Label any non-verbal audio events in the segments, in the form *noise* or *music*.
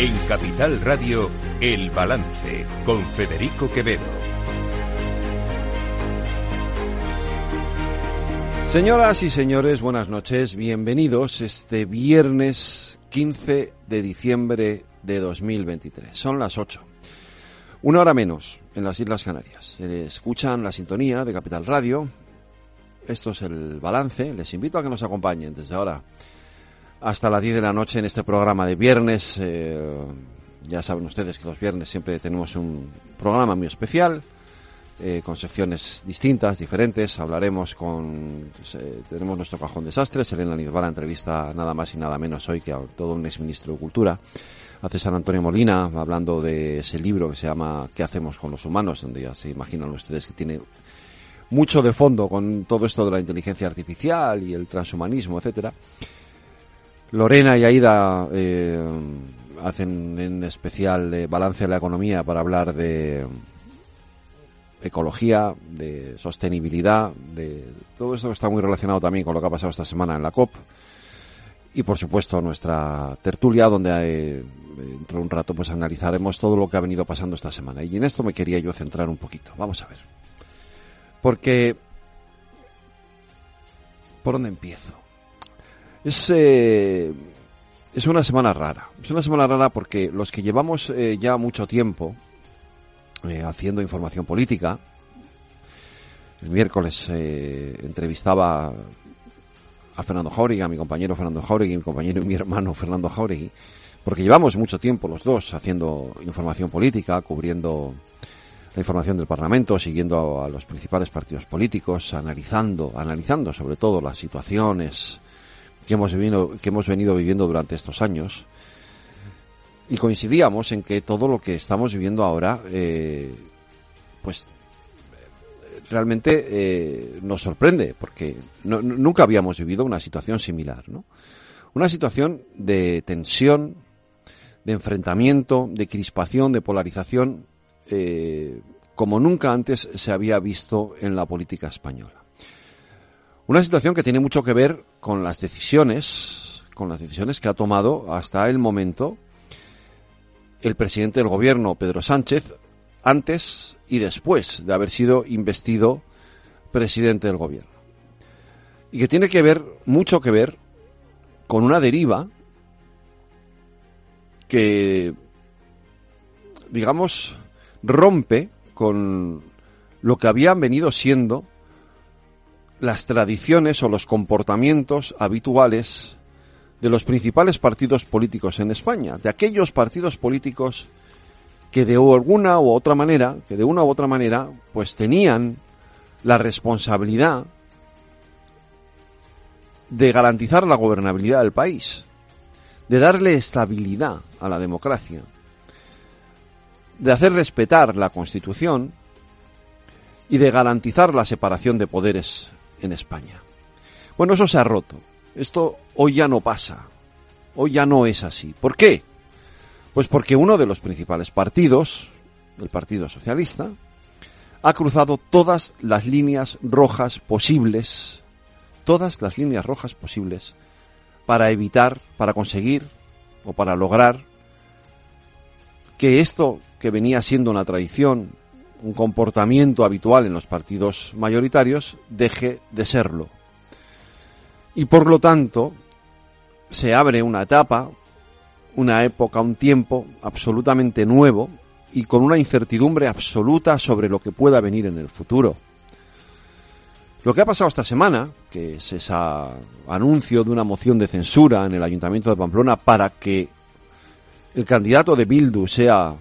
En Capital Radio, El Balance, con Federico Quevedo. Señoras y señores, buenas noches, bienvenidos este viernes 15 de diciembre de 2023. Son las 8. Una hora menos en las Islas Canarias. Escuchan la sintonía de Capital Radio. Esto es el balance. Les invito a que nos acompañen desde ahora hasta las 10 de la noche en este programa de viernes. Eh, ya saben ustedes que los viernes siempre tenemos un programa muy especial. Eh, con secciones distintas, diferentes. Hablaremos con. Eh, tenemos nuestro cajón desastres. Elena la entrevista nada más y nada menos hoy que a todo un exministro de Cultura a César Antonio Molina hablando de ese libro que se llama ¿Qué hacemos con los humanos? donde ya se imaginan ustedes que tiene mucho de fondo con todo esto de la inteligencia artificial y el transhumanismo, etcétera. Lorena y Aida eh, hacen en especial de balance de la economía para hablar de ecología, de sostenibilidad, de todo esto que está muy relacionado también con lo que ha pasado esta semana en la COP. Y por supuesto nuestra tertulia donde eh, dentro de un rato pues analizaremos todo lo que ha venido pasando esta semana. Y en esto me quería yo centrar un poquito. Vamos a ver. Porque por dónde empiezo es eh, es una semana rara. Es una semana rara porque los que llevamos eh, ya mucho tiempo haciendo información política el miércoles entrevistaba a Fernando Jauregui, a mi compañero Fernando Jauregui, mi compañero y mi hermano Fernando Jauregui, porque llevamos mucho tiempo los dos haciendo información política, cubriendo la información del Parlamento, siguiendo a, los principales partidos políticos, analizando, analizando sobre todo las situaciones que hemos, venido, que hemos venido viviendo durante estos años. Y coincidíamos en que todo lo que estamos viviendo ahora, eh, pues realmente eh, nos sorprende, porque nunca habíamos vivido una situación similar, ¿no? Una situación de tensión, de enfrentamiento, de crispación, de polarización, eh, como nunca antes se había visto en la política española. Una situación que tiene mucho que ver con las decisiones, con las decisiones que ha tomado hasta el momento el presidente del gobierno, Pedro Sánchez, antes y después de haber sido investido presidente del gobierno. Y que tiene que ver, mucho que ver, con una deriva que, digamos, rompe con lo que habían venido siendo las tradiciones o los comportamientos habituales de los principales partidos políticos en España, de aquellos partidos políticos que de alguna u otra manera, que de una u otra manera, pues tenían la responsabilidad de garantizar la gobernabilidad del país, de darle estabilidad a la democracia, de hacer respetar la Constitución y de garantizar la separación de poderes en España. Bueno, eso se ha roto. Esto hoy ya no pasa. Hoy ya no es así. ¿Por qué? Pues porque uno de los principales partidos, el Partido Socialista, ha cruzado todas las líneas rojas posibles, todas las líneas rojas posibles, para evitar, para conseguir o para lograr que esto que venía siendo una tradición, un comportamiento habitual en los partidos mayoritarios, deje de serlo. Y por lo tanto, se abre una etapa, una época, un tiempo absolutamente nuevo y con una incertidumbre absoluta sobre lo que pueda venir en el futuro. Lo que ha pasado esta semana, que es ese anuncio de una moción de censura en el Ayuntamiento de Pamplona para que el candidato de Bildu sea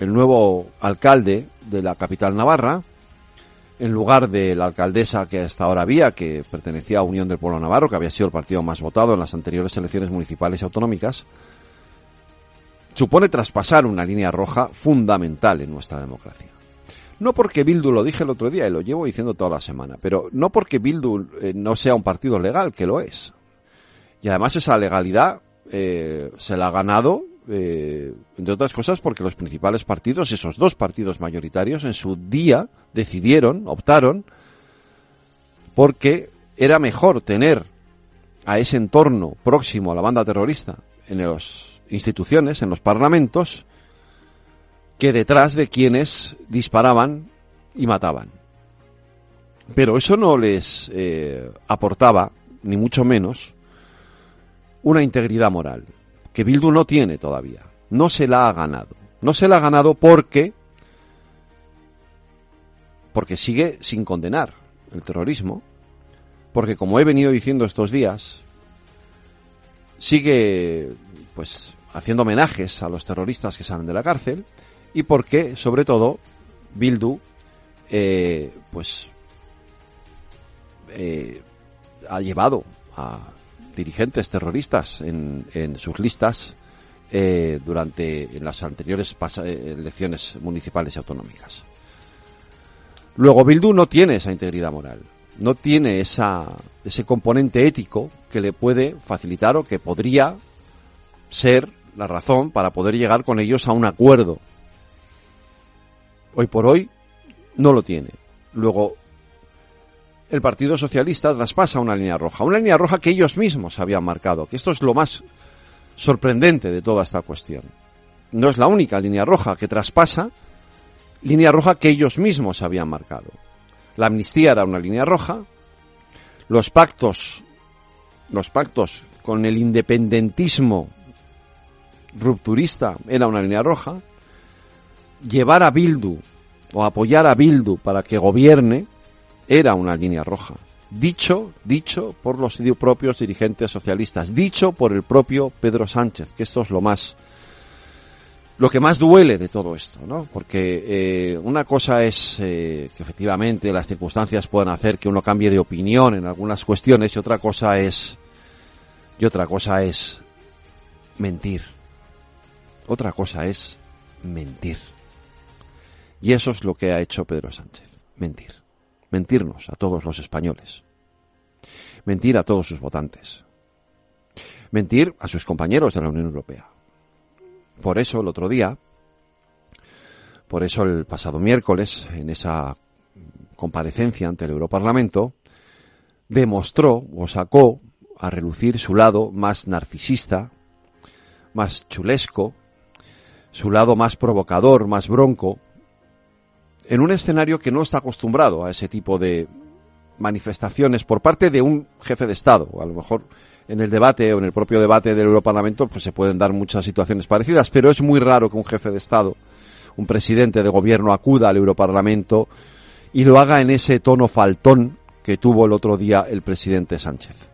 el nuevo alcalde de la capital navarra, en lugar de la alcaldesa que hasta ahora había, que pertenecía a Unión del Pueblo Navarro, que había sido el partido más votado en las anteriores elecciones municipales y autonómicas, supone traspasar una línea roja fundamental en nuestra democracia. No porque Bildu lo dije el otro día y lo llevo diciendo toda la semana, pero no porque Bildu eh, no sea un partido legal, que lo es. Y además esa legalidad eh, se la ha ganado, eh, entre otras cosas, porque los principales partidos, esos dos partidos mayoritarios, en su día decidieron, optaron, porque era mejor tener a ese entorno próximo a la banda terrorista en los instituciones, en los parlamentos, que detrás de quienes disparaban y mataban. Pero eso no les eh, aportaba, ni mucho menos, una integridad moral, que Bildu no tiene todavía. No se la ha ganado. No se la ha ganado porque porque sigue sin condenar el terrorismo, porque como he venido diciendo estos días, sigue pues haciendo homenajes a los terroristas que salen de la cárcel y porque sobre todo Bildu eh, pues eh, ha llevado a dirigentes terroristas en, en sus listas eh, durante las anteriores elecciones municipales y autonómicas. Luego Bildu no tiene esa integridad moral, no tiene esa, ese componente ético que le puede facilitar o que podría ser la razón para poder llegar con ellos a un acuerdo. Hoy por hoy no lo tiene. Luego, el Partido Socialista traspasa una línea roja, una línea roja que ellos mismos habían marcado, que esto es lo más sorprendente de toda esta cuestión. No es la única línea roja que traspasa, línea roja que ellos mismos habían marcado. La amnistía era una línea roja, los pactos, los pactos con el independentismo rupturista era una línea roja, llevar a Bildu o apoyar a Bildu para que gobierne era una línea roja. Dicho, dicho por los propios dirigentes socialistas, dicho por el propio Pedro Sánchez, que esto es lo más, lo que más duele de todo esto, ¿no? Porque eh, una cosa es eh, que efectivamente las circunstancias puedan hacer que uno cambie de opinión en algunas cuestiones y otra cosa es y otra cosa es mentir. Otra cosa es mentir. Y eso es lo que ha hecho Pedro Sánchez, mentir. Mentirnos a todos los españoles. Mentir a todos sus votantes. Mentir a sus compañeros de la Unión Europea. Por eso el otro día, por eso el pasado miércoles, en esa comparecencia ante el Europarlamento, demostró o sacó a relucir su lado más narcisista, más chulesco, su lado más provocador, más bronco, en un escenario que no está acostumbrado a ese tipo de manifestaciones por parte de un jefe de Estado. A lo mejor en el debate o en el propio debate del Europarlamento pues se pueden dar muchas situaciones parecidas, pero es muy raro que un jefe de Estado, un presidente de gobierno acuda al Europarlamento y lo haga en ese tono faltón que tuvo el otro día el presidente Sánchez.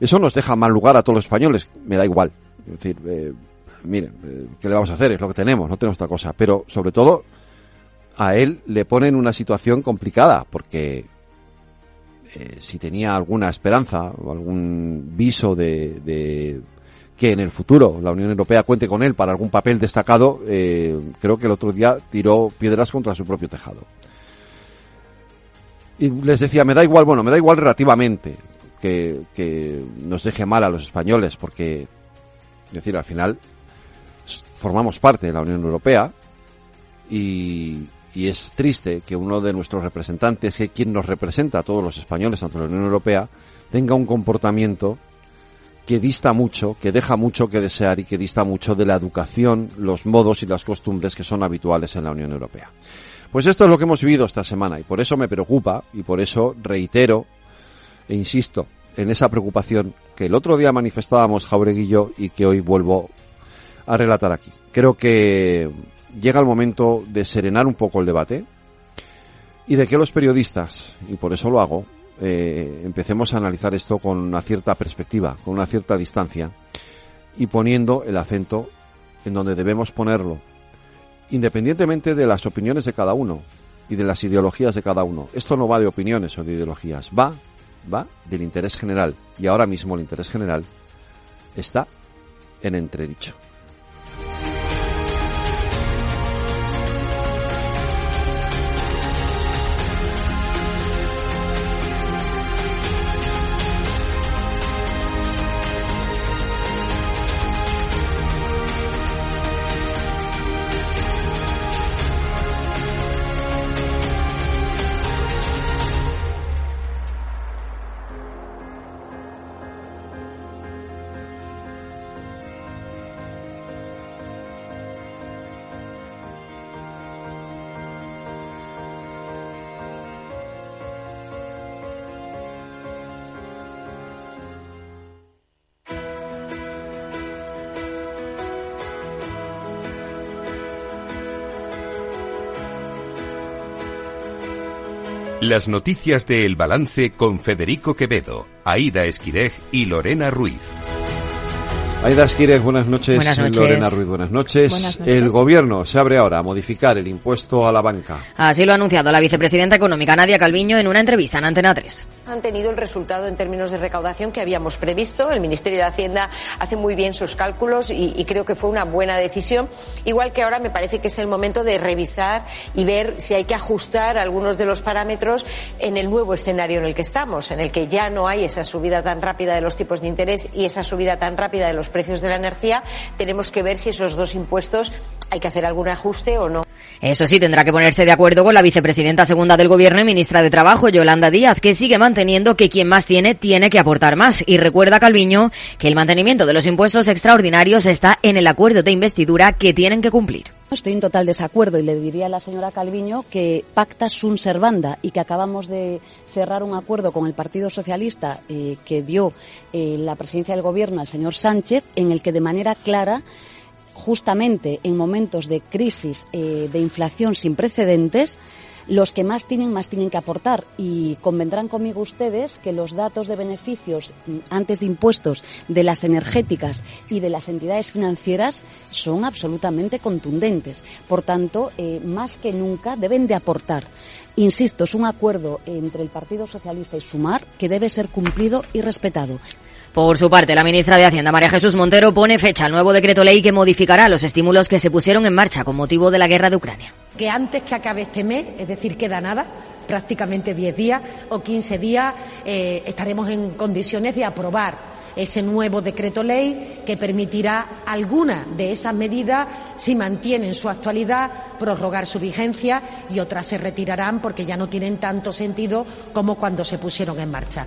Eso nos deja mal lugar a todos los españoles, me da igual. Es decir, eh, miren, eh, ¿qué le vamos a hacer? Es lo que tenemos, no tenemos otra cosa. Pero sobre todo a él le pone en una situación complicada, porque eh, si tenía alguna esperanza o algún viso de, que en el futuro la Unión Europea cuente con él para algún papel destacado, eh, creo que el otro día tiró piedras contra su propio tejado. Y les decía, me da igual, bueno, me da igual relativamente que, que nos deje mal a los españoles, porque, es decir, al final formamos parte de la Unión Europea y, y es triste que uno de nuestros representantes, que quien nos representa a todos los españoles ante la Unión Europea, tenga un comportamiento que dista mucho, que deja mucho que desear y que dista mucho de la educación, los modos y las costumbres que son habituales en la Unión Europea. Pues esto es lo que hemos vivido esta semana y por eso me preocupa y por eso reitero e insisto en esa preocupación que el otro día manifestábamos Jaureguillo y que hoy vuelvo a relatar aquí. Creo que llega el momento de serenar un poco el debate y de que los periodistas, y por eso lo hago, eh, empecemos a analizar esto con una cierta perspectiva, con una cierta distancia y poniendo el acento en donde debemos ponerlo, independientemente de las opiniones de cada uno y de las ideologías de cada uno. Esto no va de opiniones o de ideologías, va, va del interés general y ahora mismo el interés general está en entredicho. Las noticias de El Balance con Federico Quevedo, Aida Esquirej y Lorena Ruiz. Aida Esquírez, buenas noches. Buenas noches. Lorena Ruiz, buenas noches. Buenas noches. El gobierno se abre ahora a modificar el impuesto a la banca. Así lo ha anunciado la vicepresidenta económica Nadia Calviño en una entrevista en Antena 3. Han tenido el resultado en términos de recaudación que habíamos previsto. El Ministerio de Hacienda hace muy bien sus cálculos y, y creo que fue una buena decisión. Igual que ahora me parece que es el momento de revisar y ver si hay que ajustar algunos de los parámetros en el nuevo escenario en el que estamos, en el que ya no hay esa subida tan rápida de los tipos de interés y esa subida tan rápida de los precios de la energía. Tenemos que ver si esos dos impuestos hay que hacer algún ajuste o no. Eso sí, tendrá que ponerse de acuerdo con la vicepresidenta segunda del Gobierno y ministra de Trabajo, Yolanda Díaz, que sigue manteniendo que quien más tiene, tiene que aportar más. Y recuerda Calviño que el mantenimiento de los impuestos extraordinarios está en el acuerdo de investidura que tienen que cumplir. Estoy en total desacuerdo y le diría a la señora Calviño que pacta sunt servanda y que acabamos de cerrar un acuerdo con el Partido Socialista eh, que dio eh, la presidencia del Gobierno al señor Sánchez en el que de manera clara justamente en momentos de crisis eh, de inflación sin precedentes los que más tienen, más tienen que aportar. Y convendrán conmigo ustedes que los datos de beneficios mm, antes de impuestos de las energéticas y de las entidades financieras son absolutamente contundentes. Por tanto, eh, más que nunca deben de aportar. Insisto, es un acuerdo entre el Partido Socialista y Sumar que debe ser cumplido y respetado. Por su parte, la ministra de Hacienda, María Jesús Montero, pone fecha al nuevo decreto ley que modificará los estímulos que se pusieron en marcha con motivo de la guerra de Ucrania. que antes que acabe este mes, es decir, queda nada, prácticamente 10 días o 15 días, eh, estaremos en condiciones de aprobar ese nuevo decreto ley que permitirá algunas de esas medidas, si mantienen su actualidad, prorrogar su vigencia y otras se retirarán porque ya no tienen tanto sentido como cuando se pusieron en marcha.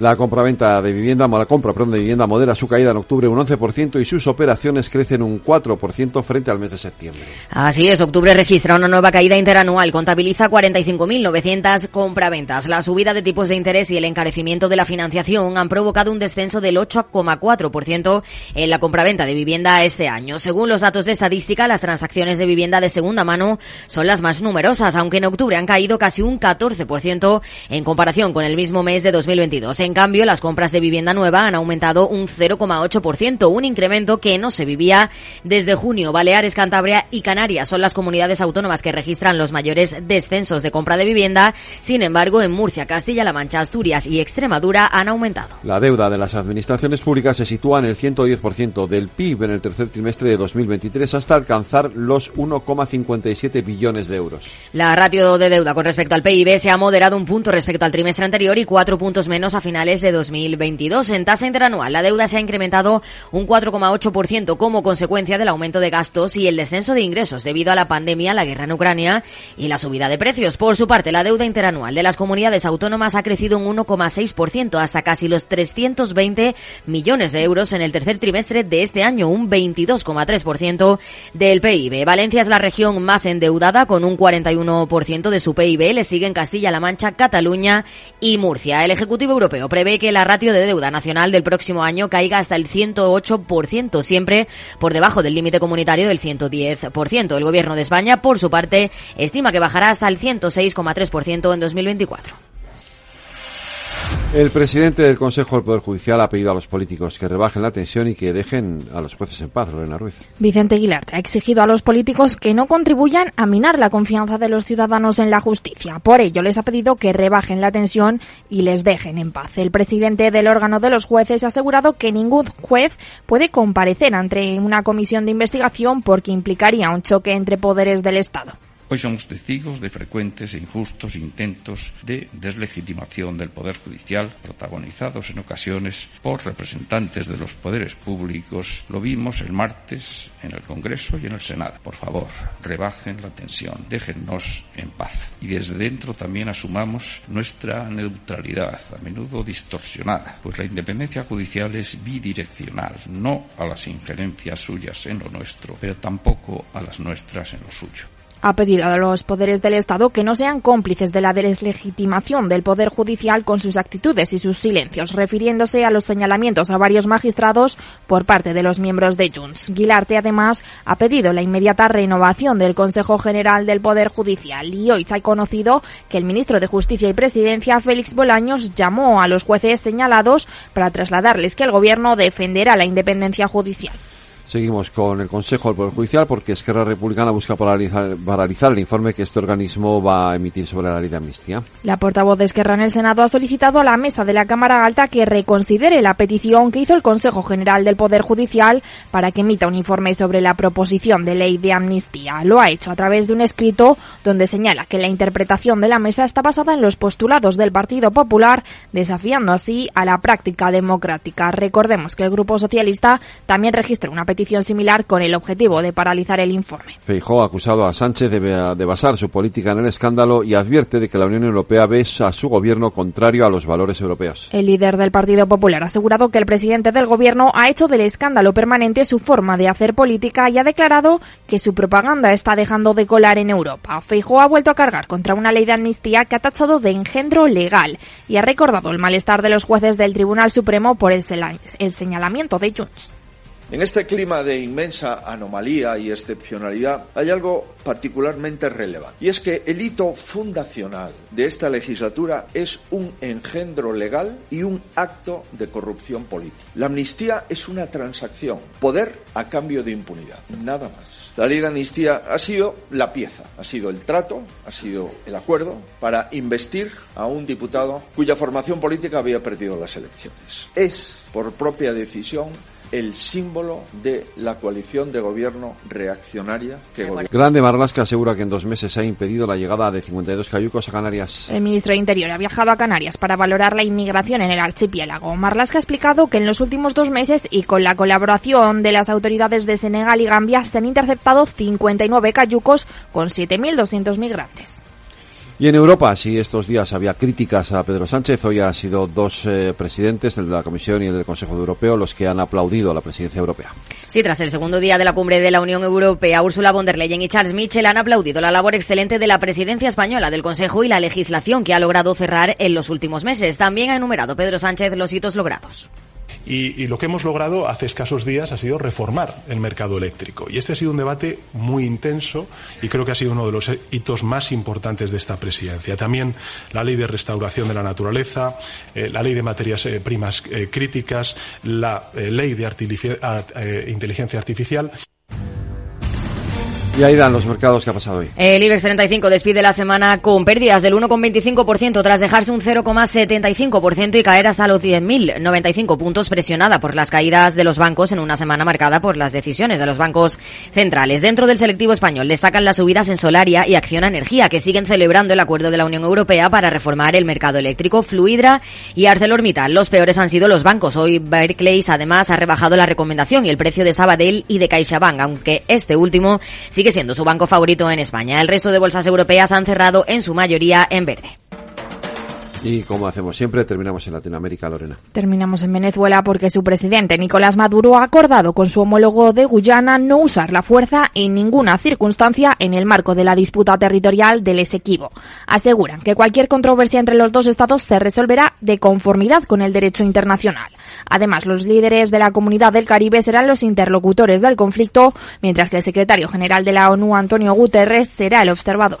La compraventa de vivienda, la compra perdón, de vivienda modera su caída en octubre un 11% y sus operaciones crecen un 4% frente al mes de septiembre. Así es, octubre registra una nueva caída interanual, contabiliza 45.900 compraventas. La subida de tipos de interés y el encarecimiento de la financiación han provocado un descenso del 8,4% en la compraventa de vivienda este año. Según los datos de estadística, las transacciones de vivienda de segunda mano son las más numerosas, aunque en octubre han caído casi un 14% en comparación con el mismo mes de 2022. En cambio, las compras de vivienda nueva han aumentado un 0,8%, un incremento que no se vivía desde junio. Baleares, Cantabria y Canarias son las comunidades autónomas que registran los mayores descensos de compra de vivienda. Sin embargo, en Murcia, Castilla-La Mancha, Asturias y Extremadura han aumentado. La deuda de las administraciones públicas se sitúa en el 110% del PIB en el tercer trimestre de 2023 hasta alcanzar los 1,57 billones de euros. La ratio de deuda con respecto al PIB se ha moderado un punto respecto al trimestre anterior y cuatro puntos menos a finales de 2022. En tasa interanual, la deuda se ha incrementado un 4,8% como consecuencia del aumento de gastos y el descenso de ingresos debido a la pandemia, la guerra en Ucrania y la subida de precios. Por su parte, la deuda interanual de las comunidades autónomas ha crecido un 1,6% hasta casi los 320 millones de euros en el tercer trimestre de este año, un 22,3% del PIB. Valencia es la región más endeudada con un 41% de su PIB. Le siguen Castilla-La Mancha, Cataluña y Murcia. El Ejecutivo Europeo prevé que la ratio de deuda nacional del próximo año caiga hasta el 108%, siempre por debajo del límite comunitario del 110%. El Gobierno de España, por su parte, estima que bajará hasta el 106,3% en 2024. El presidente del Consejo del Poder Judicial ha pedido a los políticos que rebajen la tensión y que dejen a los jueces en paz, Lorena Ruiz. Vicente Aguilar ha exigido a los políticos que no contribuyan a minar la confianza de los ciudadanos en la justicia. Por ello, les ha pedido que rebajen la tensión y les dejen en paz. El presidente del órgano de los jueces ha asegurado que ningún juez puede comparecer ante una comisión de investigación porque implicaría un choque entre poderes del Estado. Hoy somos testigos de frecuentes e injustos intentos de deslegitimación del Poder Judicial, protagonizados en ocasiones por representantes de los poderes públicos. Lo vimos el martes en el Congreso y en el Senado. Por favor, rebajen la tensión, déjennos en paz. Y desde dentro también asumamos nuestra neutralidad, a menudo distorsionada, pues la independencia judicial es bidireccional, no a las injerencias suyas en lo nuestro, pero tampoco a las nuestras en lo suyo. Ha pedido a los poderes del Estado que no sean cómplices de la deslegitimación del Poder Judicial con sus actitudes y sus silencios, refiriéndose a los señalamientos a varios magistrados por parte de los miembros de Junts. Guilarte, además, ha pedido la inmediata renovación del Consejo General del Poder Judicial y hoy se ha conocido que el ministro de Justicia y Presidencia, Félix Bolaños, llamó a los jueces señalados para trasladarles que el Gobierno defenderá la independencia judicial. Seguimos con el Consejo del Poder Judicial porque Esquerra Republicana busca paralizar, paralizar, el informe que este organismo va a emitir sobre la ley de amnistía. La portavoz de Esquerra en el Senado ha solicitado a la mesa de la Cámara Alta que reconsidere la petición que hizo el Consejo General del Poder Judicial para que emita un informe sobre la proposición de ley de amnistía. Lo ha hecho a través de un escrito donde señala que la interpretación de la mesa está basada en los postulados del Partido Popular, desafiando así a la práctica democrática. Recordemos que el Grupo Socialista también registra una petición similar con el objetivo de paralizar el informe. Feijó ha acusado a Sánchez de, de, basar su política en el escándalo y advierte de que la Unión Europea ve a su gobierno contrario a los valores europeos. El líder del Partido Popular ha asegurado que el presidente del gobierno ha hecho del escándalo permanente su forma de hacer política y ha declarado que su propaganda está dejando de colar en Europa. Feijó ha vuelto a cargar contra una ley de amnistía que ha tachado de engendro legal y ha recordado el malestar de los jueces del Tribunal Supremo por el, el señalamiento de Junts. En este clima de inmensa anomalía y excepcionalidad hay algo particularmente relevante y es que el hito fundacional de esta legislatura es un engendro legal y un acto de corrupción política. La amnistía es una transacción, poder a cambio de impunidad, nada más. La ley de amnistía ha sido la pieza, ha sido el trato, ha sido el acuerdo para investir a un diputado cuya formación política había perdido las elecciones. Es, por propia decisión, el símbolo de la coalición de gobierno reaccionaria que gobierna. Grande Marlasca asegura que en dos meses se ha impedido la llegada de 52 cayucos a Canarias. El ministro de Interior ha viajado a Canarias para valorar la inmigración en el archipiélago. Marlasca ha explicado que en los últimos dos meses y con la colaboración de las autoridades de Senegal y Gambia se han interceptado 59 cayucos con 7.200 migrantes. Y en Europa, si estos días había críticas a Pedro Sánchez, hoy han sido dos eh, presidentes, el de la Comisión y el del Consejo Europeo, los que han aplaudido a la presidencia europea. Sí, tras el segundo día de la cumbre de la Unión Europea, Ursula von der Leyen y Charles Michel han aplaudido la labor excelente de la presidencia española del Consejo y la legislación que ha logrado cerrar en los últimos meses. También ha enumerado Pedro Sánchez los hitos logrados. Y, lo que hemos logrado hace escasos días ha sido reformar el mercado eléctrico. Y este ha sido un debate muy intenso y creo que ha sido uno de los hitos más importantes de esta presidencia. También la ley de restauración de la naturaleza, eh, la ley de materias eh, primas eh, críticas, la ley de inteligencia artificial. Y ahí dan los mercados que ha pasado hoy. El IBEX 35 despide la semana con pérdidas del 1,25% tras dejarse un 0,75% y caer hasta los 10.095 puntos presionada por las caídas de los bancos en una semana marcada por las decisiones de los bancos centrales. Dentro del selectivo español destacan las subidas en Solaria y Acción Energía que siguen celebrando el acuerdo de la Unión Europea para reformar el mercado eléctrico, Fluidra y ArcelorMittal. Los peores han sido los bancos. Hoy Barclays además ha rebajado la recomendación y el precio de Sabadell y de CaixaBank, aunque este último sigue siendo su banco favorito en España. El resto de bolsas europeas han cerrado en su mayoría en verde. Y como hacemos siempre, terminamos en Latinoamérica, Lorena. Terminamos en Venezuela porque su presidente Nicolás Maduro ha acordado con su homólogo de Guyana no usar la fuerza en ninguna circunstancia en el marco de la disputa territorial del Esequibo. Aseguran que cualquier controversia entre los dos estados se resolverá de conformidad con el derecho internacional. Además, los líderes de la comunidad del Caribe serán los interlocutores del conflicto, mientras que el secretario general de la ONU, Antonio Guterres, será el observador.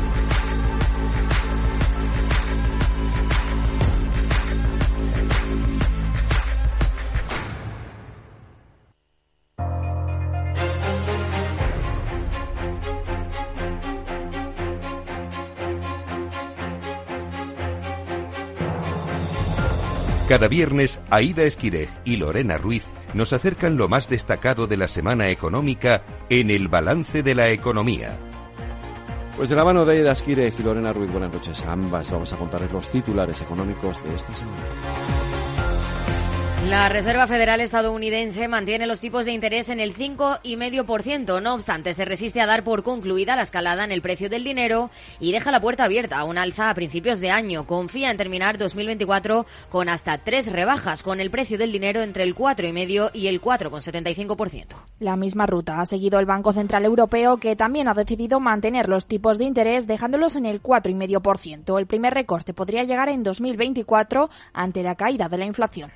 Cada viernes, Aida Esquirej y Lorena Ruiz nos acercan lo más destacado de la semana económica en el balance de la economía. Pues de la mano de Aida Esquirej y Lorena Ruiz, buenas noches a ambas. Vamos a contarles los titulares económicos de esta semana. La Reserva Federal estadounidense mantiene los tipos de interés en el 5,5%. No obstante, se resiste a dar por concluida la escalada en el precio del dinero y deja la puerta abierta a un alza a principios de año. Confía en terminar 2024 con hasta tres rebajas, con el precio del dinero entre el 4,5% y el 4,75%. La misma ruta ha seguido el Banco Central Europeo, que también ha decidido mantener los tipos de interés dejándolos en el 4,5%. El primer recorte podría llegar en 2024 ante la caída de la inflación.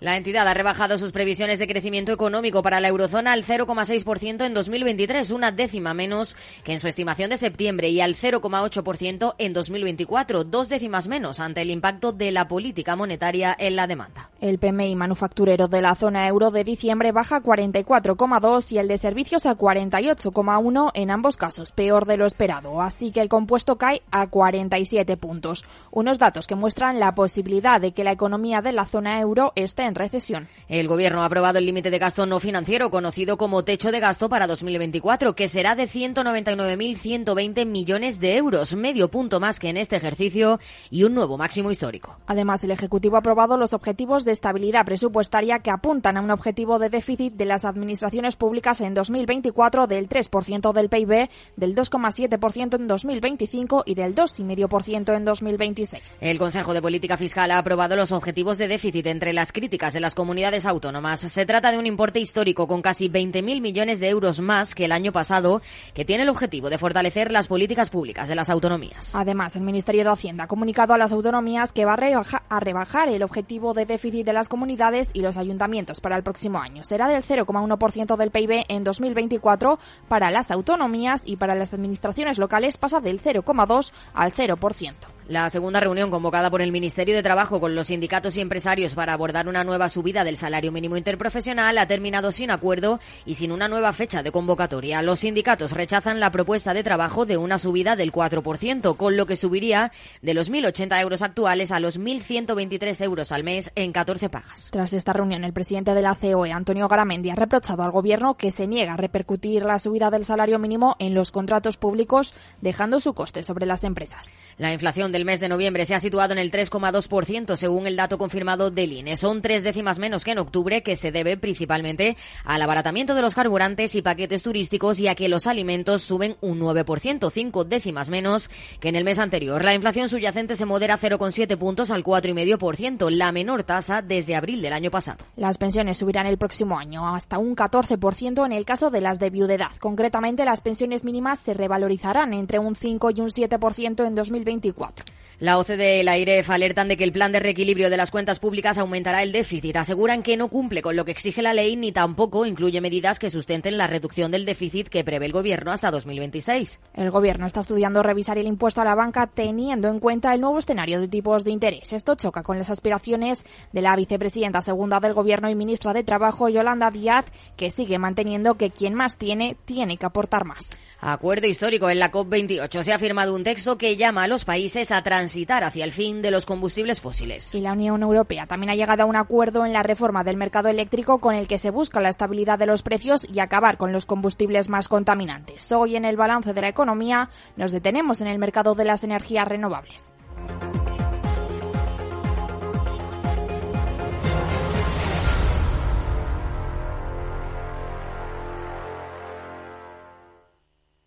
La entidad ha rebajado sus previsiones de crecimiento económico para la eurozona al 0,6% en 2023, una décima menos que en su estimación de septiembre, y al 0,8% en 2024, dos décimas menos ante el impacto de la política monetaria en la demanda. El PMI manufacturero de la zona euro de diciembre baja a 44,2 y el de servicios a 48,1 en ambos casos, peor de lo esperado, así que el compuesto cae a 47 puntos. Unos datos que muestran la posibilidad de que la economía de la zona euro esté en recesión. El Gobierno ha aprobado el límite de gasto no financiero, conocido como techo de gasto para 2024, que será de 199.120 millones de euros, medio punto más que en este ejercicio y un nuevo máximo histórico. Además, el Ejecutivo ha aprobado los objetivos de estabilidad presupuestaria que apuntan a un objetivo de déficit de las administraciones públicas en 2024 del 3% del PIB, del 2,7% en 2025 y del 2,5% en 2026. El Consejo de Política Fiscal ha aprobado los objetivos de déficit entre las críticas de las comunidades autónomas. Se trata de un importe histórico con casi 20.000 millones de euros más que el año pasado, que tiene el objetivo de fortalecer las políticas públicas de las autonomías. Además, el Ministerio de Hacienda ha comunicado a las autonomías que va a rebajar el objetivo de déficit de las comunidades y los ayuntamientos para el próximo año. Será del 0,1% del PIB en 2024 para las autonomías y para las administraciones locales pasa del 0,2 al 0%. La segunda reunión convocada por el Ministerio de Trabajo con los sindicatos y empresarios para abordar una nueva subida del salario mínimo interprofesional ha terminado sin acuerdo y sin una nueva fecha de convocatoria. Los sindicatos rechazan la propuesta de trabajo de una subida del 4%, con lo que subiría de los 1.080 euros actuales a los 1.123 euros al mes en 14 pagas. Tras esta reunión, el presidente de la COE, Antonio Garamendi, ha reprochado al Gobierno que se niega a repercutir la subida del salario mínimo en los contratos públicos, dejando su coste sobre las empresas. La inflación del mes de noviembre se ha situado en el 3,2% según el dato confirmado del INE. Son tres décimas menos que en octubre, que se debe principalmente al abaratamiento de los carburantes y paquetes turísticos y a que los alimentos suben un 9%, cinco décimas menos que en el mes anterior. La inflación subyacente se modera 0,7 puntos al 4,5%, la menor tasa desde abril del año pasado. Las pensiones subirán el próximo año hasta un 14% en el caso de las de viudedad. Concretamente, las pensiones mínimas se revalorizarán entre un 5 y un 7% en 2024. La OCDE y la IREF alertan de que el plan de reequilibrio de las cuentas públicas aumentará el déficit. Aseguran que no cumple con lo que exige la ley ni tampoco incluye medidas que sustenten la reducción del déficit que prevé el Gobierno hasta 2026. El Gobierno está estudiando revisar el impuesto a la banca teniendo en cuenta el nuevo escenario de tipos de interés. Esto choca con las aspiraciones de la vicepresidenta segunda del Gobierno y ministra de Trabajo, Yolanda Díaz, que sigue manteniendo que quien más tiene, tiene que aportar más. Acuerdo histórico en la COP28. Se ha firmado un texto que llama a los países a transitar hacia el fin de los combustibles fósiles. Y la Unión Europea también ha llegado a un acuerdo en la reforma del mercado eléctrico con el que se busca la estabilidad de los precios y acabar con los combustibles más contaminantes. Hoy en el balance de la economía nos detenemos en el mercado de las energías renovables.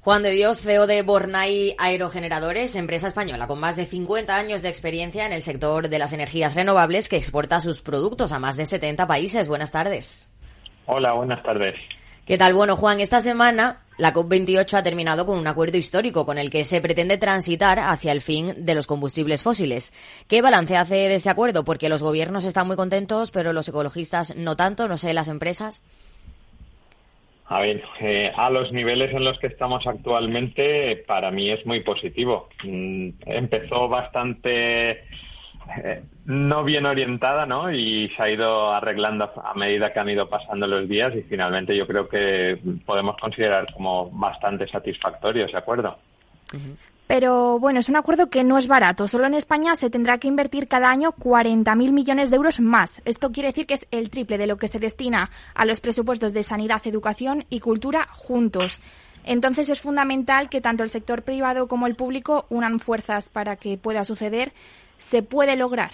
Juan de Dios, CEO de Bornay Aerogeneradores, empresa española con más de 50 años de experiencia en el sector de las energías renovables que exporta sus productos a más de 70 países. Buenas tardes. Hola, buenas tardes. ¿Qué tal? Bueno, Juan, esta semana la COP28 ha terminado con un acuerdo histórico con el que se pretende transitar hacia el fin de los combustibles fósiles. ¿Qué balance hace de ese acuerdo? Porque los gobiernos están muy contentos, pero los ecologistas no tanto, no sé, las empresas. A ver, eh, a los niveles en los que estamos actualmente, para mí es muy positivo. Mm, empezó bastante eh, no bien orientada, ¿no? Y se ha ido arreglando a medida que han ido pasando los días y finalmente yo creo que podemos considerar como bastante satisfactorios, ¿de acuerdo? Pero bueno, es un acuerdo que no es barato. Solo en España se tendrá que invertir cada año 40.000 millones de euros más. Esto quiere decir que es el triple de lo que se destina a los presupuestos de sanidad, educación y cultura juntos. Entonces es fundamental que tanto el sector privado como el público unan fuerzas para que pueda suceder. ¿Se puede lograr?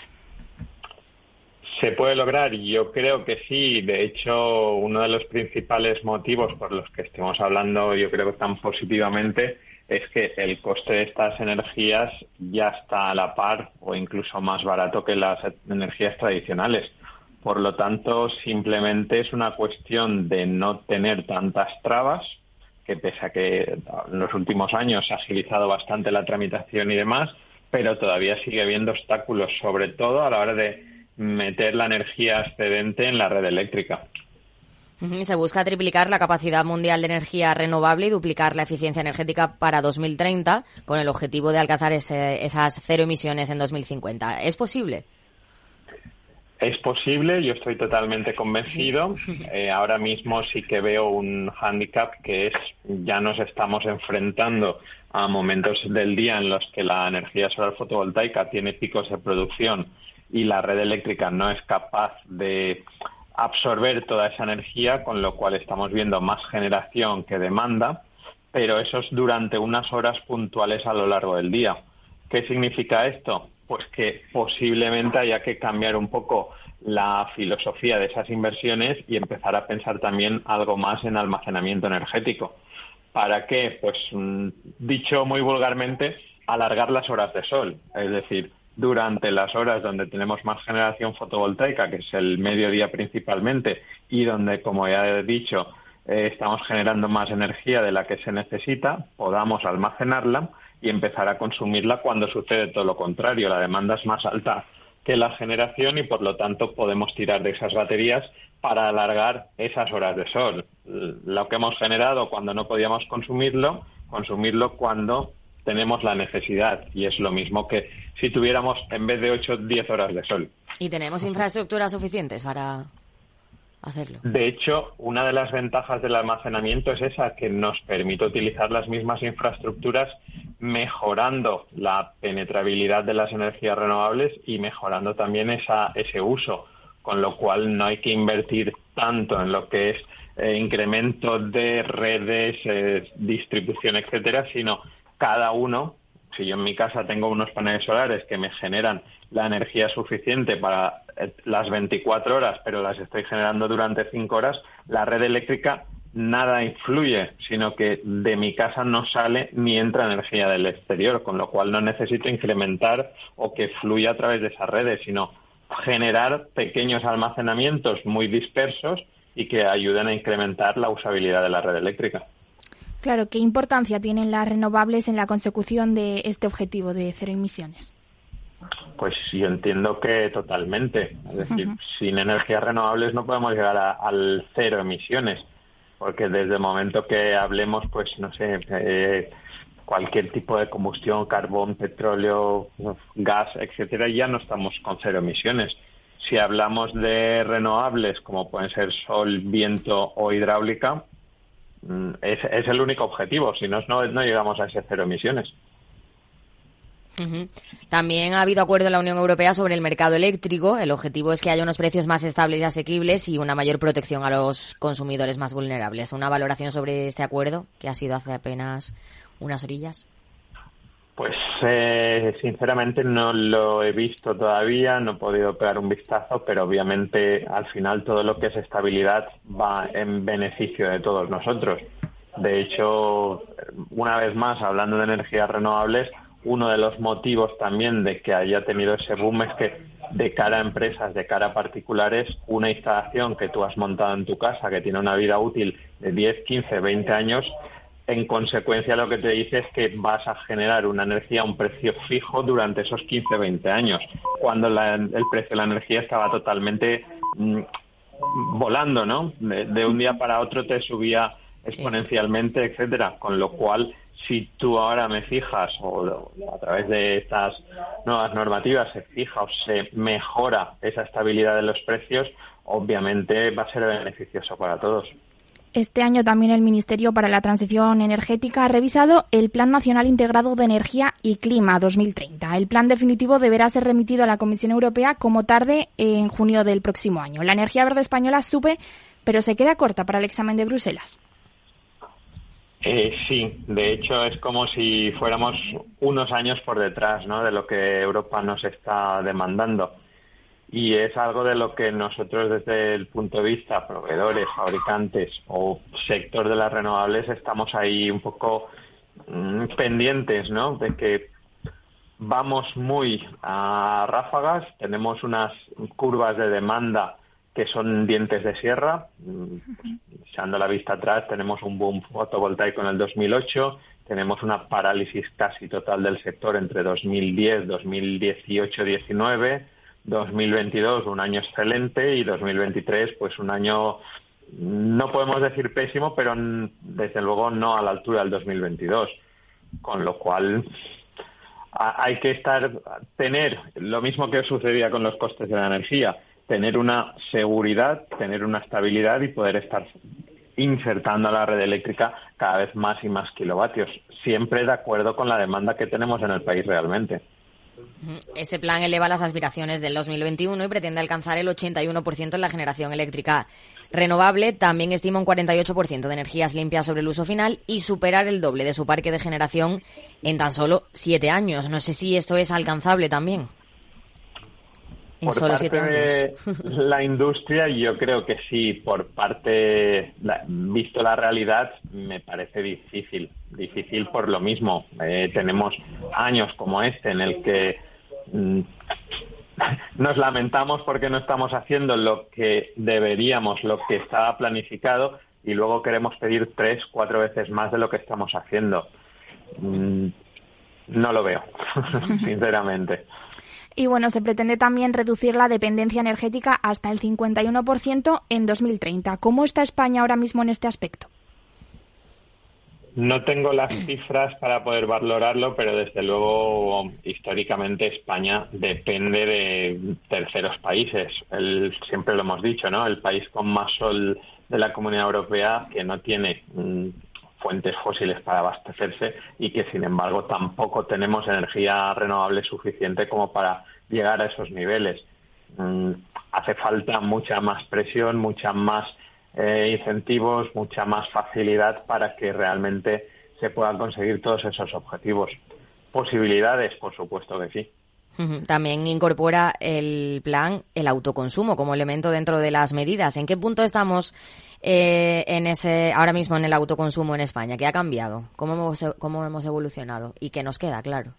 Se puede lograr, yo creo que sí. De hecho, uno de los principales motivos por los que estemos hablando, yo creo tan positivamente, es que el coste de estas energías ya está a la par o incluso más barato que las energías tradicionales. Por lo tanto, simplemente es una cuestión de no tener tantas trabas, que pese a que en los últimos años se ha agilizado bastante la tramitación y demás, pero todavía sigue habiendo obstáculos, sobre todo a la hora de meter la energía excedente en la red eléctrica. Se busca triplicar la capacidad mundial de energía renovable y duplicar la eficiencia energética para 2030 con el objetivo de alcanzar esas cero emisiones en 2050. ¿Es posible? Es posible, yo estoy totalmente convencido. *laughs* Eh, ahora mismo sí que veo un hándicap que es ya nos estamos enfrentando a momentos del día en los que la energía solar fotovoltaica tiene picos de producción y la red eléctrica no es capaz de absorber toda esa energía, con lo cual estamos viendo más generación que demanda, pero eso es durante unas horas puntuales a lo largo del día. ¿Qué significa esto? Pues que posiblemente haya que cambiar un poco la filosofía de esas inversiones y empezar a pensar también algo más en almacenamiento energético. ¿Para qué? Pues mm, dicho muy vulgarmente, alargar las horas de sol. Es decir, durante las horas donde tenemos más generación fotovoltaica, que es el mediodía principalmente, y donde, como ya he dicho, eh, estamos generando más energía de la que se necesita, podamos almacenarla y empezar a consumirla cuando sucede todo lo contrario. La demanda es más alta que la generación y, por lo tanto, podemos tirar de esas baterías para alargar esas horas de sol. Lo que hemos generado cuando no podíamos consumirlo, consumirlo cuando tenemos la necesidad y es lo mismo que si tuviéramos en vez de 8, 10 horas de sol. ¿Y tenemos infraestructuras suficientes para hacerlo? De hecho, una de las ventajas del almacenamiento es esa, que nos permite utilizar las mismas infraestructuras mejorando la penetrabilidad de las energías renovables y mejorando también esa, ese uso, con lo cual no hay que invertir tanto en lo que es eh, incremento de redes, eh, distribución, etcétera, sino cada uno, si yo en mi casa tengo unos paneles solares que me generan la energía suficiente para eh, las 24 horas, pero las estoy generando durante 5 horas, la red eléctrica nada influye, sino que de mi casa no sale ni entra energía del exterior, con lo cual no necesito incrementar o que fluya a través de esas redes, sino generar pequeños almacenamientos muy dispersos y que ayuden a incrementar la usabilidad de la red eléctrica. Claro, ¿qué importancia tienen las renovables en la consecución de este objetivo de cero emisiones? Pues yo entiendo que totalmente. Es decir, sin energías renovables no podemos llegar al cero emisiones, porque desde el momento que hablemos, pues no sé, eh, cualquier tipo de combustión, carbón, petróleo, gas, etcétera, ya no estamos con cero emisiones. Si hablamos de renovables, como pueden ser sol, viento o hidráulica, es, es el único objetivo, si no, no, llegamos a ese cero emisiones. También ha habido acuerdo en la Unión Europea sobre el mercado eléctrico. El objetivo es que haya unos precios más estables y asequibles y una mayor protección a los consumidores más vulnerables. Una valoración sobre este acuerdo que ha sido hace apenas unas orillas. Pues eh, sinceramente no lo he visto todavía, no he podido pegar un vistazo, pero obviamente al final todo lo que es estabilidad va en beneficio de todos nosotros. De hecho, una vez más, hablando de energías renovables, uno de los motivos también de que haya tenido ese boom es que de cara a empresas, de cara a particulares, una instalación que tú has montado en tu casa que tiene una vida útil de 10, 15, 20 años, en consecuencia lo que te dice es que vas a generar una energía a un precio fijo durante esos 15, 20 años, cuando el precio de la energía estaba totalmente mm, volando, ¿no? De, un día para otro te subía exponencialmente, etcétera, con lo cual si tú ahora me fijas o a través de estas nuevas normativas se fija o se mejora esa estabilidad de los precios, obviamente va a ser beneficioso para todos. Este año también el Ministerio para la Transición Energética ha revisado el Plan Nacional Integrado de Energía y Clima 2030. El plan definitivo deberá ser remitido a la Comisión Europea como tarde en junio del próximo año. La energía verde española sube, pero se queda corta para el examen de Bruselas. Eh, sí, de hecho es como si fuéramos unos años por detrás ¿no? de lo que Europa nos está demandando y es algo de lo que nosotros desde el punto de vista proveedores, fabricantes o sector de las renovables estamos ahí un poco mm, pendientes, ¿no? De que vamos muy a ráfagas, tenemos unas curvas de demanda que son dientes de sierra. Mm, echando la vista atrás, tenemos un boom fotovoltaico en el 2008, tenemos una parálisis casi total del sector entre 2010, 2018, 19 2022 un año excelente y 2023 pues un año no podemos decir pésimo, pero desde luego no a la altura del 2022. Con lo cual hay que estar tener lo mismo que sucedía con los costes de la energía, tener una seguridad, tener una estabilidad y poder estar insertando a la red eléctrica cada vez más y más kilovatios, siempre de acuerdo con la demanda que tenemos en el país realmente. Ese plan eleva las aspiraciones del 2021 y pretende alcanzar el 81% en la generación eléctrica renovable. También estima un 48% de energías limpias sobre el uso final y superar el doble de su parque de generación en tan solo siete años. No sé si esto es alcanzable también. En solo siete años. la industria, yo creo que sí. Por parte, visto la realidad, me parece difícil. Difícil por lo mismo. Eh, tenemos años como este en el que *laughs* nos lamentamos porque no estamos haciendo lo que deberíamos, lo que estaba planificado y luego queremos pedir tres, cuatro veces más de lo que estamos haciendo. Mm, no lo veo, *laughs* sinceramente. Y bueno, se pretende también reducir la dependencia energética hasta el 51% en 2030. ¿Cómo está España ahora mismo en este aspecto? No tengo las cifras para poder valorarlo, pero desde luego históricamente España depende de terceros países. siempre lo hemos dicho, ¿no? El país con más sol de la Comunidad Europea que no tiene mm, fuentes fósiles para abastecerse y que sin embargo tampoco tenemos energía renovable suficiente como para llegar a esos niveles. Mm, hace falta mucha más presión, mucha más eh, incentivos, mucha más facilidad para que realmente se puedan conseguir todos esos objetivos. Posibilidades, por supuesto que sí. También incorpora el plan el autoconsumo como elemento dentro de las medidas. ¿En qué punto estamos eh, en ese ahora mismo en el autoconsumo en España? ¿Qué ha cambiado? ¿Cómo hemos, cómo hemos evolucionado? ¿Y qué nos queda, claro?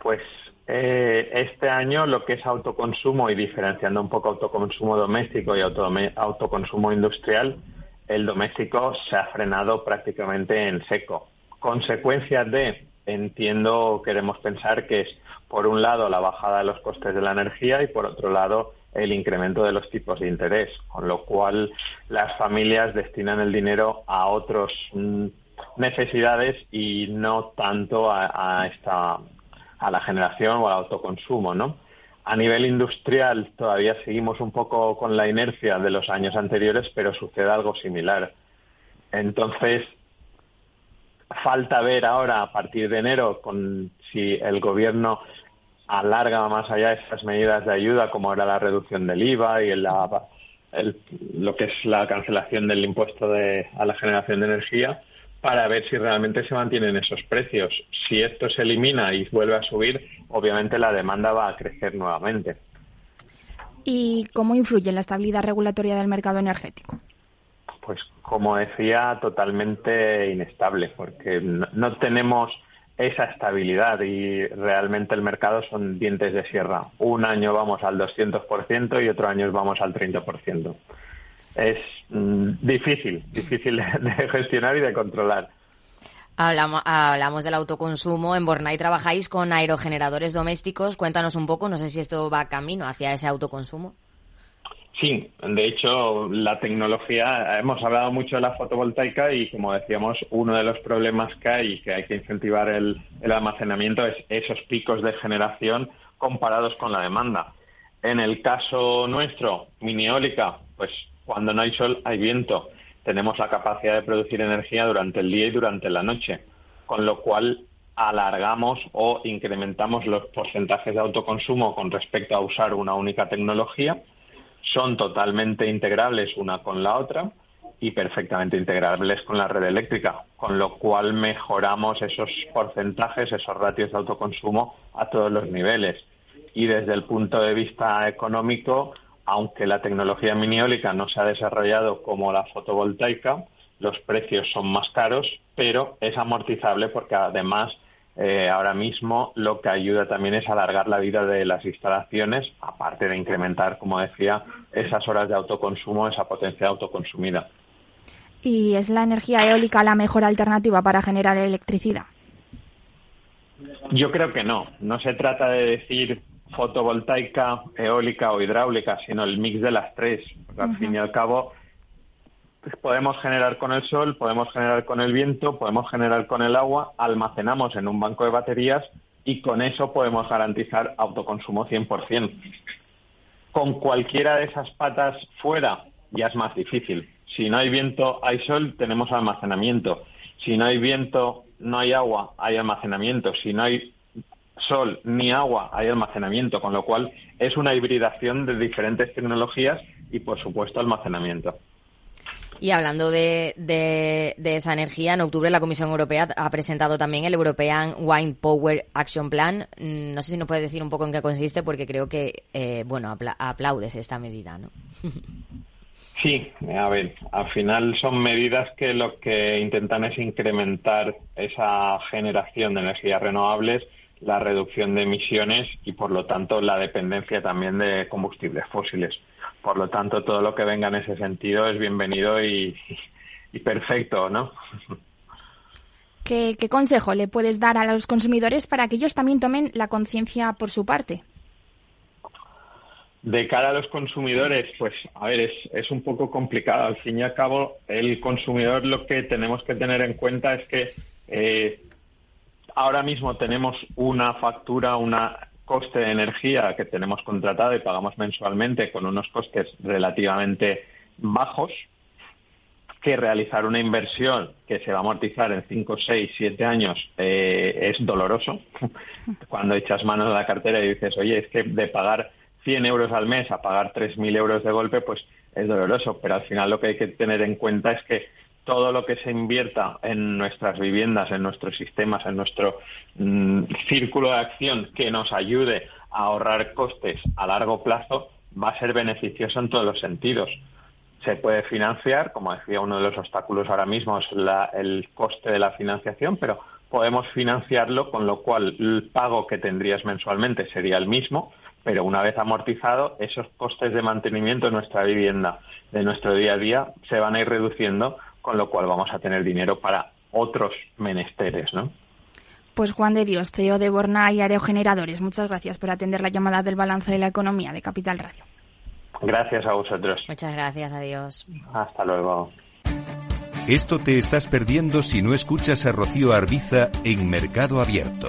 Pues eh, este año lo que es autoconsumo y diferenciando un poco autoconsumo doméstico y autoconsumo industrial, el doméstico se ha frenado prácticamente en seco. Consecuencia de, entiendo, queremos pensar que es, por un lado, la bajada de los costes de la energía y, por otro lado, el incremento de los tipos de interés, con lo cual las familias destinan el dinero a otras mm, necesidades y no tanto a esta a la generación o al autoconsumo, ¿no? A nivel industrial todavía seguimos un poco con la inercia de los años anteriores, pero sucede algo similar. Entonces, falta ver ahora a partir de enero con si el gobierno alarga más allá esas medidas de ayuda como era la reducción del IVA y lo que es la cancelación del impuesto de, a la generación de energía para ver si realmente se mantienen esos precios. Si esto se elimina y vuelve a subir, obviamente la demanda va a crecer nuevamente. ¿Y cómo influye en la estabilidad regulatoria del mercado energético? Pues como decía, totalmente inestable, porque no, tenemos esa estabilidad y realmente el mercado son dientes de sierra. Un año vamos al 200% y otro año vamos al 30% es mm, difícil, difícil de gestionar y de controlar. Hablamos, hablamos del autoconsumo. En Bornay trabajáis con aerogeneradores domésticos. Cuéntanos un poco, no sé si esto va camino hacia ese autoconsumo. Sí, de hecho, la tecnología, hemos hablado mucho de la fotovoltaica y, como decíamos, uno de los problemas que hay y que hay que incentivar el, el almacenamiento es esos picos de generación comparados con la demanda. En el caso nuestro, mini eólica, pues cuando no hay sol hay viento. tenemos la capacidad de producir energía durante el día y durante la noche, con lo cual alargamos o incrementamos los porcentajes de autoconsumo con respecto a usar una única tecnología, son totalmente integrables una con la otra y perfectamente integrables con la red eléctrica, con lo cual mejoramos esos porcentajes, esos ratios de autoconsumo a todos los niveles. Y desde el punto de vista económico, aunque la tecnología miniólica no se ha desarrollado como la fotovoltaica, los precios son más caros, pero es amortizable porque además eh, ahora mismo lo que ayuda también es alargar la vida de las instalaciones, aparte de incrementar, como decía, esas horas de autoconsumo, esa potencia autoconsumida. ¿Y es la energía eólica la mejor alternativa para generar electricidad? Yo creo que no. No se trata de decir fotovoltaica, eólica o hidráulica, sino el mix de las tres. Al fin y al cabo, pues podemos generar con el sol, podemos generar con el viento, podemos generar con el agua, almacenamos en un banco de baterías y con eso podemos garantizar autoconsumo 100%. Con cualquiera de esas patas fuera ya es más difícil. Si no hay viento, hay sol, tenemos almacenamiento. Si no hay viento, no hay agua, hay almacenamiento. Si no hay sol ni agua, hay almacenamiento, con lo cual es una hibridación de diferentes tecnologías y, por supuesto, almacenamiento. Y hablando de, de, esa energía, en octubre la Comisión Europea ha presentado también el European Wind Power Action Plan. Mm, no sé si nos puede decir un poco en qué consiste, porque creo que, eh, bueno, aplaudes esta medida, ¿no? *laughs* Sí, a ver, al final son medidas que lo que intentan es incrementar esa generación de energías renovables, la reducción de emisiones y, por lo tanto, la dependencia también de combustibles fósiles. Por lo tanto, todo lo que venga en ese sentido es bienvenido y, *laughs* perfecto, ¿no? ¿Qué, consejo le puedes dar a los consumidores para que ellos también tomen la conciencia por su parte? De cara a los consumidores, pues a ver, es, es, un poco complicado. Al fin y al cabo, el consumidor lo que tenemos que tener en cuenta es que eh, ahora mismo tenemos una factura, una coste de energía que tenemos contratado y pagamos mensualmente con unos costes relativamente bajos, que realizar una inversión que se va a amortizar en 5, 6, 7 años eh, es doloroso. *laughs* Cuando echas mano de la cartera y dices, oye, es que de pagar 100 euros al mes a pagar 3.000 euros de golpe, pues es doloroso. Pero al final lo que hay que tener en cuenta es que todo lo que se invierta en nuestras viviendas, en nuestros sistemas, en nuestro mm, círculo de acción que nos ayude a ahorrar costes a largo plazo, va a ser beneficioso en todos los sentidos. Se puede financiar, como decía, uno de los obstáculos ahora mismo es el coste de la financiación, pero podemos financiarlo, con lo cual el pago que tendrías mensualmente sería el mismo, pero una vez amortizado, esos costes de mantenimiento de nuestra vivienda, de nuestro día a día, se van a ir reduciendo con lo cual vamos a tener dinero para otros menesteres, ¿no? Pues Juan de Dios, CEO de Borna y Aerogeneradores, muchas gracias por atender la llamada del balance de la economía de Capital Radio. Gracias a vosotros. Muchas gracias, adiós. Hasta luego. Esto te estás perdiendo si no escuchas a Rocío Arbiza en Mercado Abierto.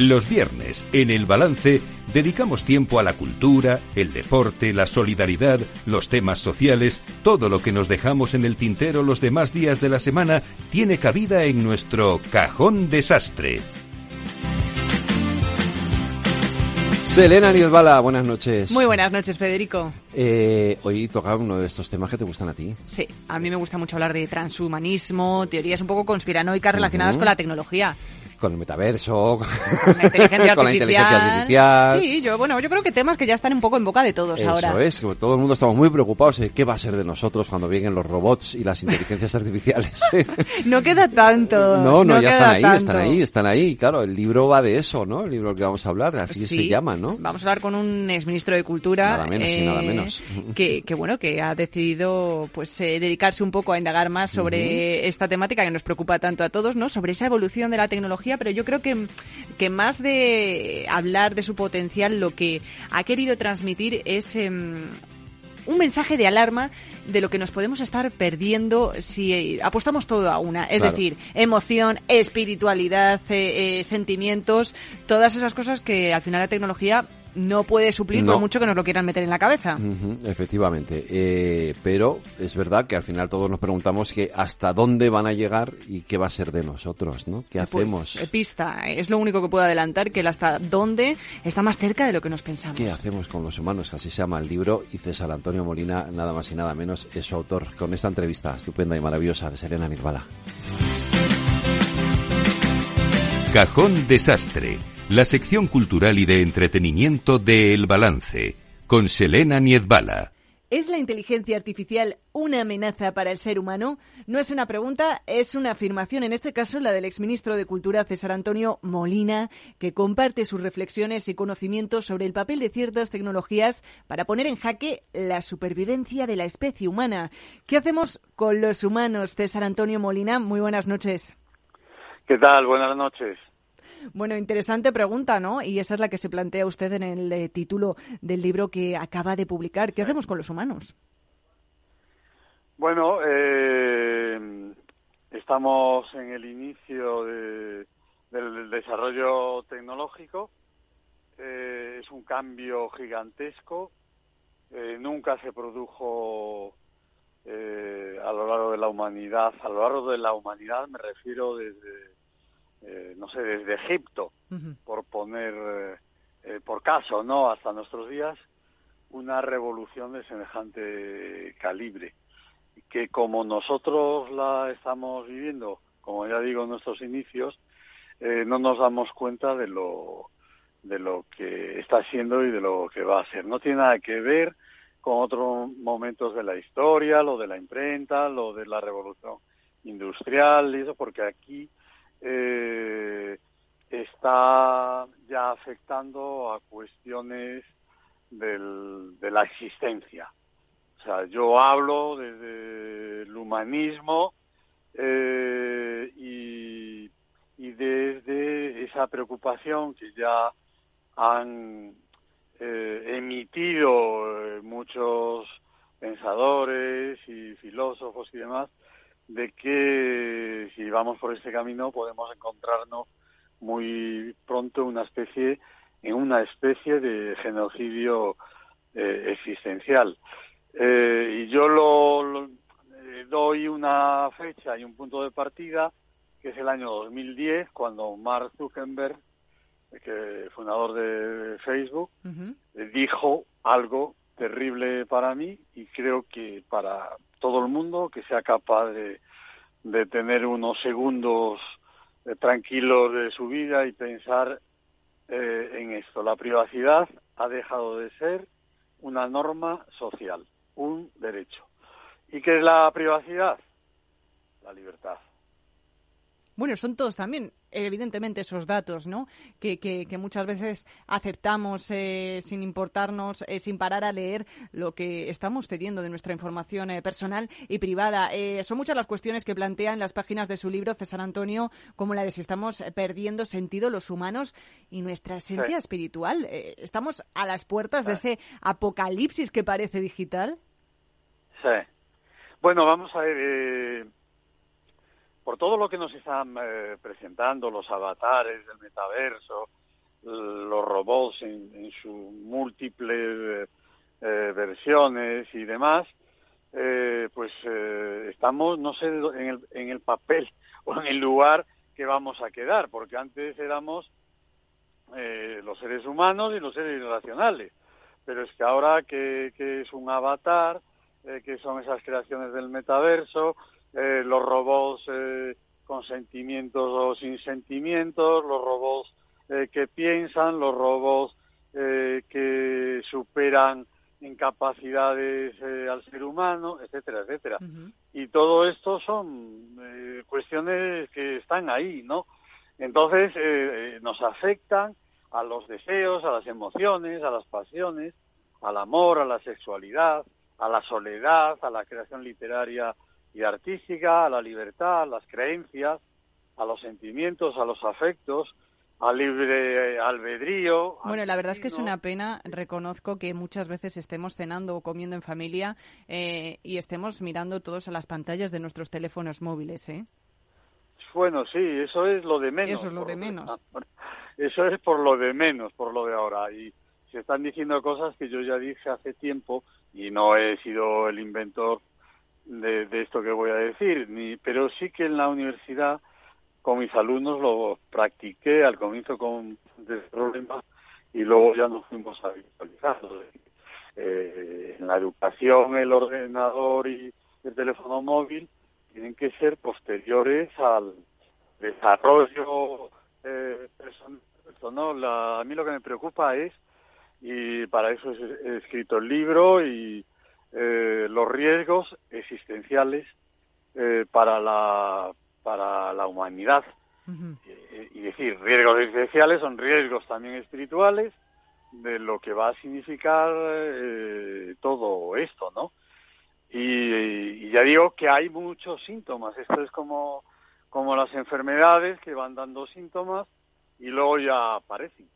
Los viernes, en el balance, dedicamos tiempo a la cultura, el deporte, la solidaridad, los temas sociales, todo lo que nos dejamos en el tintero los demás días de la semana tiene cabida en nuestro cajón desastre Selena Niezbala, buenas noches. Muy buenas noches, Federico. Eh, hoy toca uno de estos temas que te gustan a ti. Sí, a mí me gusta mucho hablar de transhumanismo, teorías un poco conspiranoicas relacionadas con la tecnología con el metaverso, con *laughs* la inteligencia, con la inteligencia artificial. Sí, yo, bueno, yo creo que temas que ya están un poco en boca de todos Eso ahora. es, que todo el mundo estamos muy preocupados de qué va a ser de nosotros cuando lleguen los robots y las inteligencias *laughs* artificiales. no queda tanto. No, no, no ya están ahí, tanto. están ahí, están ahí. Claro, el libro va de eso, ¿no? El libro del que vamos a hablar, así Sí, se llama, ¿no? Vamos a hablar con un exministro de Cultura. Nada menos, nada menos. *laughs* Que, que, bueno, que ha decidido pues eh, dedicarse un poco a indagar más sobre esta temática que nos preocupa tanto a todos, ¿no? Sobre esa evolución de la tecnología, pero yo creo que, que más de hablar de su potencial, lo que ha querido transmitir es em, un mensaje de alarma de lo que nos podemos estar perdiendo si eh, apostamos todo a una. Es Claro. decir, emoción, espiritualidad, eh, eh, sentimientos, todas esas cosas que al final la tecnología no puede suplir No. por mucho que nos lo quieran meter en la cabeza. Efectivamente, Eh, pero es verdad que al final todos nos preguntamos que hasta dónde van a llegar y qué va a ser de nosotros, ¿no? ¿Qué Pues, hacemos? eh, pista, es lo único que puedo adelantar, que el hasta dónde está más cerca de lo que nos pensamos. ¿Qué hacemos con los humanos? Así se llama el libro y César Antonio Molina, nada más y nada menos, es su autor con esta entrevista estupenda y maravillosa de Serena Nizbala. Cajón Desastre, la sección cultural y de entretenimiento de El Balance, con Selena Niezbala. ¿Es la inteligencia artificial una amenaza para el ser humano? No es una pregunta, es una afirmación, en este caso la del exministro de Cultura César Antonio Molina, que comparte sus reflexiones y conocimientos sobre el papel de ciertas tecnologías para poner en jaque la supervivencia de la especie humana. ¿Qué hacemos con los humanos, César Antonio Molina? Muy buenas noches. ¿Qué tal? Buenas noches. Bueno, interesante pregunta, ¿no? Y esa es la que se plantea usted en el eh, título del libro que acaba de publicar. ¿Qué hacemos con los humanos? Bueno, eh, estamos en el inicio de- del desarrollo tecnológico. Eh, es un cambio gigantesco. Eh, nunca se produjo eh, a lo largo de la humanidad. A lo largo de la humanidad me refiero desde, eh, no sé, desde Egipto, por poner eh, eh, por caso, ¿no? Hasta nuestros días, una revolución de semejante calibre que como nosotros la estamos viviendo, como ya digo, en nuestros inicios, eh, no nos damos cuenta de lo de lo que está siendo y de lo que va a ser. No tiene nada que ver con otros momentos de la historia, lo de la imprenta, lo de la revolución industrial, y eso, porque aquí eh, está ya afectando a cuestiones del- de la existencia. O sea, yo hablo desde el humanismo eh, y, y desde esa preocupación que ya han eh, emitido eh, muchos pensadores y filósofos y demás, de que si vamos por este camino podemos encontrarnos muy pronto una especie en una especie de genocidio eh, existencial. Eh, y yo lo, lo- eh, doy una fecha y un punto de partida, que es el año 2010, cuando Mark Zuckerberg, que fundador de Facebook, dijo algo terrible para mí y creo que para todo el mundo que sea capaz de, de tener unos segundos eh, tranquilos de su vida y pensar eh, en esto. La privacidad ha dejado de ser una norma social, un derecho. ¿Y qué es la privacidad? La libertad. Bueno, son todos también, evidentemente, esos datos, ¿no? Que, que, que muchas veces aceptamos eh, sin importarnos, eh, sin parar a leer lo que estamos cediendo de nuestra información eh, personal y privada. Eh, son muchas las cuestiones que plantea en las páginas de su libro César Antonio, como la de si estamos eh, perdiendo sentido los humanos y nuestra esencia Sí. espiritual. ¿Estamos a las puertas de ese apocalipsis que parece digital? Sí. Bueno, vamos a ver. Eh, por todo lo que nos están eh, presentando, los avatares del metaverso, los robots en, en sus múltiples eh, versiones y demás, eh, pues eh, estamos, no sé, en el, en el papel *laughs* o en el lugar que vamos a quedar, porque antes éramos eh, los seres humanos y los seres irracionales. Pero es que ahora que, que es un avatar, eh, que son esas creaciones del metaverso, eh, los robots eh, con sentimientos o sin sentimientos, los robots eh, que piensan, los robots eh, que superan en capacidades eh, al ser humano, etcétera, etcétera. Y todo esto son eh, cuestiones que están ahí, ¿no? Entonces nos afectan a los deseos, a las emociones, a las pasiones, al amor, a la sexualidad, a la soledad, a la creación literaria y artística, a la libertad, a las creencias, a los sentimientos, a los afectos, al libre albedrío. Bueno, la verdad es que es una pena, reconozco que muchas veces estemos cenando o comiendo en familia eh, y estemos mirando todos a las pantallas de nuestros teléfonos móviles, ¿eh? Bueno, sí, eso es lo de menos. Eso es lo de menos. Eso es por lo de menos, por lo de ahora. Y se están diciendo cosas que yo ya dije hace tiempo y no he sido el inventor de, de esto que voy a decir, ni, pero sí que en la universidad con mis alumnos lo practiqué al comienzo con problemas y luego ya nos fuimos habitualizando. Eh, en la educación el ordenador y el teléfono móvil tienen que ser posteriores al desarrollo eh, personal. La, a mí lo que me preocupa es, y para eso he escrito el libro, y eh, los riesgos existenciales eh, para la para la humanidad. y, y decir, riesgos existenciales son riesgos también espirituales de lo que va a significar eh, todo esto, ¿no? Y, y ya digo que hay muchos síntomas. Esto es como, como las enfermedades que van dando síntomas y luego ya aparecen.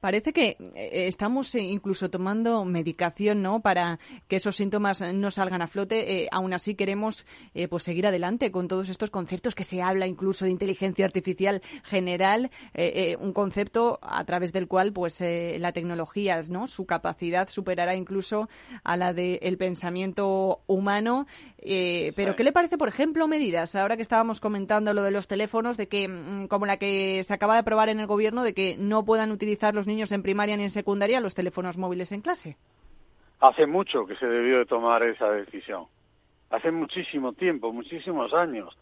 Parece que eh, estamos incluso tomando medicación, ¿no? Para que esos síntomas no salgan a flote. Eh, aún así queremos, eh, pues seguir adelante con todos estos conceptos que se habla incluso de inteligencia artificial general, eh, eh, un concepto a través del cual, pues la tecnología, ¿no? Su capacidad superará incluso a la del pensamiento humano. Pero ¿qué le parece, por ejemplo, medidas? Ahora que estábamos comentando lo de los teléfonos, de que mm, como la que se acaba de aprobar en el gobierno, de que no puedan utilizar los niños en primaria ni en secundaria los teléfonos móviles en clase. Hace mucho que se debió de tomar esa decisión. Hace muchísimo tiempo, muchísimos años.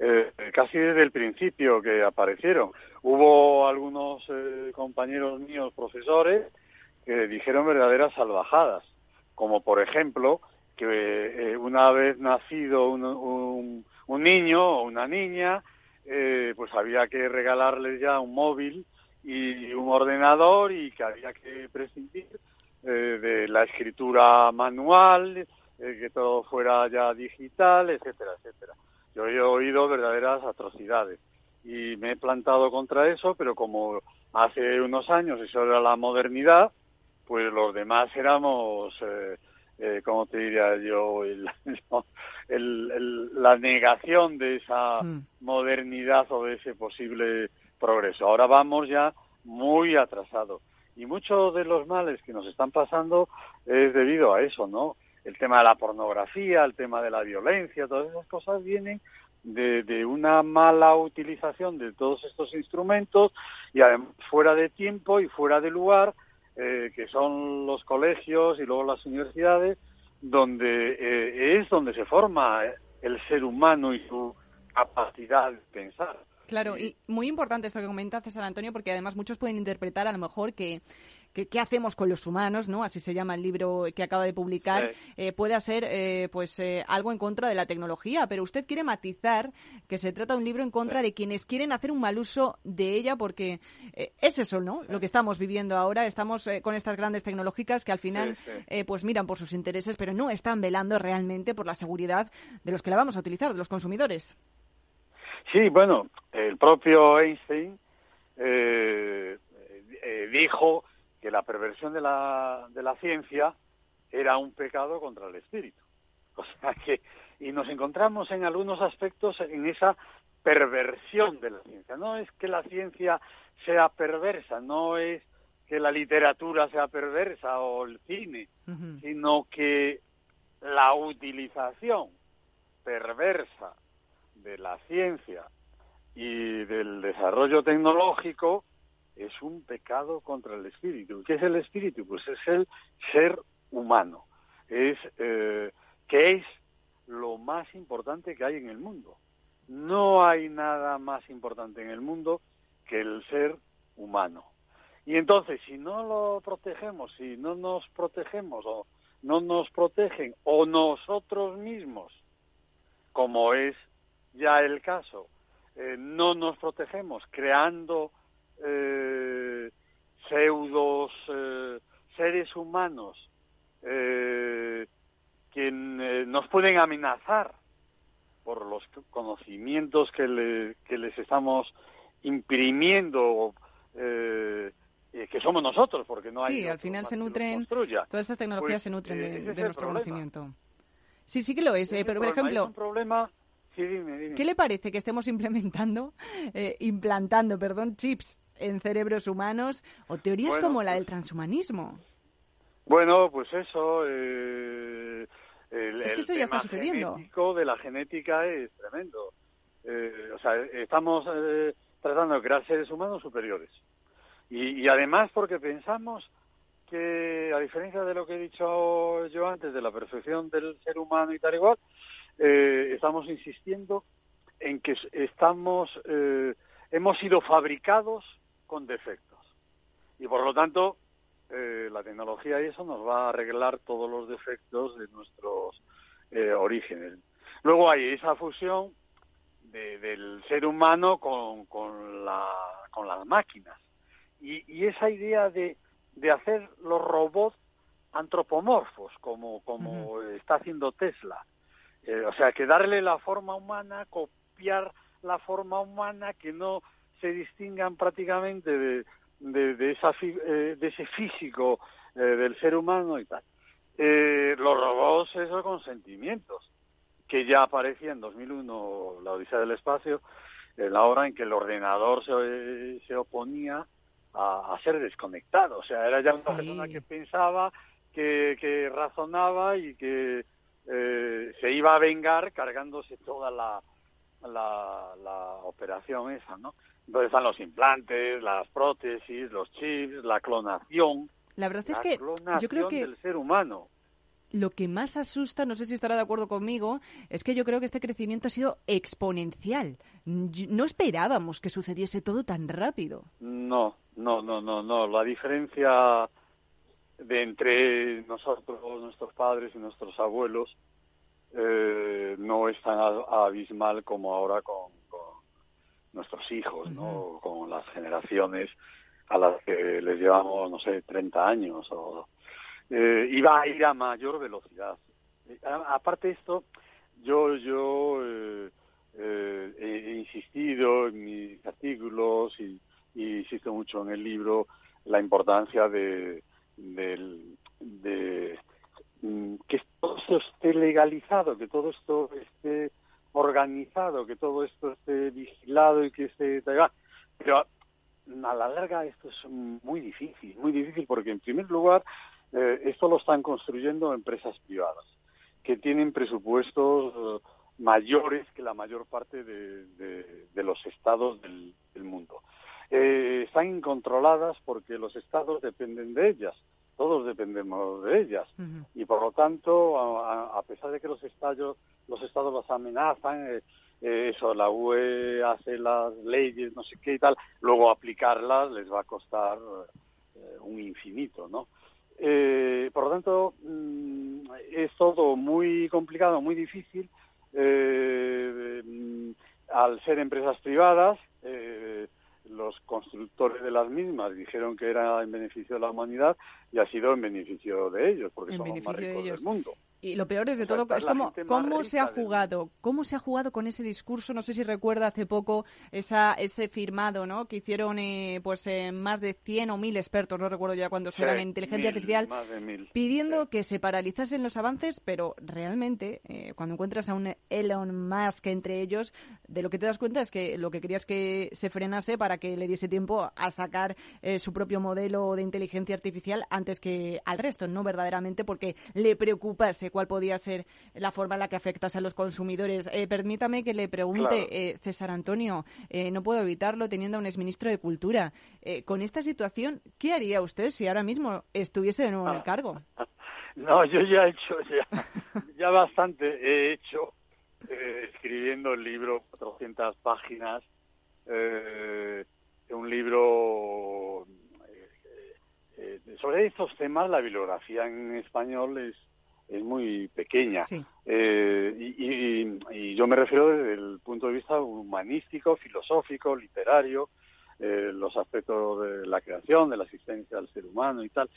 Eh, casi desde el principio que aparecieron. Hubo algunos eh, compañeros míos, profesores, que dijeron verdaderas salvajadas, como por ejemplo que eh, una vez nacido un, un, un niño o una niña, pues había que regalarles ya un móvil y un ordenador y que había que prescindir eh, de la escritura manual, eh, que todo fuera ya digital, etcétera, etcétera. Yo he oído verdaderas atrocidades y me he plantado contra eso, pero como hace unos años eso era la modernidad, pues los demás éramos, eh, eh, ¿cómo te diría yo? El, *laughs* el, el, la negación de esa Mm. modernidad o de ese posible progreso. Ahora vamos ya muy atrasados. Y muchos de los males que nos están pasando es debido a eso, ¿no? El tema de la pornografía, el tema de la violencia, todas esas cosas vienen de, de una mala utilización de todos estos instrumentos y además fuera de tiempo y fuera de lugar, eh, que son los colegios y luego las universidades, donde eh, es donde se forma el ser humano y su capacidad de pensar. Claro, y muy importante esto que comenta César Antonio, porque además muchos pueden interpretar a lo mejor que, qué hacemos con los humanos, ¿no? Así se llama el libro que acaba de publicar, eh, pueda ser eh, pues eh, algo en contra de la tecnología, pero usted quiere matizar que se trata de un libro en contra de quienes quieren hacer un mal uso de ella, porque eh, es eso, ¿no? Lo que estamos viviendo ahora, estamos eh, con estas grandes tecnológicas que al final eh, pues miran por sus intereses, pero no están velando realmente por la seguridad de los que la vamos a utilizar, de los consumidores. Sí, bueno, el propio Einstein eh, eh, dijo que la perversión de la, de la ciencia era un pecado contra el espíritu. *laughs* O sea que, y nos encontramos en algunos aspectos en esa perversión de la ciencia. No es que la ciencia sea perversa, no es que la literatura sea perversa o el cine, sino que la utilización perversa de la ciencia y del desarrollo tecnológico es un pecado contra el espíritu. ¿Qué es el espíritu? Pues es el ser humano. Es eh, que es lo más importante que hay en el mundo. No hay nada más importante en el mundo que el ser humano. Y entonces, si no lo protegemos, si no nos protegemos o no nos protegen o nosotros mismos, como es ya el caso, eh, no nos protegemos creando eh, pseudos eh, seres humanos eh, que nos pueden amenazar por los conocimientos que, le, que les estamos imprimiendo eh, que somos nosotros, porque no hay. Sí, al final se nutren. Todas estas tecnologías pues, se nutren de, nuestro conocimiento. Sí, sí que lo es. pero, por ejemplo. problema. ¿Qué le parece que estemos implementando, implantando, perdón, chips en cerebros humanos o teorías como la del transhumanismo? Bueno, pues eso. Eh, el, es que eso ya está sucediendo. de la genética es tremendo. Eh, o sea, estamos eh, tratando de crear seres humanos superiores. Y, además porque pensamos que, a diferencia de lo que he dicho yo antes, de la perfección del ser humano y tal igual, eh, estamos insistiendo en que estamos, eh, hemos sido fabricados con defectos. Y por lo tanto, eh, la tecnología y eso nos va a arreglar todos los defectos de nuestros orígenes. Luego hay esa fusión del ser humano con, con, la, con las máquinas y, esa idea de, de hacer los robots antropomorfos, como, como está haciendo Tesla. Eh, o sea, que darle la forma humana, copiar la forma humana, que no se distingan prácticamente de, de, esa, eh, de ese físico eh, del ser humano y tal. los robots, esos con sentimientos, que ya aparecía en 2001, la Odisea del Espacio, en la hora en que el ordenador se, se oponía a, ser desconectado. O sea, era ya una persona que pensaba, que, que razonaba y que eh, se iba a vengar cargándose toda la, la, la operación esa, ¿no? Entonces están los implantes, las prótesis, los chips, la clonación. La verdad es que yo creo que del ser humano lo que más asusta, no sé si estará de acuerdo conmigo, es que yo creo que este crecimiento ha sido exponencial. No esperábamos que sucediese todo tan rápido. No, no, no, no, no. La diferencia de entre nosotros, nuestros padres y nuestros abuelos, eh, no es tan abismal como ahora con, nuestros hijos, ¿no? Con las generaciones a las que les llevamos, no sé, 30 años o eh, iba a ir a mayor velocidad. Eh, aparte de esto, yo, yo eh, he insistido en mis artículos y, insisto mucho en el libro la importancia de, de, mm, que todo esto esté legalizado, que todo esto esté organizado, que todo esto esté vigilado y que esté... Pero a la larga esto es muy difícil, muy difícil porque en primer lugar eh, esto lo están construyendo empresas privadas, que tienen presupuestos eh, mayores que la mayor parte de, los estados del, mundo. Eh, están incontroladas porque los estados dependen de ellas, todos dependemos de ellas, y por lo tanto, a, pesar de que los estados, los estados las amenazan, eso, la UE hace las leyes, no sé qué y tal, luego aplicarlas les va a costar un infinito, ¿no? Eh, por lo tanto, mm, es todo muy complicado, muy difícil. Eh, mm, al ser empresas privadas, eh, los constructores de las mismas dijeron que era en beneficio de la humanidad y ha sido en beneficio de ellos, porque somos más ricos del mundo. Y lo peor es de todo es como cómo se ha jugado, cómo se ha jugado con ese discurso. No sé si recuerda hace poco esa, ese firmado, ¿no? Que hicieron eh, pues eh, más de 100 o 1000 expertos, no recuerdo ya cuándo serán en inteligencia artificial, pidiendo que se paralizasen los avances, pero realmente eh, cuando encuentras a un Elon Musk entre ellos, de lo que te das cuenta es que lo que querías que se frenase para que le diese tiempo a sacar su propio modelo de inteligencia artificial antes que al resto, no verdaderamente porque le preocupase cuál podía ser la forma en la que afectase a los consumidores. Eh, permítame que le pregunte, eh, César Antonio, eh, no puedo evitarlo teniendo a un exministro de Cultura. con esta situación, ¿qué haría usted si ahora mismo estuviese de nuevo en el ah. cargo? *laughs* No, yo ya he hecho, ya, *laughs* bastante he hecho, escribiendo el libro, 400 páginas, un libro sobre estos temas, la bibliografía en español es es muy pequeña. Eh, y, yo me refiero desde el punto de vista humanístico, filosófico, literario, eh, los aspectos de la creación, de la existencia del ser humano y tal.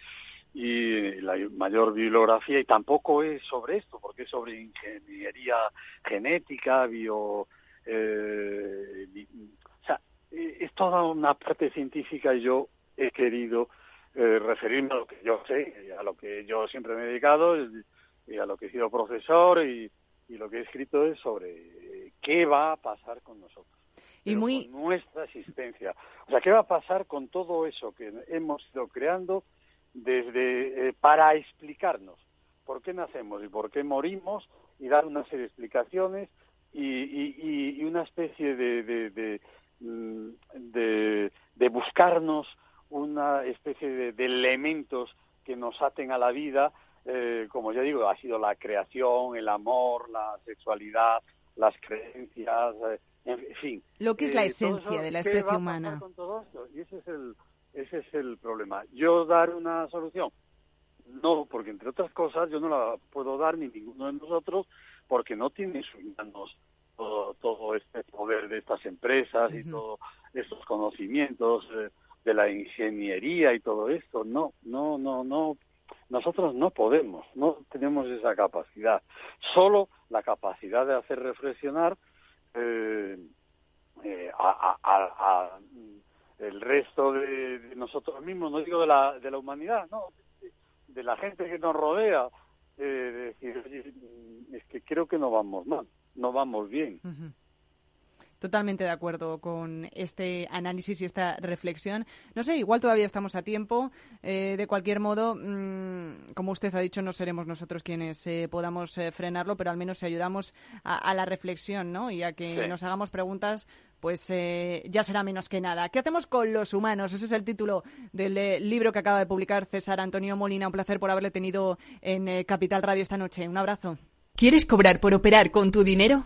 Y la mayor bibliografía, y tampoco es sobre esto, porque es sobre ingeniería genética, bio. Eh, o sea, es toda una parte científica y yo he querido referirme a lo que yo sé, a lo que yo siempre me he dedicado, y a lo que he sido profesor y, lo que he escrito es sobre qué va a pasar con nosotros. Y muy... Con nuestra existencia. O sea, ¿qué va a pasar con todo eso que hemos ido creando desde eh, para explicarnos por qué nacemos y por qué morimos y dar una serie de explicaciones y, una especie de, de, mm, de, de, buscarnos una especie de elementos que nos aten a la vida eh, como ya digo, ha sido la creación, el amor, la sexualidad, las creencias, eh, en fin. Lo que es la eh, esencia de la especie humana. Y ese es el ese es el problema. Yo dar una solución, no, porque entre otras cosas yo no la puedo dar ni ninguno de nosotros porque no tiene sus manos todo, este poder de estas empresas y todos estos conocimientos de la ingeniería y todo esto. No, no, no, no nosotros no podemos, no tenemos esa capacidad. Solo la capacidad de hacer reflexionar eh, eh, a, el resto de, nosotros mismos, no digo de la, de la humanidad, no, de, la gente que nos rodea, eh, decir, es que creo que no vamos mal, no vamos bien. Totalmente de acuerdo con este análisis y esta reflexión. No sé, igual todavía estamos a tiempo. Eh, de cualquier modo, mm, como usted ha dicho, no seremos nosotros quienes eh, podamos eh, frenarlo, pero al menos si ayudamos a, la reflexión ¿no? y a que nos hagamos preguntas, pues ya será menos que nada. ¿Qué hacemos con los humanos? Ese es el título del libro que acaba de publicar César Antonio Molina. Un placer por haberle tenido en Capital Radio esta noche. Un abrazo. ¿Quieres cobrar por operar con tu dinero?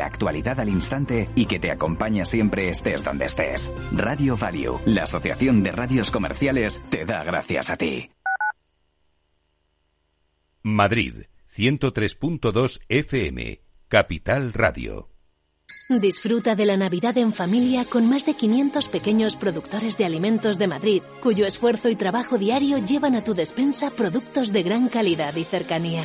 la actualidad al instante y que te acompaña siempre estés donde estés. Radio Value, la Asociación de Radios Comerciales, te da gracias a ti. Madrid, 103.2 FM, Capital Radio. Disfruta de la Navidad en familia con más de 500 pequeños productores de alimentos de Madrid, cuyo esfuerzo y trabajo diario llevan a tu despensa productos de gran calidad y cercanía.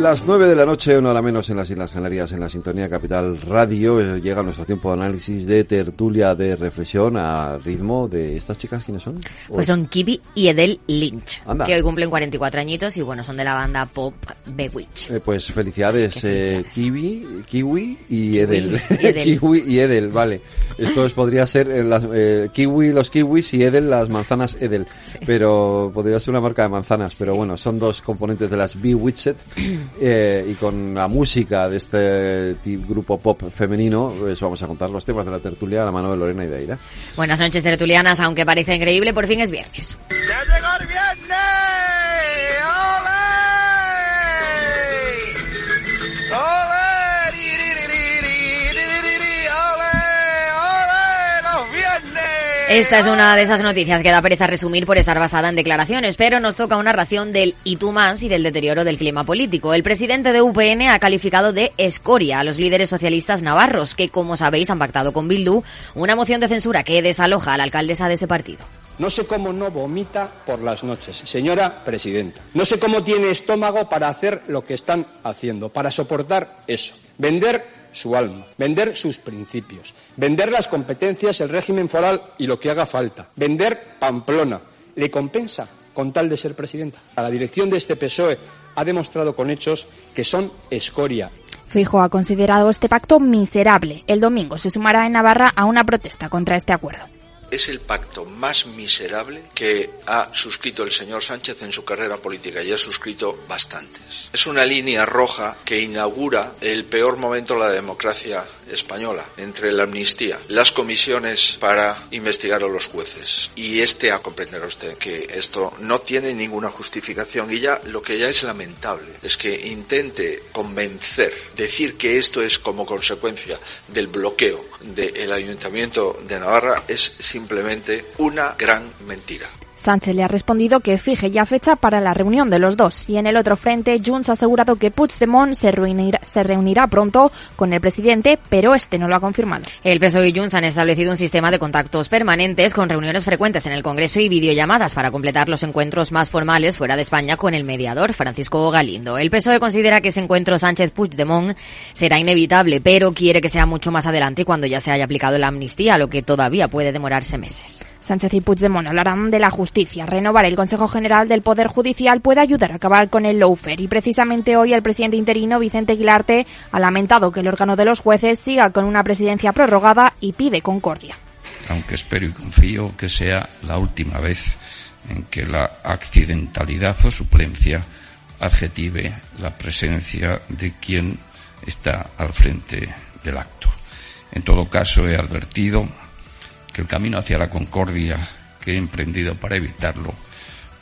Las 9 de la noche, una hora menos en las Islas Canarias, en la sintonía Capital Radio, eh, llega nuestro tiempo de análisis de tertulia de reflexión a ritmo de estas chicas, ¿quiénes son? Pues son Kiwi y Edel Lynch, Anda. que hoy cumplen 44 añitos y bueno, son de la banda pop Bewitch. Eh, pues felicidades, eh, Kiwi, Kiwi y Edel. y *laughs* Edel. kiwi y Edel, vale. Esto es- podría ser eh, las, eh, Kiwi los kiwis y Edel las manzanas Edel. Pero podría ser una marca de manzanas. Pero bueno, son dos componentes de las Bewitched. *clears throat* eh, y con la música de este grupo pop femenino, pues vamos a contar los temas de la tertulia a la mano de Lorena y de Aida. Buenas noches, tertulianas, aunque parece increíble, por fin es viernes. ¡Ya llegó el viernes! Esta es una de esas noticias que da pereza resumir por estar basada en declaraciones, pero nos toca una ración del y tú más y del deterioro del clima político. El presidente de UPN ha calificado de escoria a los líderes socialistas navarros, que como sabéis han pactado con Bildu una moción de censura que desaloja a la alcaldesa de ese partido. No sé cómo no vomita por las noches, señora presidenta. No sé cómo tiene estómago para hacer lo que están haciendo, para soportar eso. Vender su alma, vender sus principios, vender las competencias, el régimen foral y lo que haga falta, vender Pamplona. ¿Le compensa con tal de ser presidenta? A la dirección de este PSOE ha demostrado con hechos que son escoria, Fijo ha considerado este pacto miserable. El domingo se sumará en Navarra a una protesta contra este acuerdo. Es el pacto más miserable que ha suscrito el señor Sánchez en su carrera política y ha suscrito bastantes. Es una línea roja que inaugura el peor momento de la democracia española, entre la amnistía, las comisiones para investigar a los jueces. Y este a comprender usted que esto no tiene ninguna justificación y ya lo que ya es lamentable es que intente convencer, decir que esto es como consecuencia del bloqueo del Ayuntamiento de Navarra es simplemente una gran mentira. Sánchez le ha respondido que fije ya fecha para la reunión de los dos. Y en el otro frente, Junts ha asegurado que Puigdemont se reunirá, se reunirá pronto con el presidente, pero este no lo ha confirmado. El PSOE y Junts han establecido un sistema de contactos permanentes con reuniones frecuentes en el Congreso y videollamadas para completar los encuentros más formales fuera de España con el mediador Francisco Galindo. El PSOE considera que ese encuentro Sánchez-Puigdemont será inevitable, pero quiere que sea mucho más adelante cuando ya se haya aplicado la amnistía, lo que todavía puede demorarse meses. Sánchez y Puigdemont hablarán de la justicia. Renovar el Consejo General del Poder Judicial puede ayudar a acabar con el lawfare. Y precisamente hoy el presidente interino, Vicente Aguilarte, ha lamentado que el órgano de los jueces siga con una presidencia prorrogada y pide concordia. aunque espero y confío que sea la última vez en que la accidentalidad o suplencia adjetive la presencia de quien está al frente del acto. En todo caso, he advertido que el camino hacia la concordia que he emprendido para evitarlo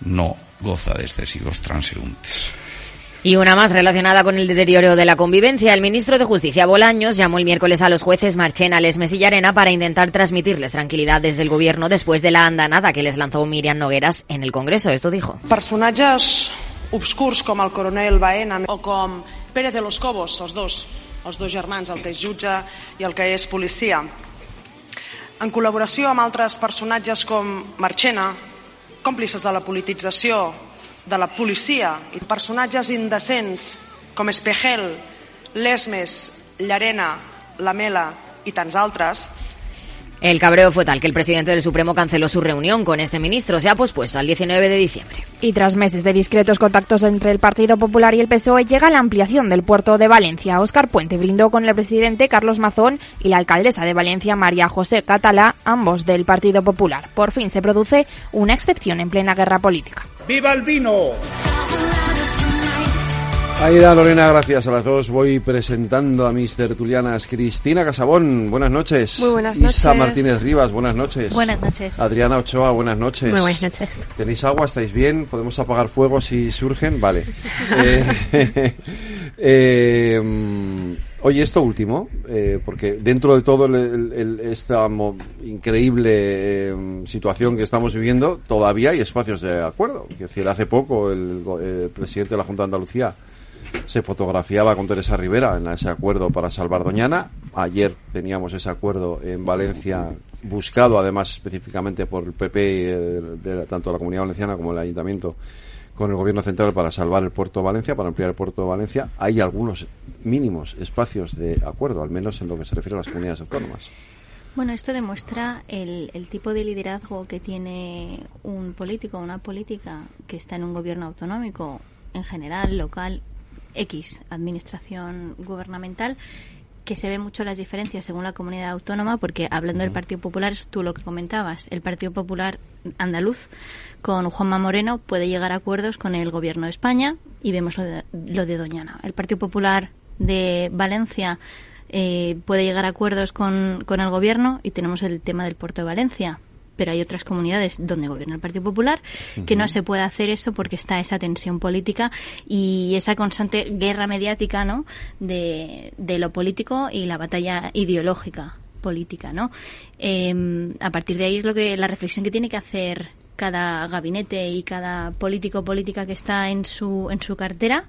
no goza de excesivos transeúntes. Y una más relacionada con el deterioro de la convivencia. El ministro de Justicia, Bolaños, llamó el miércoles a los jueces Marchena, Lesmes y Llarena para intentar transmitirles tranquilidad desde el gobierno después de la andanada que les lanzó Miriam Nogueras en el Congreso. Esto dijo. Personatges obscurs com el coronel Baena o com Pérez de los Cobos, els dos, els dos germans, el que és jutge i el que és policia. En col·laboració amb altres personatges com Marchena, còmplices de la politització de la policia i personatges indecents com Espejel, Lesmes, Llarena, Lamela i tants altres, El cabreo fue tal que el presidente del Supremo canceló su reunión con este ministro. Se ha pospuesto al 19 de diciembre. Y tras meses de discretos contactos entre el Partido Popular y el PSOE, llega la ampliación del puerto de Valencia. Óscar Puente brindó con el presidente Carlos Mazón y la alcaldesa de Valencia, María José Catalá, ambos del Partido Popular. Por fin se produce una excepción en plena guerra política. ¡Viva el vino! Aida, Lorena, gracias a las dos. Voy presentando a mis tertulianas. Cristina Casabón, buenas noches. Muy buenas Isa noches. Martínez Rivas, buenas noches. Buenas noches. Adriana Ochoa, buenas noches. Muy buenas noches. ¿Tenéis agua? ¿Estáis bien? ¿Podemos apagar fuego si surgen? Vale. *laughs* Eh, *laughs* eh, oye, esto último, eh, porque dentro de todo el- el- el- esta mo- increíble eh, situación que estamos viviendo, todavía hay espacios de acuerdo. Es decir, hace poco el, el presidente de la Junta de Andalucía se fotografiaba con Teresa Rivera en ese acuerdo para salvar Doñana. Ayer teníamos ese acuerdo en Valencia, buscado además específicamente por el PP, eh, de, tanto la Comunidad Valenciana como el Ayuntamiento, con el Gobierno Central para salvar el puerto de Valencia, para ampliar el puerto de Valencia. Hay algunos mínimos espacios de acuerdo, al menos en lo que se refiere a las comunidades autónomas. Bueno, esto demuestra el, el tipo de liderazgo que tiene un político, una política que está en un gobierno autonómico, en general, local, X, administración gubernamental, que se ven mucho las diferencias según la comunidad autónoma, porque hablando del Partido Popular, es tú lo que comentabas, el Partido Popular andaluz con Juanma Moreno puede llegar a acuerdos con el gobierno de España y vemos lo de, lo de Doñana. El Partido Popular de Valencia eh, puede llegar a acuerdos con, con el gobierno y tenemos el tema del puerto de Valencia. Pero hay otras comunidades donde gobierna el Partido Popular que no se puede hacer eso porque está esa tensión política y esa constante guerra mediática, ¿no? De, de lo político y la batalla ideológica política, ¿no? Eh, a partir de ahí es lo que la reflexión que tiene que hacer cada gabinete y cada político política que está en su en su cartera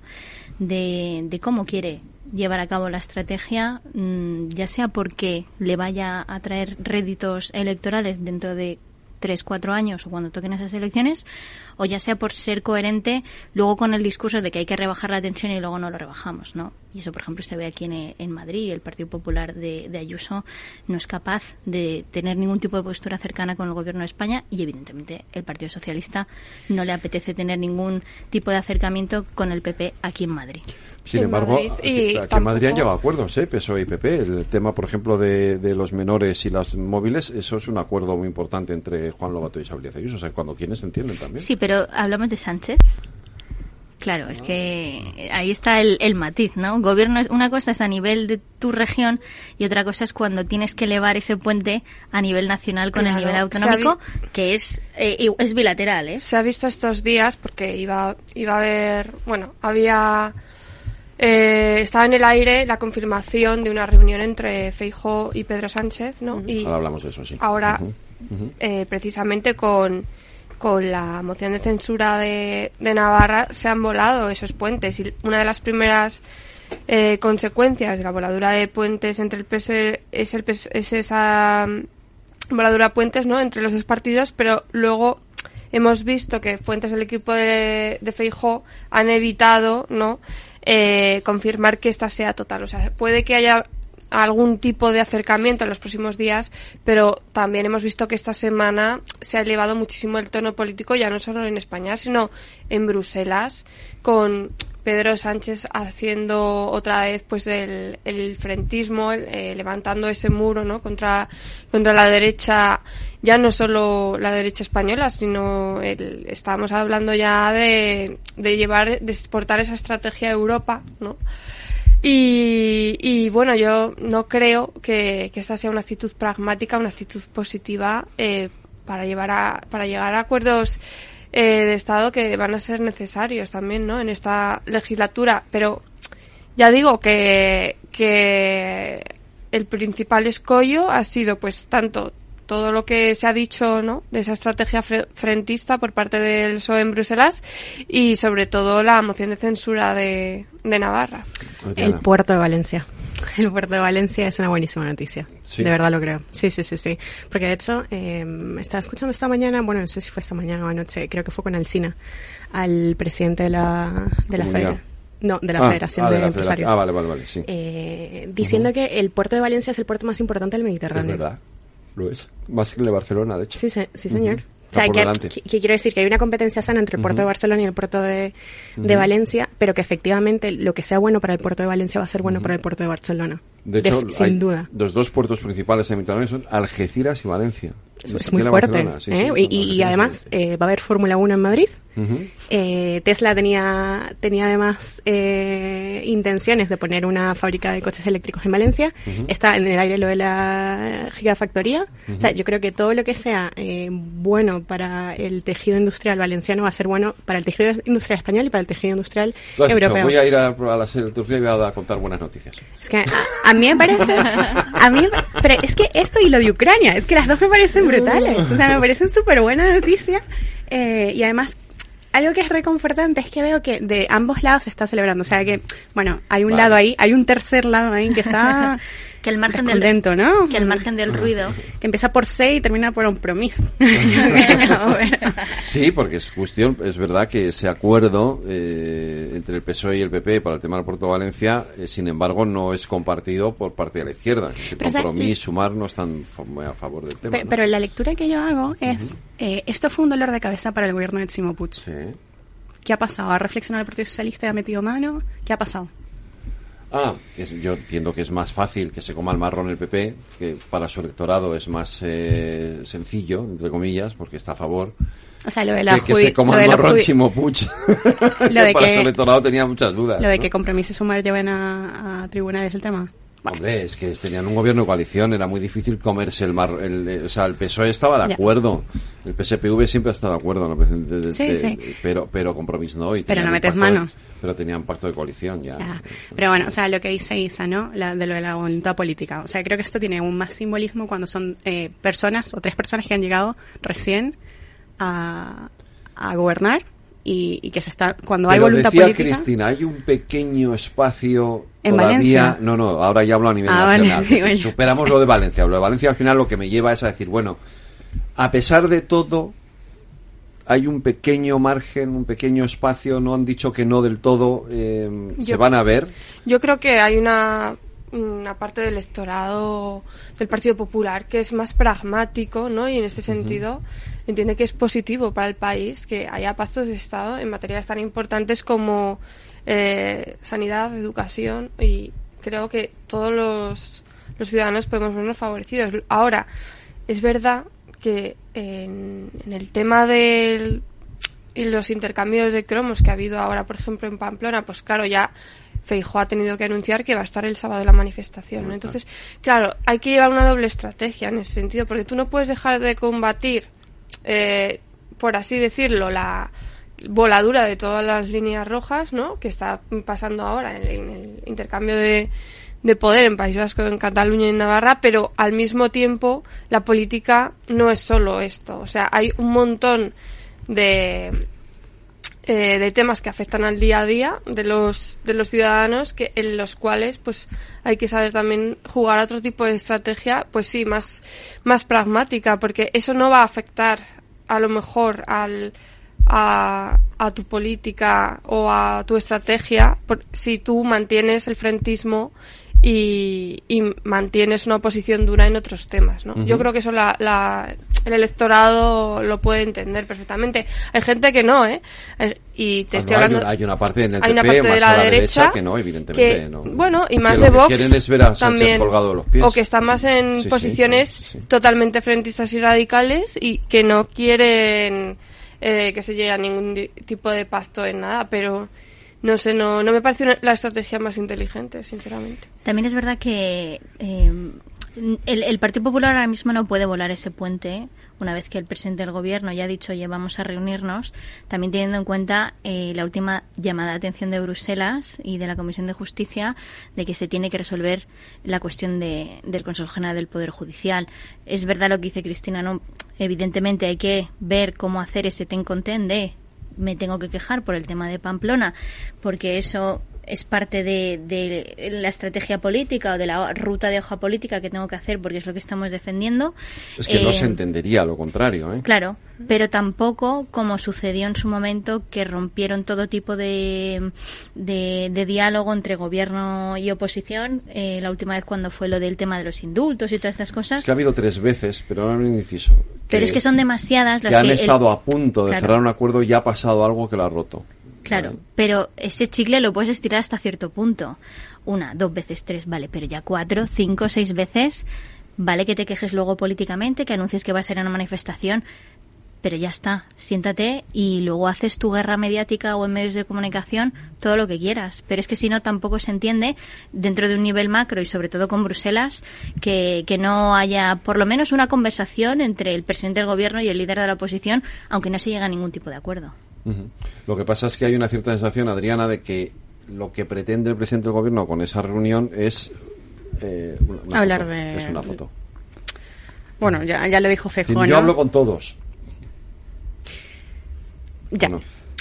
de, de cómo quiere llevar a cabo la estrategia, mm, ya sea porque le vaya a traer réditos electorales dentro de tres, cuatro años o cuando toquen esas elecciones, o ya sea por ser coherente luego con el discurso de que hay que rebajar la tensión y luego no lo rebajamos, ¿no? Y eso, por ejemplo, se ve aquí en, en Madrid. El Partido Popular de, de Ayuso no es capaz de tener ningún tipo de postura cercana con el Gobierno de España y, evidentemente, el Partido Socialista no le apetece tener ningún tipo de acercamiento con el PP aquí en Madrid. Sin embargo, Madrid, aquí, en Madrid han a acuerdos, ¿eh? PSOE y PP. El tema, por ejemplo, de, de los menores y las móviles, eso es un acuerdo muy importante entre Juan Lobato y Isabel. O sea, cuando quienes entienden también. Sí, pero hablamos de Sánchez. Claro, es que ahí está el, el matiz, ¿no? Gobierno es una cosa es a nivel de tu región y otra cosa es cuando tienes que elevar ese puente a nivel nacional con Claro, el nivel autonómico, que es eh, i- es bilateral, ¿eh? Se ha visto estos días porque iba, iba a haber, bueno, había, eh, estaba en el aire la confirmación de una reunión entre Feijo y Pedro Sánchez, ¿no? Y Ahora hablamos de eso, sí. ahora, Eh, precisamente con, con la moción de censura de, de Navarra se han volado esos puentes. Y una de las primeras eh, consecuencias de la voladura de puentes entre el PSOE es, el PS es esa mm, voladura de puentes no entre los dos partidos pero luego hemos visto que fuentes del equipo de, de Feijó han evitado no Eh, confirmar que esta sea total. O sea puede que haya algún tipo de acercamiento en los próximos días, pero también hemos visto que esta semana se ha elevado muchísimo el tono político, ya no solo en España, sino en Bruselas, con Pedro Sánchez haciendo otra vez pues el, el frentismo, eh, levantando ese muro ¿no? contra, contra la derecha, ya no solo la derecha española, sino el, estábamos hablando ya de, de llevar, de exportar esa estrategia a Europa, ¿no? Y, y, bueno, yo no creo que, que esta sea una actitud pragmática, una actitud positiva eh, para llevar a, para llegar a acuerdos eh, de Estado que van a ser necesarios también, ¿no? En esta legislatura. Pero ya digo que, que el principal escollo ha sido, pues, tanto todo lo que se ha dicho ¿no? de esa estrategia fre- frentista por parte del PSOE en Bruselas y sobre todo la moción de censura de, de Navarra. El puerto de Valencia. *laughs* El puerto de Valencia es una buenísima noticia. Sí. De verdad lo creo. Sí, sí, sí, sí. Porque de hecho, eh, estaba escuchando esta mañana, bueno, no sé si fue esta mañana o anoche, creo que fue con Alsina, al presidente de la, de la Comunidad. Federación. No, de la Ah, Federación ah, de, la Empresarios. Federación. Ah, vale, vale, vale, sí. Eh, diciendo que el puerto de Valencia es el puerto más importante del Es Mediterráneo. verdad, lo es. Más que el de Barcelona, de hecho. Sí, sí, señor. O sea, por que, delante. que- que quiero decir que hay una competencia sana entre el puerto de Barcelona y el puerto de, de. Valencia, pero que efectivamente lo que sea bueno para el puerto de Valencia va a ser bueno para el puerto de Barcelona. De hecho, sin hay duda. los dos puertos principales en Mediterráneo son Algeciras y Valencia. es, es muy fuerte. Sí, ¿eh? sí, y, y- además eh, va a haber Fórmula 1 en Madrid. Ujú. Eh, Tesla tenía, tenía además eh, intenciones de poner una fábrica de coches eléctricos en Valencia. Ujú. Está en el aire lo de la gigafactoría. O sea, yo creo que todo lo que sea eh, bueno para el tejido industrial valenciano va a ser bueno para el tejido industrial español y para el tejido industrial has dicho, europeo. voy a ir a, a la serie de Turquía y voy a contar buenas noticias. Es que a, mí me parece, a mí, pero es que esto y lo de Ucrania, es que las dos me parecen brutales, o sea, me parecen súper buena noticia eh, y además algo que es reconfortante es que veo que de ambos lados se está celebrando, o sea que, bueno, hay un Vale. lado ahí, hay un tercer lado ahí que está *laughs* que el margen del descontento, ¿no? que al margen del ruido Que empieza por C y termina por un promis. *laughs* Sí, porque es cuestión, es verdad que ese acuerdo eh, entre el PSOE y el PP para el tema del Puerto de Valencia, eh, sin embargo, no es compartido por parte de la izquierda. Que Pero, o sea, Compromís, Sumar no están a favor del tema. Pe- ¿no? Pero la lectura que yo hago es, eh, esto fue un dolor de cabeza para el gobierno de Chimo Puig. ¿Qué ha pasado? ¿Ha reflexionado el Partido Socialista y ha metido mano? ¿Qué ha pasado? Ah, que es- yo entiendo que es más fácil que se coma el marrón el PP, que para su electorado es más eh, sencillo, entre comillas, porque está a favor. O sea, lo de la que, que se coma lo el marrón judi- Chimo Puig. *laughs* Lo de *laughs* para que- su electorado tenía muchas dudas. Lo de ¿no? que compromisos sumar lleven a, a tribunales el tema. Hombre, es que tenían un gobierno de coalición, era muy difícil comerse el mar, el, eh, o sea, el PSOE estaba de Ya. acuerdo, el PSPV siempre ha estado de acuerdo, ¿no? De- de- Sí, de- sí. pero pero compromiso no, y Pero no metes mano. Pero tenían pacto de coalición ya. Ya. Pero bueno, o sea, lo que dice Isa, ¿no? La, de lo de la voluntad política. O sea, creo que esto tiene aún más simbolismo cuando son eh, personas o tres personas que han llegado recién a, a gobernar y, y que se está cuando hay Pero voluntad decía política. Cristina, hay un pequeño espacio ¿En todavía. Valencia? No, no, ahora ya hablo a nivel Ah, nacional. *laughs* Superamos lo de Valencia. Lo de Valencia al final lo que me lleva es a decir, bueno, a pesar de todo, hay un pequeño margen, un pequeño espacio, no han dicho que no del todo, eh, se Yo- van a ver. Yo creo que hay una, una parte del electorado del Partido Popular que es más pragmático, ¿no? Y en este sentido entiende que es positivo para el país que haya pactos de Estado en materias tan importantes como eh, sanidad, educación y creo que todos los, los ciudadanos podemos vernos favorecidos. Ahora, es verdad que en, en el tema del y los intercambios de cromos que ha habido ahora, por ejemplo, en Pamplona, pues claro, ya Feijóo ha tenido que anunciar que va a estar el sábado la manifestación. ¿no? Entonces, claro, hay que llevar una doble estrategia en ese sentido, porque tú no puedes dejar de combatir, eh, por así decirlo, la voladura de todas las líneas rojas, ¿no? Que está pasando ahora en, en el intercambio de, de poder en País Vasco, en Cataluña y en Navarra, pero al mismo tiempo la política no es solo esto. O sea, hay un montón de, eh, de temas que afectan al día a día de los, de los ciudadanos que, en los cuales pues hay que saber también jugar a otro tipo de estrategia, pues sí, más, más pragmática, porque eso no va a afectar a lo mejor al, a, a tu política o a tu estrategia por- si tú mantienes el frentismo y, y mantienes una posición dura en otros temas, ¿no? Yo creo que eso la, la- el electorado lo puede entender perfectamente. Hay gente que no, ¿eh? Eh, Y te Ah, estoy no, hay hablando... un- hay una parte en el hay una PP, parte de la derecha, derecha, que no, evidentemente, que, no. Bueno, y más de que Vox quieren es ver a también, colgado de los pies. O que están más en Sí, sí, posiciones totalmente frentistas y radicales y que no quieren eh, que se llegue a ningún tipo de pacto en nada, pero no sé, no, no me parece una- la estrategia más inteligente, sinceramente. También es verdad que eh, el, Partido Popular ahora mismo no puede volar ese puente una vez que el presidente del gobierno ya ha dicho oye vamos a reunirnos, también teniendo en cuenta eh, la última llamada de atención de Bruselas y de la Comisión de Justicia de que se tiene que resolver la cuestión de, del Consejo General del Poder Judicial. Es verdad lo que dice Cristina, ¿no? Evidentemente hay que ver cómo hacer ese ten con ten de me tengo que quejar por el tema de Pamplona, porque eso es parte de, de la estrategia política o de la ruta de hoja política que tengo que hacer porque es lo que estamos defendiendo. Es que no Eh, se entendería lo contrario, ¿eh? Claro, pero tampoco como sucedió en su momento que rompieron todo tipo de, de, de diálogo entre gobierno y oposición, eh, la última vez cuando fue lo del tema de los indultos y todas estas cosas. Es que ha habido tres veces, pero ahora un inciso. pero es que son demasiadas las que han que el- estado a punto de Claro. cerrar un acuerdo y ha pasado algo que lo ha roto. Claro, pero ese chicle lo puedes estirar hasta cierto punto. Una, dos veces, tres, vale, pero ya cuatro, cinco, seis veces vale que te quejes luego políticamente, que anuncies que va a ser una manifestación, pero ya está, siéntate y luego haces tu guerra mediática o en medios de comunicación todo lo que quieras. Pero es que si no, tampoco se entiende dentro de un nivel macro y sobre todo con Bruselas que, que no haya por lo menos una conversación entre el presidente del gobierno y el líder de la oposición, aunque no se llegue a ningún tipo de acuerdo. Lo que pasa es que hay una cierta sensación, Adriana, de que lo que pretende el presidente del gobierno con esa reunión es eh, una- Hablar foto. de- Es una foto. Bueno, ya, ya lo dijo Feijóo, Yo ¿no? hablo con todos. Ya.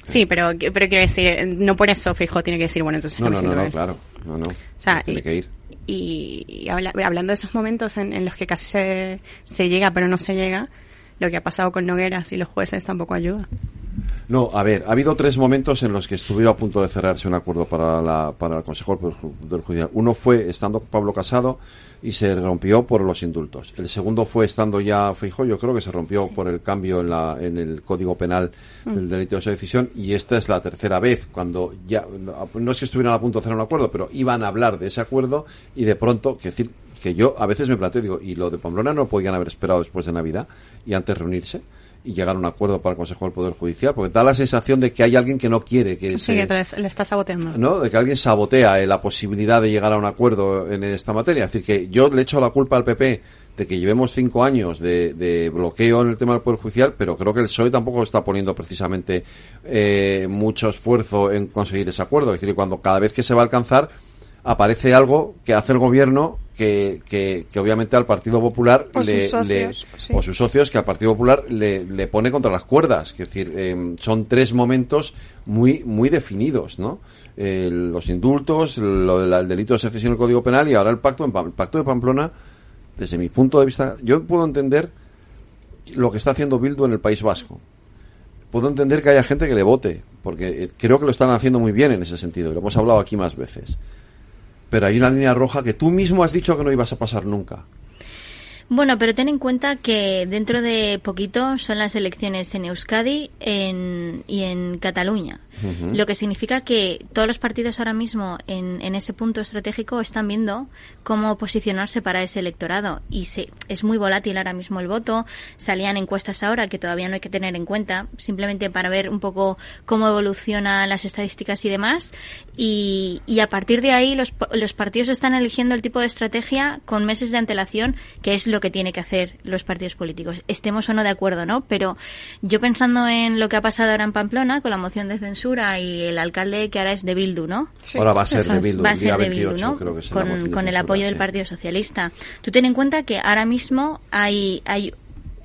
Sí, pero, pero quiero decir, no por eso Feijóo tiene que decir, bueno, entonces No, me no, no, siento no, claro. No, no. O sea, Tiene y- que ir. Y, y habla- hablando de esos momentos en, en los que casi se, se llega, pero no se llega, lo que ha pasado con Nogueras y los jueces tampoco ayuda. No, a ver, ha habido tres momentos en los que estuvieron a punto de cerrarse un acuerdo para, la, para el Consejo del del Judicial. Uno fue estando Pablo Casado y se rompió por los indultos. El segundo fue estando ya Feijóo, yo creo que se rompió por el cambio en, la, en el Código Penal del Mm. delito de esa decisión y esta es la tercera vez cuando ya, no es que estuvieran a punto de cerrar un acuerdo, pero iban a hablar de ese acuerdo y de pronto, que decir, que yo a veces me planteo, digo, y lo de Pamplona no podían haber esperado después de Navidad y antes reunirse y llegar a un acuerdo para el Consejo del Poder Judicial, porque da la sensación de que hay alguien que no quiere que Sí, se- que le está saboteando. ¿no? De que alguien sabotea eh, la posibilidad de llegar a un acuerdo en esta materia. Es decir, que yo le echo la culpa al PP de que llevemos cinco años de, de bloqueo en el tema del Poder Judicial, pero creo que el PSOE tampoco está poniendo precisamente eh, mucho esfuerzo en conseguir ese acuerdo. Es decir, cuando cada vez que se va a alcanzar aparece algo que hace el gobierno que, que, que obviamente al Partido Popular O le, sus socios, le- sí. o sus socios que al Partido Popular le, le pone contra las cuerdas. Es decir, eh, son tres momentos muy muy definidos, ¿no? Eh, los indultos, lo el delito de secesión del Código Penal y ahora el pacto, el pacto de Pamplona. Desde mi punto de vista, yo puedo entender lo que está haciendo Bildu en el País Vasco. Puedo entender que haya gente que le vote, porque eh, creo que lo están haciendo muy bien en ese sentido, y lo hemos hablado aquí más veces. Pero hay una línea roja que tú mismo has dicho que no ibas a pasar nunca. Bueno, pero ten en cuenta que dentro de poquito son las elecciones en Euskadi en- y en Cataluña. Lo que significa que todos los partidos ahora mismo en, en ese punto estratégico están viendo cómo posicionarse para ese electorado. Y se, es muy volátil ahora mismo el voto. Salían encuestas ahora que todavía no hay que tener en cuenta, simplemente para ver un poco cómo evolucionan las estadísticas y demás. Y, y a partir de ahí los, los partidos están eligiendo el tipo de estrategia con meses de antelación, que es lo que tiene que hacer los partidos políticos. Estemos o no de acuerdo, ¿no? Pero yo pensando en lo que ha pasado ahora en Pamplona con la moción de censura y el alcalde que ahora es de Bildu, ¿no? Ahora va a ser de. Bildu, Va a el ser día de 28 Bildu, ¿no? creo que Con, de con el apoyo del sí. Partido Socialista. Tú ten en cuenta que ahora mismo hay, hay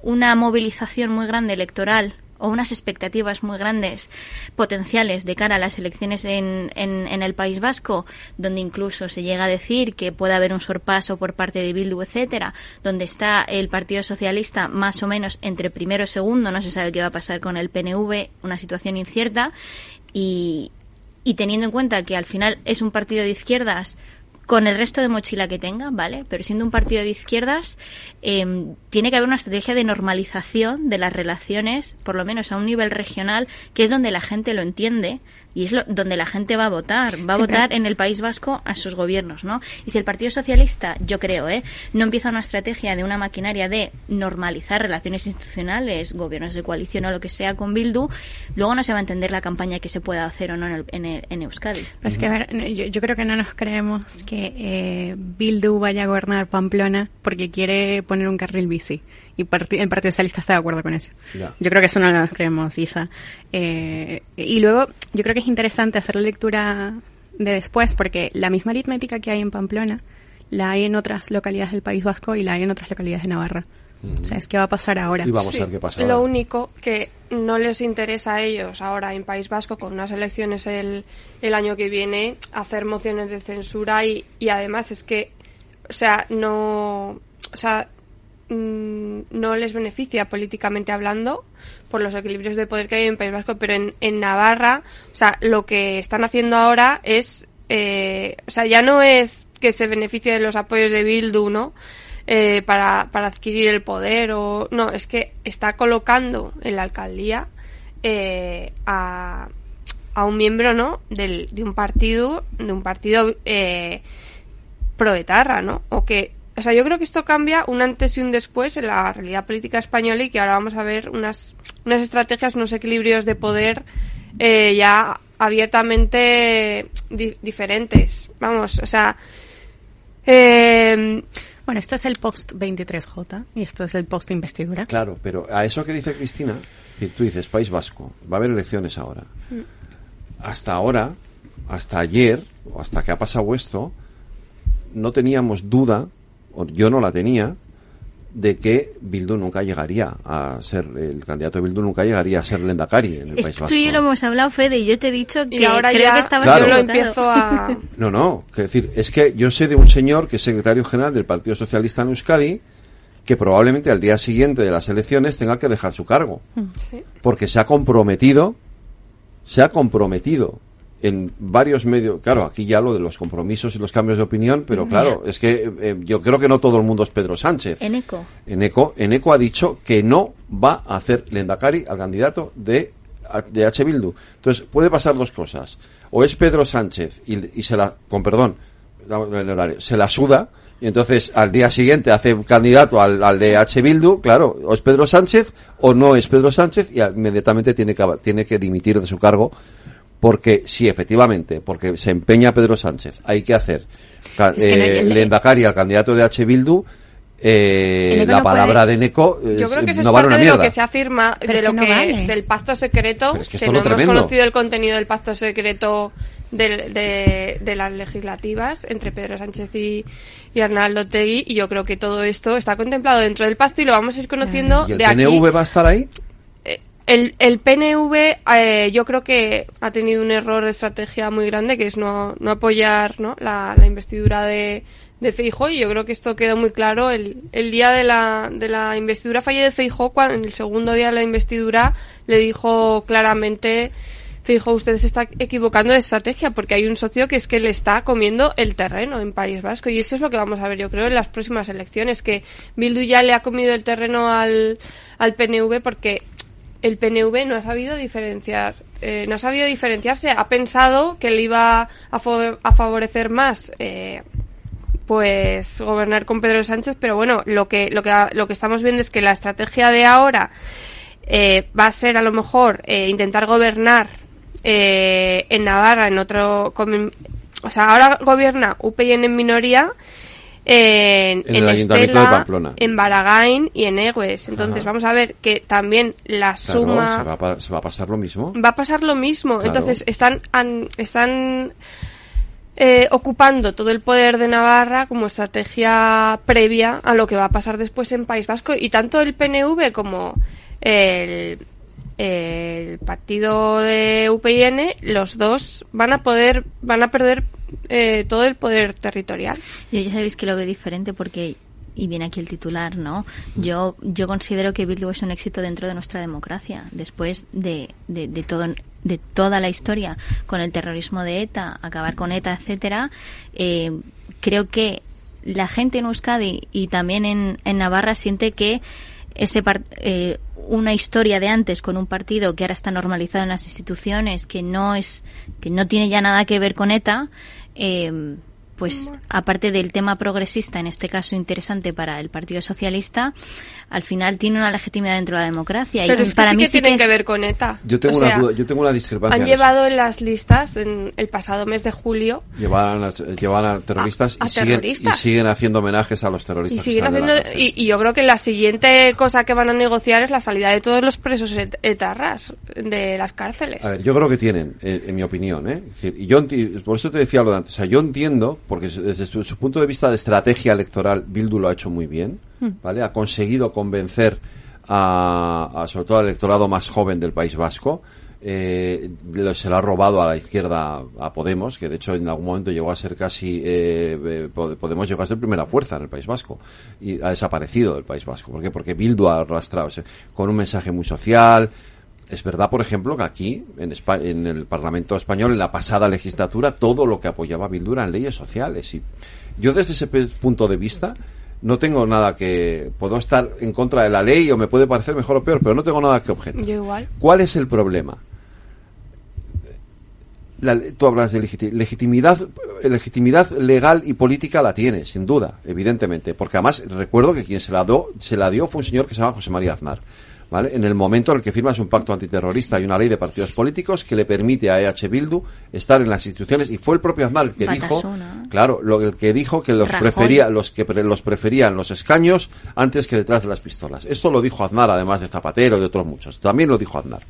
una movilización muy grande electoral o unas expectativas muy grandes potenciales de cara a las elecciones en, en, en el País Vasco, donde incluso se llega a decir que puede haber un sorpaso por parte de Bildu, etcétera, donde está el Partido Socialista más o menos entre primero y segundo, no se sabe qué va a pasar con el PNV, una situación incierta, y, y teniendo en cuenta que al final es un partido de izquierdas con el resto de mochila que tenga, ¿vale? Pero siendo un partido de izquierdas, eh, tiene que haber una estrategia de normalización de las relaciones, por lo menos a un nivel regional, que es donde la gente lo entiende y es lo- donde la gente va a votar. Va a Sí, votar pero- en el País Vasco a sus gobiernos, ¿no? Y si el Partido Socialista, yo creo, ¿eh? No empieza una estrategia de una maquinaria de normalizar relaciones institucionales, gobiernos de coalición o lo que sea con Bildu, luego no se va a entender la campaña que se pueda hacer o no en, el- en, el- en Euskadi. Pero es que, a ver, yo creo que no nos creemos que eh, Bildu vaya a gobernar Pamplona porque quiere poner un carril bici. Y parti- el Partido Socialista está de acuerdo con eso. Yo creo que eso no nos creemos, Isa. Eh, y luego, yo creo que es interesante hacer la lectura de después, porque la misma aritmética que hay en Pamplona la hay en otras localidades del País Vasco y la hay en otras localidades de Navarra. O sea, es que va a pasar ahora. Sí, Lo único que no les interesa a ellos ahora en País Vasco, con unas elecciones el, el año que viene, hacer mociones de censura y, y además es que, o sea, no, o sea, mm, no les beneficia políticamente hablando por los equilibrios de poder que hay en País Vasco, pero en, Navarra, o sea, lo que están haciendo ahora es, eh, o sea, ya no es que se beneficie de los apoyos de Bildu, ¿no? eh, para, para adquirir el poder o no es que está colocando en la alcaldía eh, a, a un miembro no del, de un partido de un partido eh, proetarra no o que o sea, yo creo que esto cambia un antes y un después en la realidad política española y que ahora vamos a ver unas, unas estrategias, unos equilibrios de poder eh, ya abiertamente di- diferentes. Vamos, o sea, eh, Bueno, esto es el post 23J y esto es el post investidura. Claro, pero a eso que dice Cristina, tú dices País Vasco, va a haber elecciones ahora. Hasta ahora, hasta ayer, o hasta que ha pasado esto, no teníamos duda, yo no la tenía, de que Bildu nunca llegaría a ser, el candidato de Bildu nunca llegaría a ser Lendakari en el País Esto Vasco. tú y yo lo hemos hablado, Fede, y yo te he dicho que y ahora creo ya que estaba Claro. yo lo empiezo a... No, no, que decir, es que yo sé de un señor que es secretario general del Partido Socialista en Euskadi que probablemente al día siguiente de las elecciones tenga que dejar su cargo. Sí. Porque se ha comprometido, se ha comprometido en varios medios, claro, aquí ya lo de los compromisos y los cambios de opinión, pero claro, es que eh, yo creo que no todo el mundo es Pedro Sánchez. En eco. Eneco, Eneco ha dicho que no va a hacer Lendakari al candidato de, de H. Bildu. Entonces, puede pasar dos cosas. O es Pedro Sánchez y, y se la, con perdón, el horario, se la suda y entonces al día siguiente hace un candidato al, al de H. Bildu, claro, o es Pedro Sánchez o no es Pedro Sánchez y inmediatamente tiene que, tiene que dimitir de su cargo porque sí, efectivamente, porque se empeña Pedro Sánchez, hay que hacer ca- Es que no- eh, el- al candidato de H. Bildu, eh, la no palabra puede- de Neco Yo creo que eso no es vale una de lo que se afirma, Pero de es lo que no que, vale. del pacto secreto, es que no hemos tremendo. conocido el contenido del pacto secreto del- de, de las legislativas entre Pedro Sánchez y, y Arnaldo Tegui, y yo creo que todo esto está contemplado dentro del pacto y lo vamos a ir conociendo ¿Y el de aquí. PNV va a estar ahí? El, el PNV eh, yo creo que ha tenido un error de estrategia muy grande que es no, no apoyar ¿no? La, la investidura de, de Feijó y yo creo que esto quedó muy claro el, el día de la, de la investidura fallida de Feijó cuando en el segundo día de la investidura le dijo claramente Feijó usted se está equivocando de estrategia porque hay un socio que es que le está comiendo el terreno en País Vasco y esto es lo que vamos a ver yo creo en las próximas elecciones que Bildu ya le ha comido el terreno al, al PNV porque el PNV no ha sabido diferenciar, eh, no ha sabido diferenciarse, ha pensado que le iba a, a favorecer más, eh, pues gobernar con Pedro Sánchez, pero bueno, lo que lo que lo que estamos viendo es que la estrategia de ahora eh, va a ser a lo mejor eh, intentar gobernar eh, en Navarra, en otro, o sea, ahora gobierna UPyN en minoría. En, En el Ayuntamiento de Estela, Pamplona. en Baragain y en Egues. Entonces Ajá. vamos a ver que también la Claro, suma se, va a, pa- se va a pasar lo mismo. va a pasar lo mismo. Claro. Entonces están an- están eh, ocupando todo el poder de Navarra como estrategia previa a lo que va a pasar después en País Vasco y tanto el PNV como el el partido de UPyN los dos van a poder van a perder eh, todo el poder territorial Yo ya sabéis que lo veo diferente porque y viene aquí el titular, ¿no? Yo yo considero que Bildu es un éxito dentro de nuestra democracia después de, de, todo de toda la historia con el terrorismo de ETA, acabar con ETA, etcétera. eh, creo que la gente en Euskadi y también en, en Navarra siente que ese par- eh, una historia de antes con un partido que ahora está normalizado en las instituciones que no es que no tiene ya nada que ver con ETA eh, pues aparte del tema progresista en este caso interesante para el Partido Socialista al final tiene una legitimidad dentro de la democracia pero y es que para sí mí que sí tienen que ver con ETA Yo tengo O una sea, duda- yo tengo una discrepancia. han en eso. llevado en las listas en el pasado mes de julio Llevan a, llevan a terroristas, A- a y, siguen, terroristas. y siguen haciendo homenajes a los Y terroristas. que siguen haciendo, y, y yo creo que la siguiente cosa que van a negociar es la salida de todos los presos et- etarras de las cárceles. A ver, yo creo que tienen, eh, en mi opinión, ¿eh? Es decir, y yo por eso te decía lo de antes. O sea, yo entiendo, porque desde su, su punto de vista de estrategia electoral, Bildu lo ha hecho muy bien. ¿Vale? Ha conseguido convencer a, sobre todo al electorado más joven del País Vasco. Eh, se lo ha robado a la izquierda a Podemos, que de hecho en algún momento llegó a ser casi, eh, eh, Pod- Podemos llegó a ser primera fuerza en el País Vasco y ha desaparecido del País Vasco. ¿Por qué? Porque Bildu ha arrastrado, con un mensaje muy social, es verdad, por ejemplo, que aquí, en, Espa- en el Parlamento Español, en la pasada legislatura, todo lo que apoyaba Bildu eran leyes sociales. Y yo, desde ese punto de vista, no tengo nada que. Puedo estar en contra de la ley o me puede parecer mejor o peor, pero no tengo nada que objetar. Yo igual. ¿Cuál es el problema? La- tú hablas de legiti- legitimidad legitimidad legal y política la tiene, sin duda, evidentemente. Porque además recuerdo que quien se la, dio, se la dio fue un señor que se llama José María Aznar. ¿Vale? En el momento en el que firmas un pacto antiterrorista y una ley de partidos políticos que le permite a EH Bildu estar en las instituciones y fue el propio Aznar el que dijo, claro, lo, el que dijo que los Rajoy. prefería, los que pre- los preferían los escaños antes que detrás de las pistolas. Esto lo dijo Aznar, además de Zapatero y de otros muchos. También lo dijo Aznar.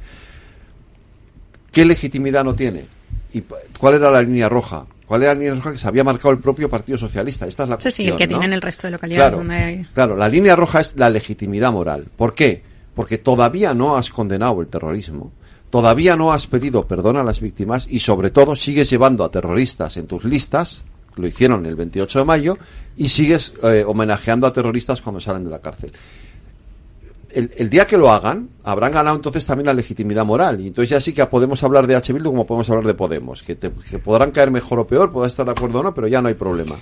¿Qué legitimidad no tiene? ¿Y p- cuál era la línea roja? ¿Cuál era la línea roja que se había marcado el propio Partido Socialista? Esta es la Sí, sí, el cuestión, que ¿no? tienen el resto de localidades Claro, donde hay... claro, la línea roja es la legitimidad moral. ¿Por qué? Porque todavía no has condenado el terrorismo, todavía no has pedido perdón a las víctimas y sobre todo sigues llevando a terroristas en tus listas, lo hicieron el 28 de mayo, y sigues eh, homenajeando a terroristas cuando salen de la cárcel. El, día que lo hagan, habrán ganado entonces también la legitimidad moral. Y entonces ya sí que podemos hablar de H. Como podemos hablar de Podemos. Que, te- podrán caer mejor o peor, podrás estar de acuerdo o no, pero ya no hay problema.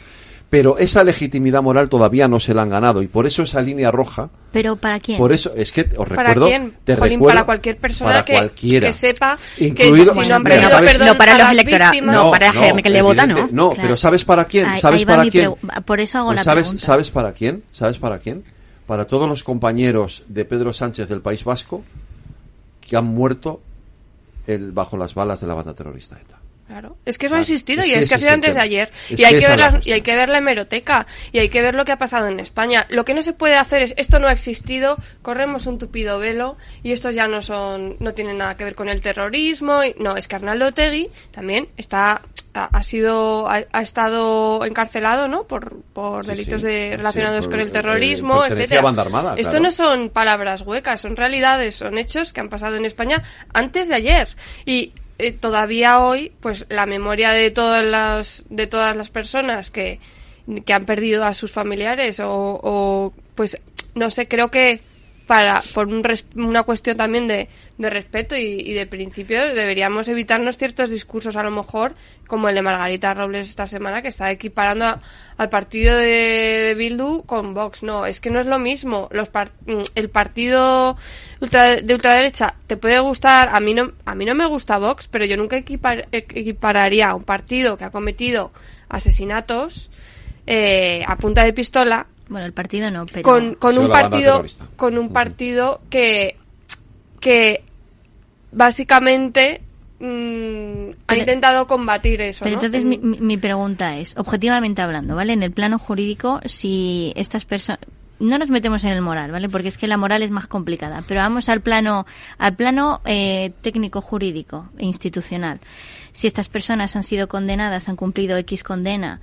Pero esa legitimidad moral todavía no se la han ganado. Y por eso esa línea roja, Pero ¿para quién? por eso es que os ¿Para recuerdo. quién? Te Jolín, recuerdo- para cualquier persona para que, que sepa Incluido- que si no han perdón No para a los víctimas- no, para la gente que le vota, ¿no? No, Claro. pero ¿sabes para quién? Ahí- ¿Sabes ahí para quién? pregu- Por eso hago Pues la ¿sabes, pregunta. ¿Sabes para quién? ¿Sabes para quién? Para todos los compañeros de Pedro Sánchez del País Vasco que han muerto el, bajo las balas de la banda terrorista ETA. Claro. Es que eso ha existido Es y es que ha sido antes de ayer. Es y, hay que ver la y hay que ver la hemeroteca y hay que ver lo que ha pasado en España. Lo que no se puede hacer es esto no ha existido, corremos un tupido velo y estos ya no son no tienen nada que ver con el terrorismo. y- no, es que Arnaldo Otegui también está ha, ha sido ha, ha estado encarcelado, ¿no? Por, por delitos sí. de, Sí, relacionados por- con el eh, terrorismo, pertenecía etcétera. armada, Esto claro. no son palabras huecas, son realidades, son hechos que han pasado en España antes de ayer. Y eh, todavía hoy, pues la memoria de todas las, de todas las personas que, que han perdido a sus familiares o, o, pues no sé, creo que para por un res- una cuestión también de, de respeto y, y de principios deberíamos evitarnos ciertos discursos a lo mejor como el de Margarita Robles esta semana que está equiparando a- al partido de, de Bildu con Vox. No es que no es lo mismo. Los par- mm, el partido ultra- de ultraderecha te puede gustar. A mí no a mí no me gusta Vox pero yo nunca equipar- equipararía a un partido que ha cometido asesinatos eh, a punta de pistola Bueno, el partido no, pero... con, con un partido con un partido que que básicamente mm, ha Pero- intentado combatir eso Pero ¿no? entonces mi, mi- mi pregunta es, objetivamente hablando, ¿vale? En el plano jurídico, si estas personas... No nos metemos en el moral, ¿vale? Porque es que la moral es más complicada. Pero vamos al plano, al plano eh, técnico jurídico e institucional. Si estas personas han sido condenadas, han cumplido X condena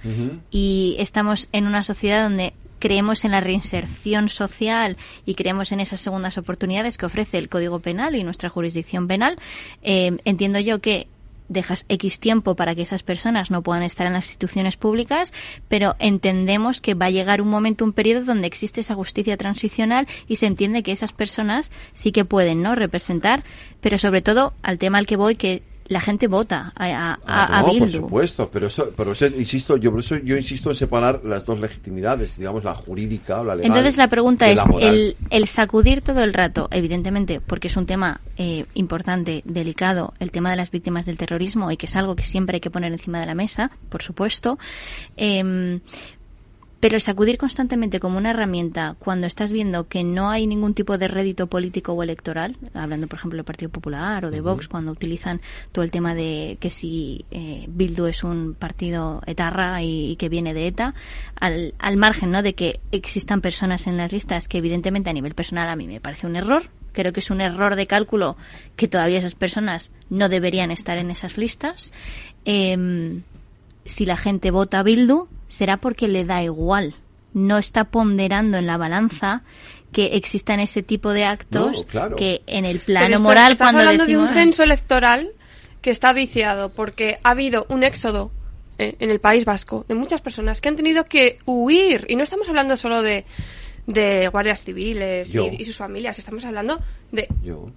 y estamos en una sociedad donde creemos en la reinserción social y creemos en esas segundas oportunidades que ofrece el Código Penal y nuestra jurisdicción penal, eh, entiendo yo que dejas X tiempo para que esas personas no puedan estar en las instituciones públicas, pero entendemos que va a llegar un momento, un periodo donde existe esa justicia transicional y se entiende que esas personas sí que pueden, ¿no? Representar, pero sobre todo al tema al que voy, que la gente vota a, a, a- Ah, a no, por supuesto, pero eso, pero eso, insisto, yo por eso yo insisto en separar las dos legitimidades, digamos la jurídica o la legal. Entonces la pregunta es, la el, el sacudir todo el rato, evidentemente, porque es un tema eh, importante, delicado, el tema de las víctimas del terrorismo y que es algo que siempre hay que poner encima de la mesa, por supuesto, em, pero el sacudir constantemente como una herramienta cuando estás viendo que no hay ningún tipo de rédito político o electoral, hablando por ejemplo del Partido Popular o de Vox, cuando utilizan todo el tema de que si eh, Bildu es un partido etarra y, y que viene de ETA, al, al margen ¿no? de que existan personas en las listas que evidentemente a nivel personal a mí me parece un error, creo que es un error de cálculo que todavía esas personas no deberían estar en esas listas. Em, si la gente vota Bildu, será porque le da igual. No está ponderando en la balanza que existan ese tipo de actos No, claro. que en el Pero plano esto- moral estás cuando hablando decimos de un censo electoral que está viciado porque ha habido un éxodo eh, en el País Vasco de muchas personas que han tenido que huir y no estamos hablando solo de de guardias civiles y sus familias estamos hablando de Yo.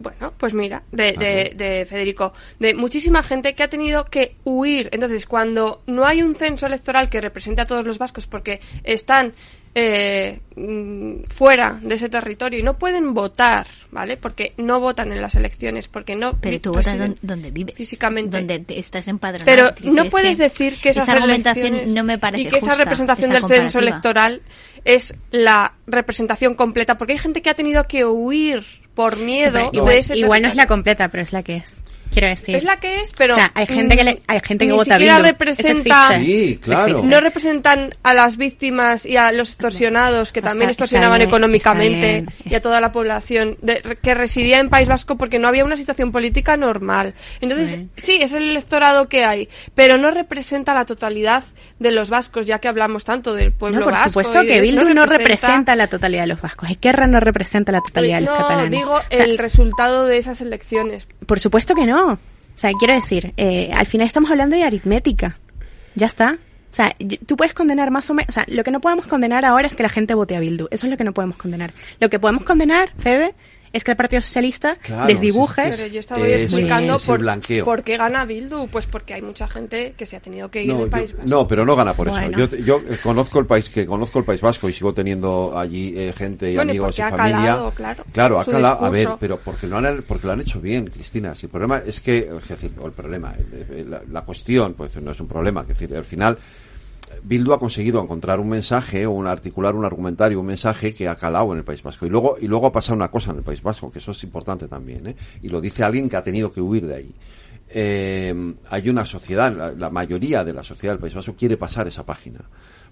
Bueno, pues mira, de, de, de Federico, de muchísima gente que ha tenido que huir. Entonces, cuando no hay un censo electoral que represente a todos los vascos porque están eh, mm, fuera de ese territorio y no pueden votar, ¿vale? Porque no votan en las elecciones, porque no Pero tú votas donde vives. físicamente. Donde estás empadronado. Pero no puedes decir que esas esa argumentación no me parece y que esa representación esa del censo electoral es la representación completa, porque hay gente que ha tenido que huir por miedo igual, no es la completa, pero es la que es. Quiero decir. Es la que es, pero O sea, hay gente que, le- mm, hay gente que ni vota siquiera Bildu. Eso representa existe. Sí, Eso claro. no representan a las víctimas y a los extorsionados que también está extorsionaban bien, económicamente y a toda la población de- que residía en País Vasco porque no había una situación política normal. Entonces, sí, es el electorado que hay, pero no representa la totalidad de los vascos, ya que hablamos tanto del pueblo No, por vasco. supuesto que de- Bildu no representa la totalidad de los vascos. Esquerra no representa la totalidad de los no, catalanes. digo O sea, el resultado de esas elecciones. Por supuesto que no. O sea, quiero decir, eh, al final estamos hablando de aritmética. Ya está. O sea, tú puedes condenar más o menos. O sea, lo que no podemos condenar ahora es que la gente vote a Bildu. Eso es lo que no podemos condenar. Lo que podemos condenar, Fede, es que el Partido Socialista Claro, les si dibuje. es Pero yo estaba es- explicando es por, blanqueo. por qué gana Bildu. Pues porque hay mucha gente que se ha tenido que ir No, del yo- País Vasco. no, pero no gana por Bueno. eso. Yo, yo eh, conozco el país que conozco el País Vasco y sigo teniendo allí eh, gente y Bueno, amigos y ha familia. calado, claro, ha su calado. A ver, pero porque lo han porque lo han hecho bien, Cristina. Si el problema es que, es decir, o el problema, la, la cuestión, pues no es un problema, es decir, al final Bildu ha conseguido encontrar un mensaje o un articular un argumentario, un mensaje que ha calado en el País Vasco. Y luego, y luego ha pasado una cosa en el País Vasco, que eso es importante también, ¿eh? Y lo dice alguien que ha tenido que huir de ahí. Eh, hay una sociedad, la, la mayoría de la sociedad del País Vasco quiere pasar esa página,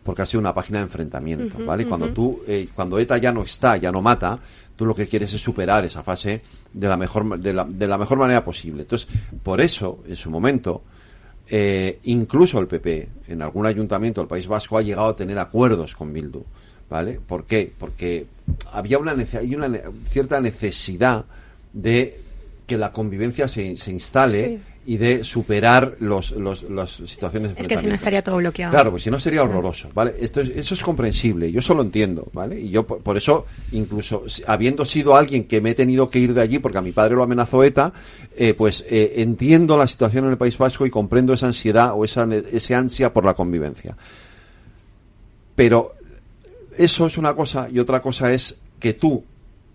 porque ha sido una página de enfrentamiento, ¿vale? Cuando ujú. tú, eh, cuando ETA ya no está, ya no mata, tú lo que quieres es superar esa fase de la mejor, ma- de la, de la mejor manera posible. Entonces, por eso, en su momento, eh, incluso el PP, en algún ayuntamiento del País Vasco, ha llegado a tener acuerdos con Bildu. ¿Vale? ¿Por qué? Porque había una, hay una cierta necesidad de que la convivencia se instale y de superar los, los, las situaciones de Es que si no estaría todo bloqueado. Claro, pues si no sería horroroso, ¿vale? Esto es, eso es comprensible, yo eso lo entiendo, ¿vale? Y yo por, por eso, incluso habiendo sido alguien que me he tenido que ir de allí porque a mi padre lo amenazó ETA, eh, pues eh, entiendo la situación en el País Vasco y comprendo esa ansiedad o esa, ese ansia por la convivencia. Pero eso es una cosa y otra cosa es que tú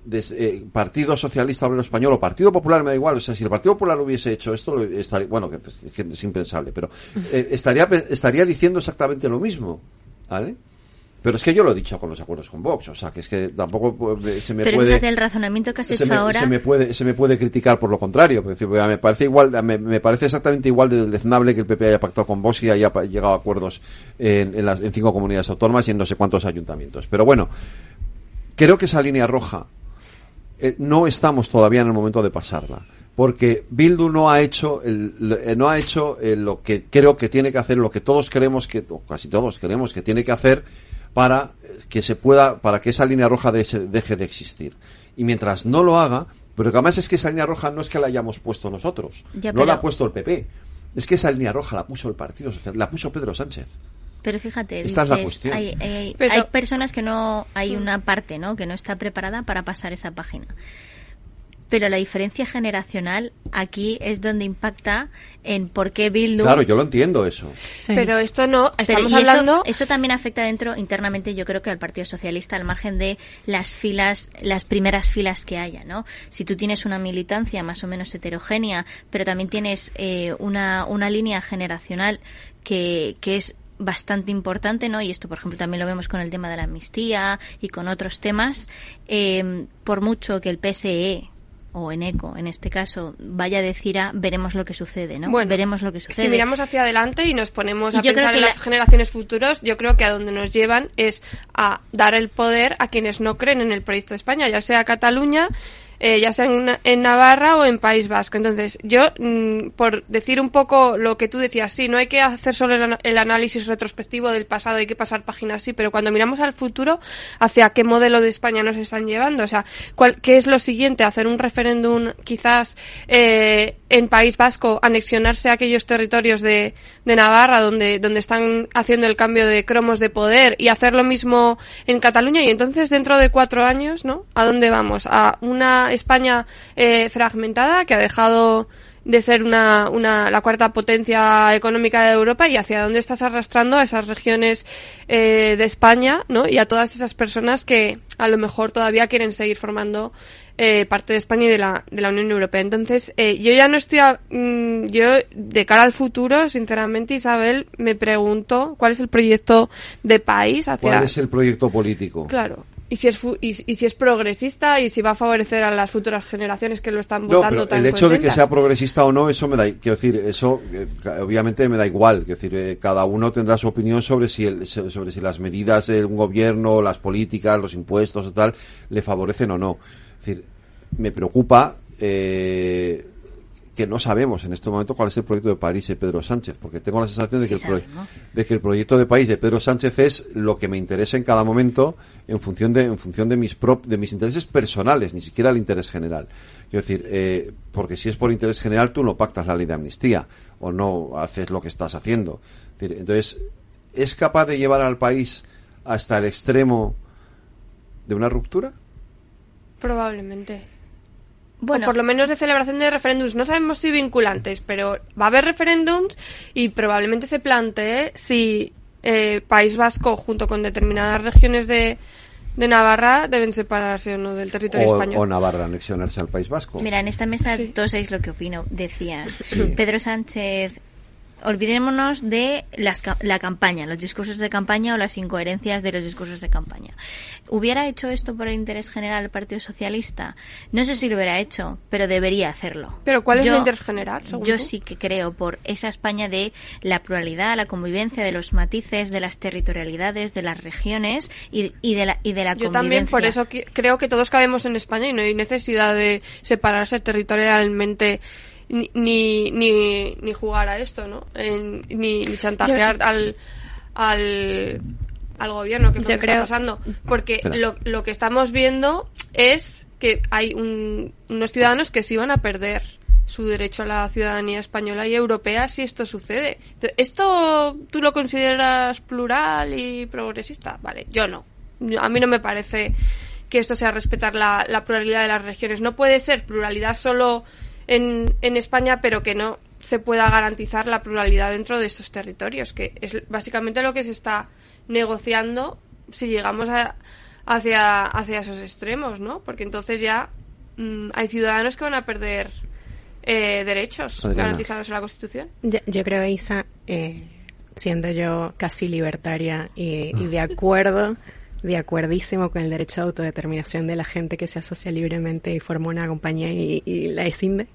des- eh, Partido Socialista Obrero Español o Partido Popular me da igual, o sea, si el Partido Popular hubiese hecho esto, lo estaría, bueno, que, pues, que es impensable, pero eh, *laughs* estaría, estaría diciendo exactamente lo mismo, ¿vale? Pero es que yo lo he dicho con los acuerdos con Vox, o sea, que es que tampoco eh, se me Pero puede... fíjate el razonamiento que has se hecho me, ahora. se me puede se me puede criticar por lo contrario decir, me parece igual me, me parece exactamente igual de deleznable que el PP haya pactado con Vox y haya llegado a acuerdos en, en las en cinco comunidades autónomas y en no sé cuántos ayuntamientos pero bueno creo que esa línea roja eh, no estamos todavía en el momento de pasarla porque Bildu no ha hecho el- lo- eh, no ha hecho eh, lo que creo que tiene que hacer lo que todos creemos que o casi todos creemos que tiene que hacer para que se pueda para que esa línea roja de- deje de existir. Y mientras no lo haga pero que además es que esa línea roja no es que la hayamos puesto nosotros Ya, no pero- la ha puesto el PP es que esa línea roja la puso el Partido Social la puso Pedro Sánchez Pero fíjate, Esta es la cuestión. hay, hay- Pero- hay personas que no, hay una parte, ¿no? Que no está preparada para pasar esa página. Pero la diferencia generacional aquí es donde impacta en por qué Bildu. claro yo lo entiendo eso Pero esto no, Pero, estamos eso- hablando... Eso, también afecta dentro, internamente, yo creo que al Partido Socialista, al margen de las filas, las primeras filas que haya, ¿no? Si tú tienes una militancia más o menos heterogénea, pero también tienes eh, una, una línea generacional que, que es bastante importante, ¿no? Y esto, por ejemplo, también lo vemos con el tema de la amnistía y con otros temas. eh, por mucho que el PSE o en ECO, en este caso, vaya a decir A, veremos lo que sucede, ¿no? Bueno, veremos lo que sucede. Si miramos hacia adelante y nos ponemos Y a yo creo pensar que en la- las generaciones futuras, yo creo que a donde nos llevan es a dar el poder a quienes no creen en el proyecto de España, ya sea Cataluña, eh, ya sea en, en Navarra o en País Vasco. Entonces, yo, mm, por decir un poco lo que tú decías, sí, no hay que hacer solo el, el análisis retrospectivo del pasado, hay que pasar páginas, sí, pero cuando miramos al futuro, ¿hacia qué modelo de España nos están llevando? O sea, ¿cuál, ¿qué es lo siguiente? ¿Hacer un referéndum quizás eh, en País Vasco, anexionarse a aquellos territorios de, de Navarra donde, donde están haciendo el cambio de cromos de poder y hacer lo mismo en Cataluña? Y entonces, dentro de cuatro años, ¿no? ¿A dónde vamos? ¿A una España eh, fragmentada que ha dejado de ser una, una, la cuarta potencia económica de Europa y hacia dónde estás arrastrando a esas regiones eh, de España, ¿no? Y a todas esas personas que a lo mejor todavía quieren seguir formando eh, parte de España y de la, de la Unión Europea. Entonces, eh, yo ya no estoy, a- mm, yo de cara al futuro, sinceramente, Isabel, me pregunto cuál es el proyecto de país hacia... ¿Cuál es el proyecto político? Claro. Y si, es fu- y, y si es progresista y si va a favorecer a las futuras generaciones que lo están No, votando pero tan el hecho de que sea progresista o no, eso me da, quiero decir, eso eh, obviamente me da igual, quiero decir, eh, cada uno tendrá su opinión sobre si el- so- sobre si las medidas de un gobierno, las políticas, los impuestos o tal le favorecen o no. Es decir, me preocupa eh, que no sabemos en este momento cuál es el proyecto de país de Pedro Sánchez, porque tengo la sensación de que, Sí el, de que el proyecto de país de Pedro Sánchez es lo que me interesa en cada momento en función de, en función de mis prop- de mis intereses personales, ni siquiera el interés general. Quiero decir, eh, porque si es por interés general tú no pactas la ley de amnistía o no haces lo que estás haciendo. Es decir, entonces, ¿es capaz de llevar al país hasta el extremo de una ruptura? Probablemente. Bueno. O por lo menos de celebración de referéndums. No sabemos si vinculantes, pero va a haber referéndums y probablemente se plantee si eh, País Vasco, junto con determinadas regiones de, de Navarra, deben separarse o no del territorio O, español. o Navarra anexionarse al País Vasco. Mira, en esta mesa todos sabéis lo que opino. Decías, Sí. Pedro Sánchez, olvidémonos de las, la campaña, los discursos de campaña o las incoherencias de los discursos de campaña. ¿Hubiera hecho esto por el interés general del Partido Socialista? No sé si lo hubiera hecho, pero debería hacerlo. Pero ¿cuál es Yo- el interés general, según Yo tú? sí que creo por esa España de la pluralidad, la convivencia, de los matices, de las territorialidades, de las regiones y, y de la y de la Yo convivencia. también por eso que- creo que todos cabemos en España y no hay necesidad de separarse territorialmente ni, ni, ni, ni jugar a esto, ¿no? En- ni, ni chantajear Yo- al, al, al gobierno, que es lo Yo que creo- está pasando. Porque lo, lo que estamos viendo es que hay un- unos ciudadanos que sí van a perder su derecho a la ciudadanía española y europea si esto sucede. Entonces, ¿Esto tú lo consideras plural y progresista? Vale, yo no. A mí no me parece que esto sea respetar la, la pluralidad de las regiones. No puede ser pluralidad solo en, en España, pero que no se pueda garantizar la pluralidad dentro de estos territorios, que es básicamente lo que se está negociando si llegamos a- hacia, hacia esos extremos, ¿no? Porque entonces ya mm, hay ciudadanos que van a perder eh, derechos Adriana. garantizados en la Constitución. Yo, yo creo, Isa, eh, siendo yo casi libertaria y, y de acuerdo, *laughs* de acuerdísimo con el derecho de autodeterminación de la gente que se asocia libremente y forma una compañía y, y la escinde,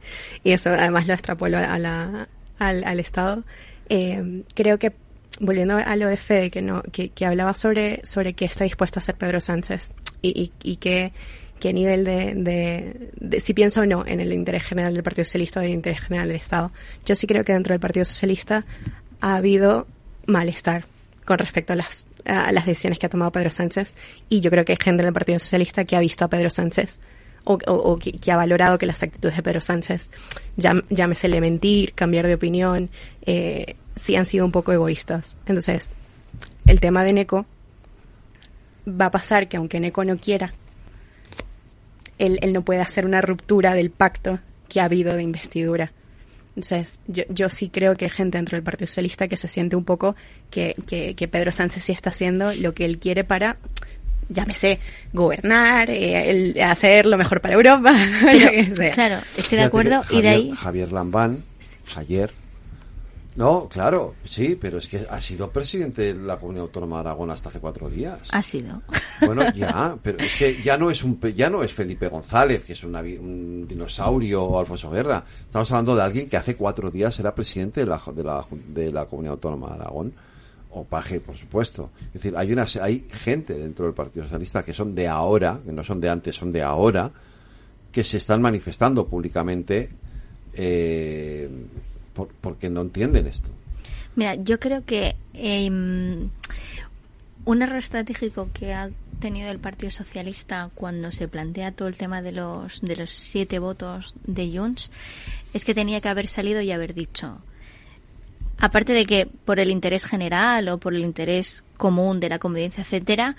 y eso además lo extrapolo a al, al Estado, eh, creo que volviendo a lo de Fede, que no, que, que hablaba sobre, sobre qué está dispuesto a hacer Pedro Sánchez y, y, y qué, qué nivel de, de, de- si pienso o no en el interés general del Partido Socialista o en el interés general del Estado. Yo sí creo que dentro del Partido Socialista ha habido malestar con respecto a las, a las decisiones que ha tomado Pedro Sánchez y yo creo que hay gente en el Partido Socialista que ha visto a Pedro Sánchez o, que, ha valorado que las actitudes de Pedro Sánchez, llam- llámesele mentir, cambiar de opinión, eh, sí han sido un poco egoístas. Entonces, el tema de Neco va a pasar que aunque Neco no quiera, él, él no puede hacer una ruptura del pacto que ha habido de investidura. Entonces, yo, yo sí creo que hay gente dentro del Partido Socialista que se siente un poco que, que, que Pedro Sánchez sí está haciendo lo que él quiere para, llámese, gobernar, eh, el- hacer lo mejor para Europa, *laughs* lo que sea. Claro, estoy de acuerdo y de ahí Javier Lambán, ayer. No, claro, sí, pero es que ha sido presidente de la Comunidad Autónoma de Aragón hasta hace cuatro días. ha sido. *laughs* Bueno, ya, pero es que ya no es un ya no es Felipe González, que es una un dinosaurio o Alfonso Guerra. Estamos hablando de alguien que hace cuatro días era presidente de la, de la, de la Comunidad Autónoma de Aragón. O Paje, por supuesto. Es decir, hay una hay gente dentro del Partido Socialista que son de ahora, que no son de antes, son de ahora, que se están manifestando públicamente eh, por- porque no entienden esto. Mira, yo creo que em, un error estratégico que ha tenido el Partido Socialista cuando se plantea todo el tema de los de los siete votos de Junts es que tenía que haber salido y haber dicho aparte de que por el interés general o por el interés común de la convivencia, etcétera,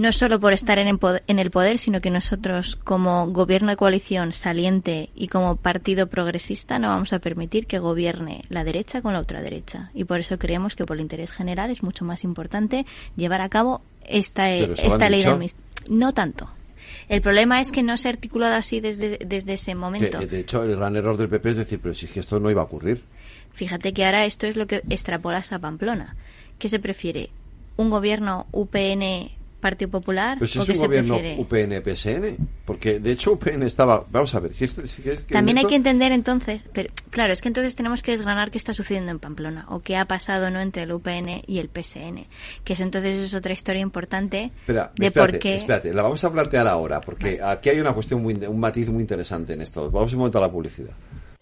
no solo por estar en el, poder, en el poder, sino que nosotros como gobierno de coalición saliente y como partido progresista no vamos a permitir que gobierne la derecha con la ultraderecha. Y por eso creemos que por el interés general es mucho más importante llevar a cabo esta, esta ley de amnistía. No tanto. El problema es que no se ha articulado así desde, desde ese momento. de hecho, el gran error del PP es decir, pero si es que esto no iba a ocurrir. Fíjate que ahora esto es lo que extrapolas a Pamplona. ¿Qué se prefiere? ¿Un gobierno UPN Partido Popular? Pues ¿o es un gobierno? UPN-PSN. Porque de hecho UPN estaba. Vamos a ver. ¿qué qué qué También hay esto- que entender entonces, pero claro, es que entonces tenemos que desgranar qué está sucediendo en Pamplona o qué ha pasado no entre el UPN y el PSN, que es entonces es otra historia importante Espera, de espérate, por qué espérate, la vamos a plantear ahora, porque aquí hay una cuestión, muy, un matiz muy interesante en esto. Vamos un momento a la publicidad.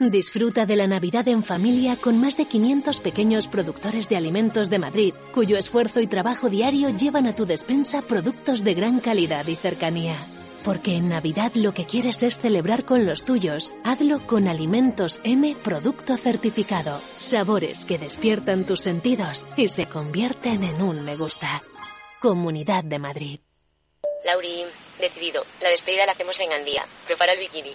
Disfruta de la Navidad en familia con más de 500 pequeños productores de alimentos de Madrid, cuyo esfuerzo y trabajo diario llevan a tu despensa productos de gran calidad y cercanía. Porque en Navidad lo que quieres es celebrar con los tuyos. Hazlo con Alimentos M Producto Certificado. Sabores que despiertan tus sentidos y se convierten en un me gusta. Comunidad de Madrid. Lauri, decidido. La despedida la hacemos en Gandía. Prepara el bikini.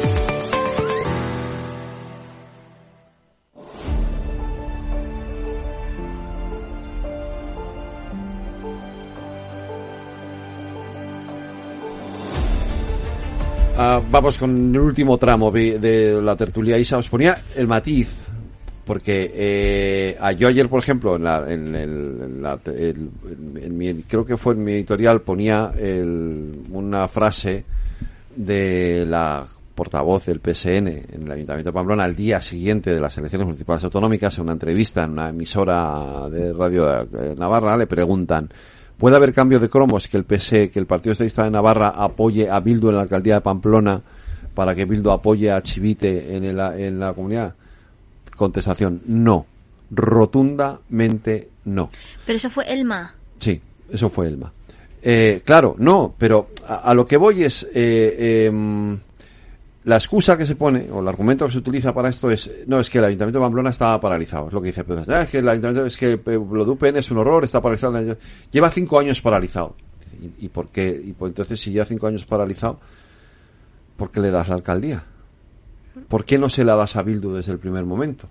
Ah, vamos con el último tramo de, de la tertulia. Isa os ponía el matiz, porque eh, a yo ayer, por ejemplo, en la, en en en mi- creo que fue en mi editorial, ponía el- una frase de la portavoz del PSN en el Ayuntamiento de Pamplona al día siguiente de las elecciones municipales autonómicas, en una entrevista en una emisora de Radio de Navarra, le preguntan ¿Puede haber cambio de cromos que el PS, que el Partido Socialista de Navarra apoye a Bildu en la alcaldía de Pamplona para que Bildu apoye a Chivite en, el- en la comunidad? Contestación, no. Rotundamente no. Pero eso fue Elma. Sí, eso fue Elma. Eh, claro, no, pero a, a lo que voy es eh, em, la excusa que se pone o el argumento que se utiliza para esto es no es que el ayuntamiento de Pamplona estaba paralizado es lo que dice Pedro. Ah, es que el ayuntamiento es que lo de es un horror está paralizado el ayuntamiento". lleva cinco años paralizado y, y por qué y pues entonces si lleva cinco años paralizado ¿por qué le das la alcaldía? ¿por qué no se la das a Bildu desde el primer momento?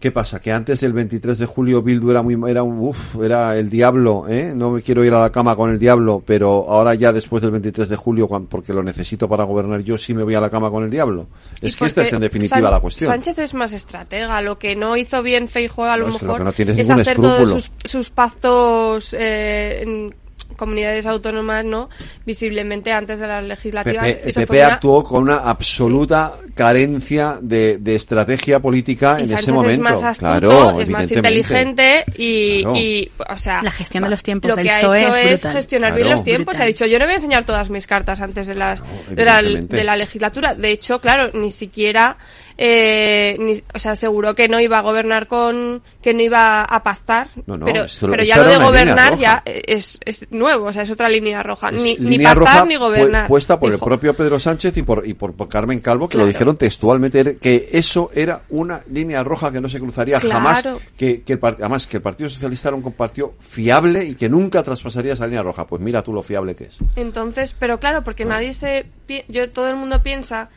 ¿Qué pasa? Que antes del 23 de julio Bildu era muy era un uf, era el diablo, ¿eh? No me quiero ir a la cama con el diablo, pero ahora ya después del 23 de julio porque lo necesito para gobernar yo sí me voy a la cama con el diablo. Es que esta es en definitiva San- la cuestión. Sánchez es más estratega. Lo que no hizo bien Feijóo a lo No, es que lo mejor no es hacer todos sus, sus pactos eh, en- comunidades autónomas, ¿no? Visiblemente antes de las legislativas. PP, Eso PP fue una- actuó con una absoluta carencia de, de estrategia política y en Sánchez ese momento. es más astuto, claro, es más inteligente y, Claro. y, o sea, La gestión de los tiempos lo del que ha hecho es gestionar bien los tiempos. Brutal. Ha dicho, yo no voy a enseñar todas mis cartas antes de, las, de, la, de la legislatura. De hecho, claro, ni siquiera, eh, ni- o sea, aseguró que no iba a gobernar con, que no iba a pactar. No, no, pero esto- pero esto ya lo de gobernar ya es, es nuevo, o sea, es otra línea roja. Ni, ni línea pactar roja ni gobernar. puesta por el propio Pedro Sánchez y por, y por, Carmen Calvo, que lo dijeron textualmente, que eso era una línea roja que no se cruzaría Claro. jamás, que, que el, además que el Partido Socialista era un partido fiable y que nunca traspasaría esa línea roja. Pues mira tú lo fiable que es. Entonces, pero claro, porque nadie se... Yo, todo el mundo piensa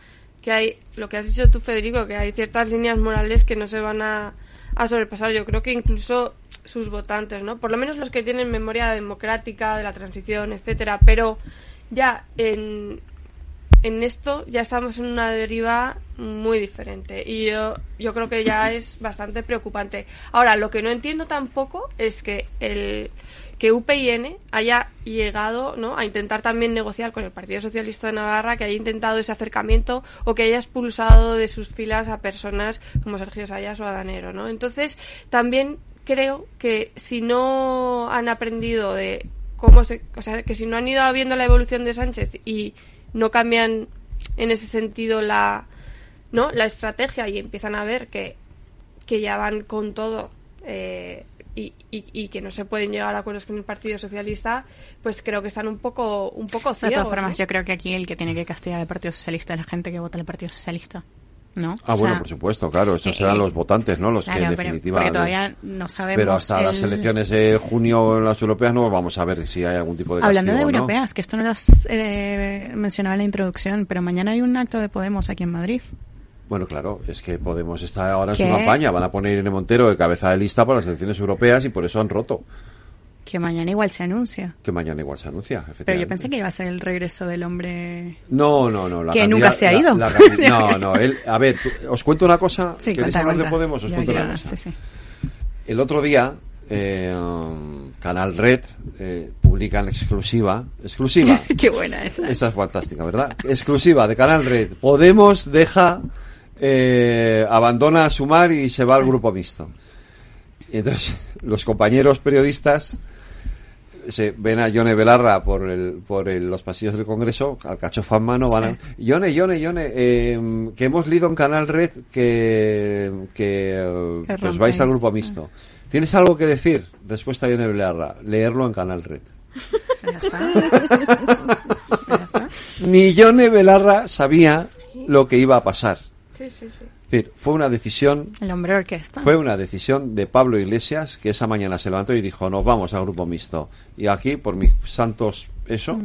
que hay, lo que has dicho tú, Federico, que hay ciertas líneas morales que no se van a, a sobrepasar. Yo creo que incluso sus votantes, ¿no? Por lo menos los que tienen memoria democrática, de la transición, etcétera. Pero ya en, en esto ya estamos en una deriva muy diferente y yo, yo creo que ya es bastante preocupante. Ahora, lo que no entiendo tampoco es que el que UPyN haya llegado ¿no? a intentar también negociar con el Partido Socialista de Navarra, que haya intentado ese acercamiento o que haya expulsado de sus filas a personas como Sergio Sayas o Adanero. ¿no? Entonces, también creo que si no han aprendido de cómo se, o sea, que si no han ido viendo la evolución de Sánchez y no cambian en ese sentido la, ¿no? la estrategia y empiezan a ver que, que ya van con todo eh, y, y, y que no se pueden llegar a acuerdos con el Partido Socialista, pues creo que están un poco, un poco De ciegos. todas formas, ¿no? yo creo que aquí el que tiene que castigar al Partido Socialista es la gente que vota al Partido Socialista. ¿No? Ah, O bueno, sea, por supuesto, claro, esos eh, serán los votantes, ¿no? Los claro, que en pero- definitiva... porque todavía no sabemos Pero hasta las el- elecciones de junio en las europeas no vamos a ver si hay algún tipo de Hablando de europeas, que esto no lo has eh, mencionado en la introducción, pero mañana hay un acto de Podemos aquí en Madrid. Bueno, claro, es que Podemos está ahora en ¿Qué? su campaña. Van a poner Irene Montero de cabeza de lista para las elecciones europeas y por eso han roto. Que mañana igual se anuncia. Que mañana igual se anuncia, Pero yo pensé que iba a ser el regreso del hombre. No, no, no. La Que nunca se ha ido. la *laughs* no, no. Él, a ver, os cuento una cosa. Sí, ¿Queréis hablar de. Podemos? Os Ya, cuento ya, una cosa. sí, sí. El otro día, eh, Canal Red eh, publica en exclusiva. Exclusiva. *laughs* Qué buena esa. Esa es fantástica, ¿verdad? Exclusiva de Canal Red. Podemos deja, eh, abandona a Sumar y se va al grupo mixto. Y entonces *laughs* los compañeros periodistas se ven a Yone Belarra por el, por el- los pasillos del Congreso, al cachofa en mano, van a, Yone, Yone, Yone, eh, que hemos leído en Canal Red que, que, Que os vais al grupo mixto. ¿Tienes algo que decir? Respuesta Yone Belarra, leerlo en Canal Red. Ni Yone Belarra sabía lo que iba a pasar. Sí, sí, sí. Es decir, fue una decisión El hombre orquesta. fue una decisión de Pablo Iglesias que esa mañana se levantó y dijo, nos vamos al grupo mixto. Y aquí, por mis santos, eso,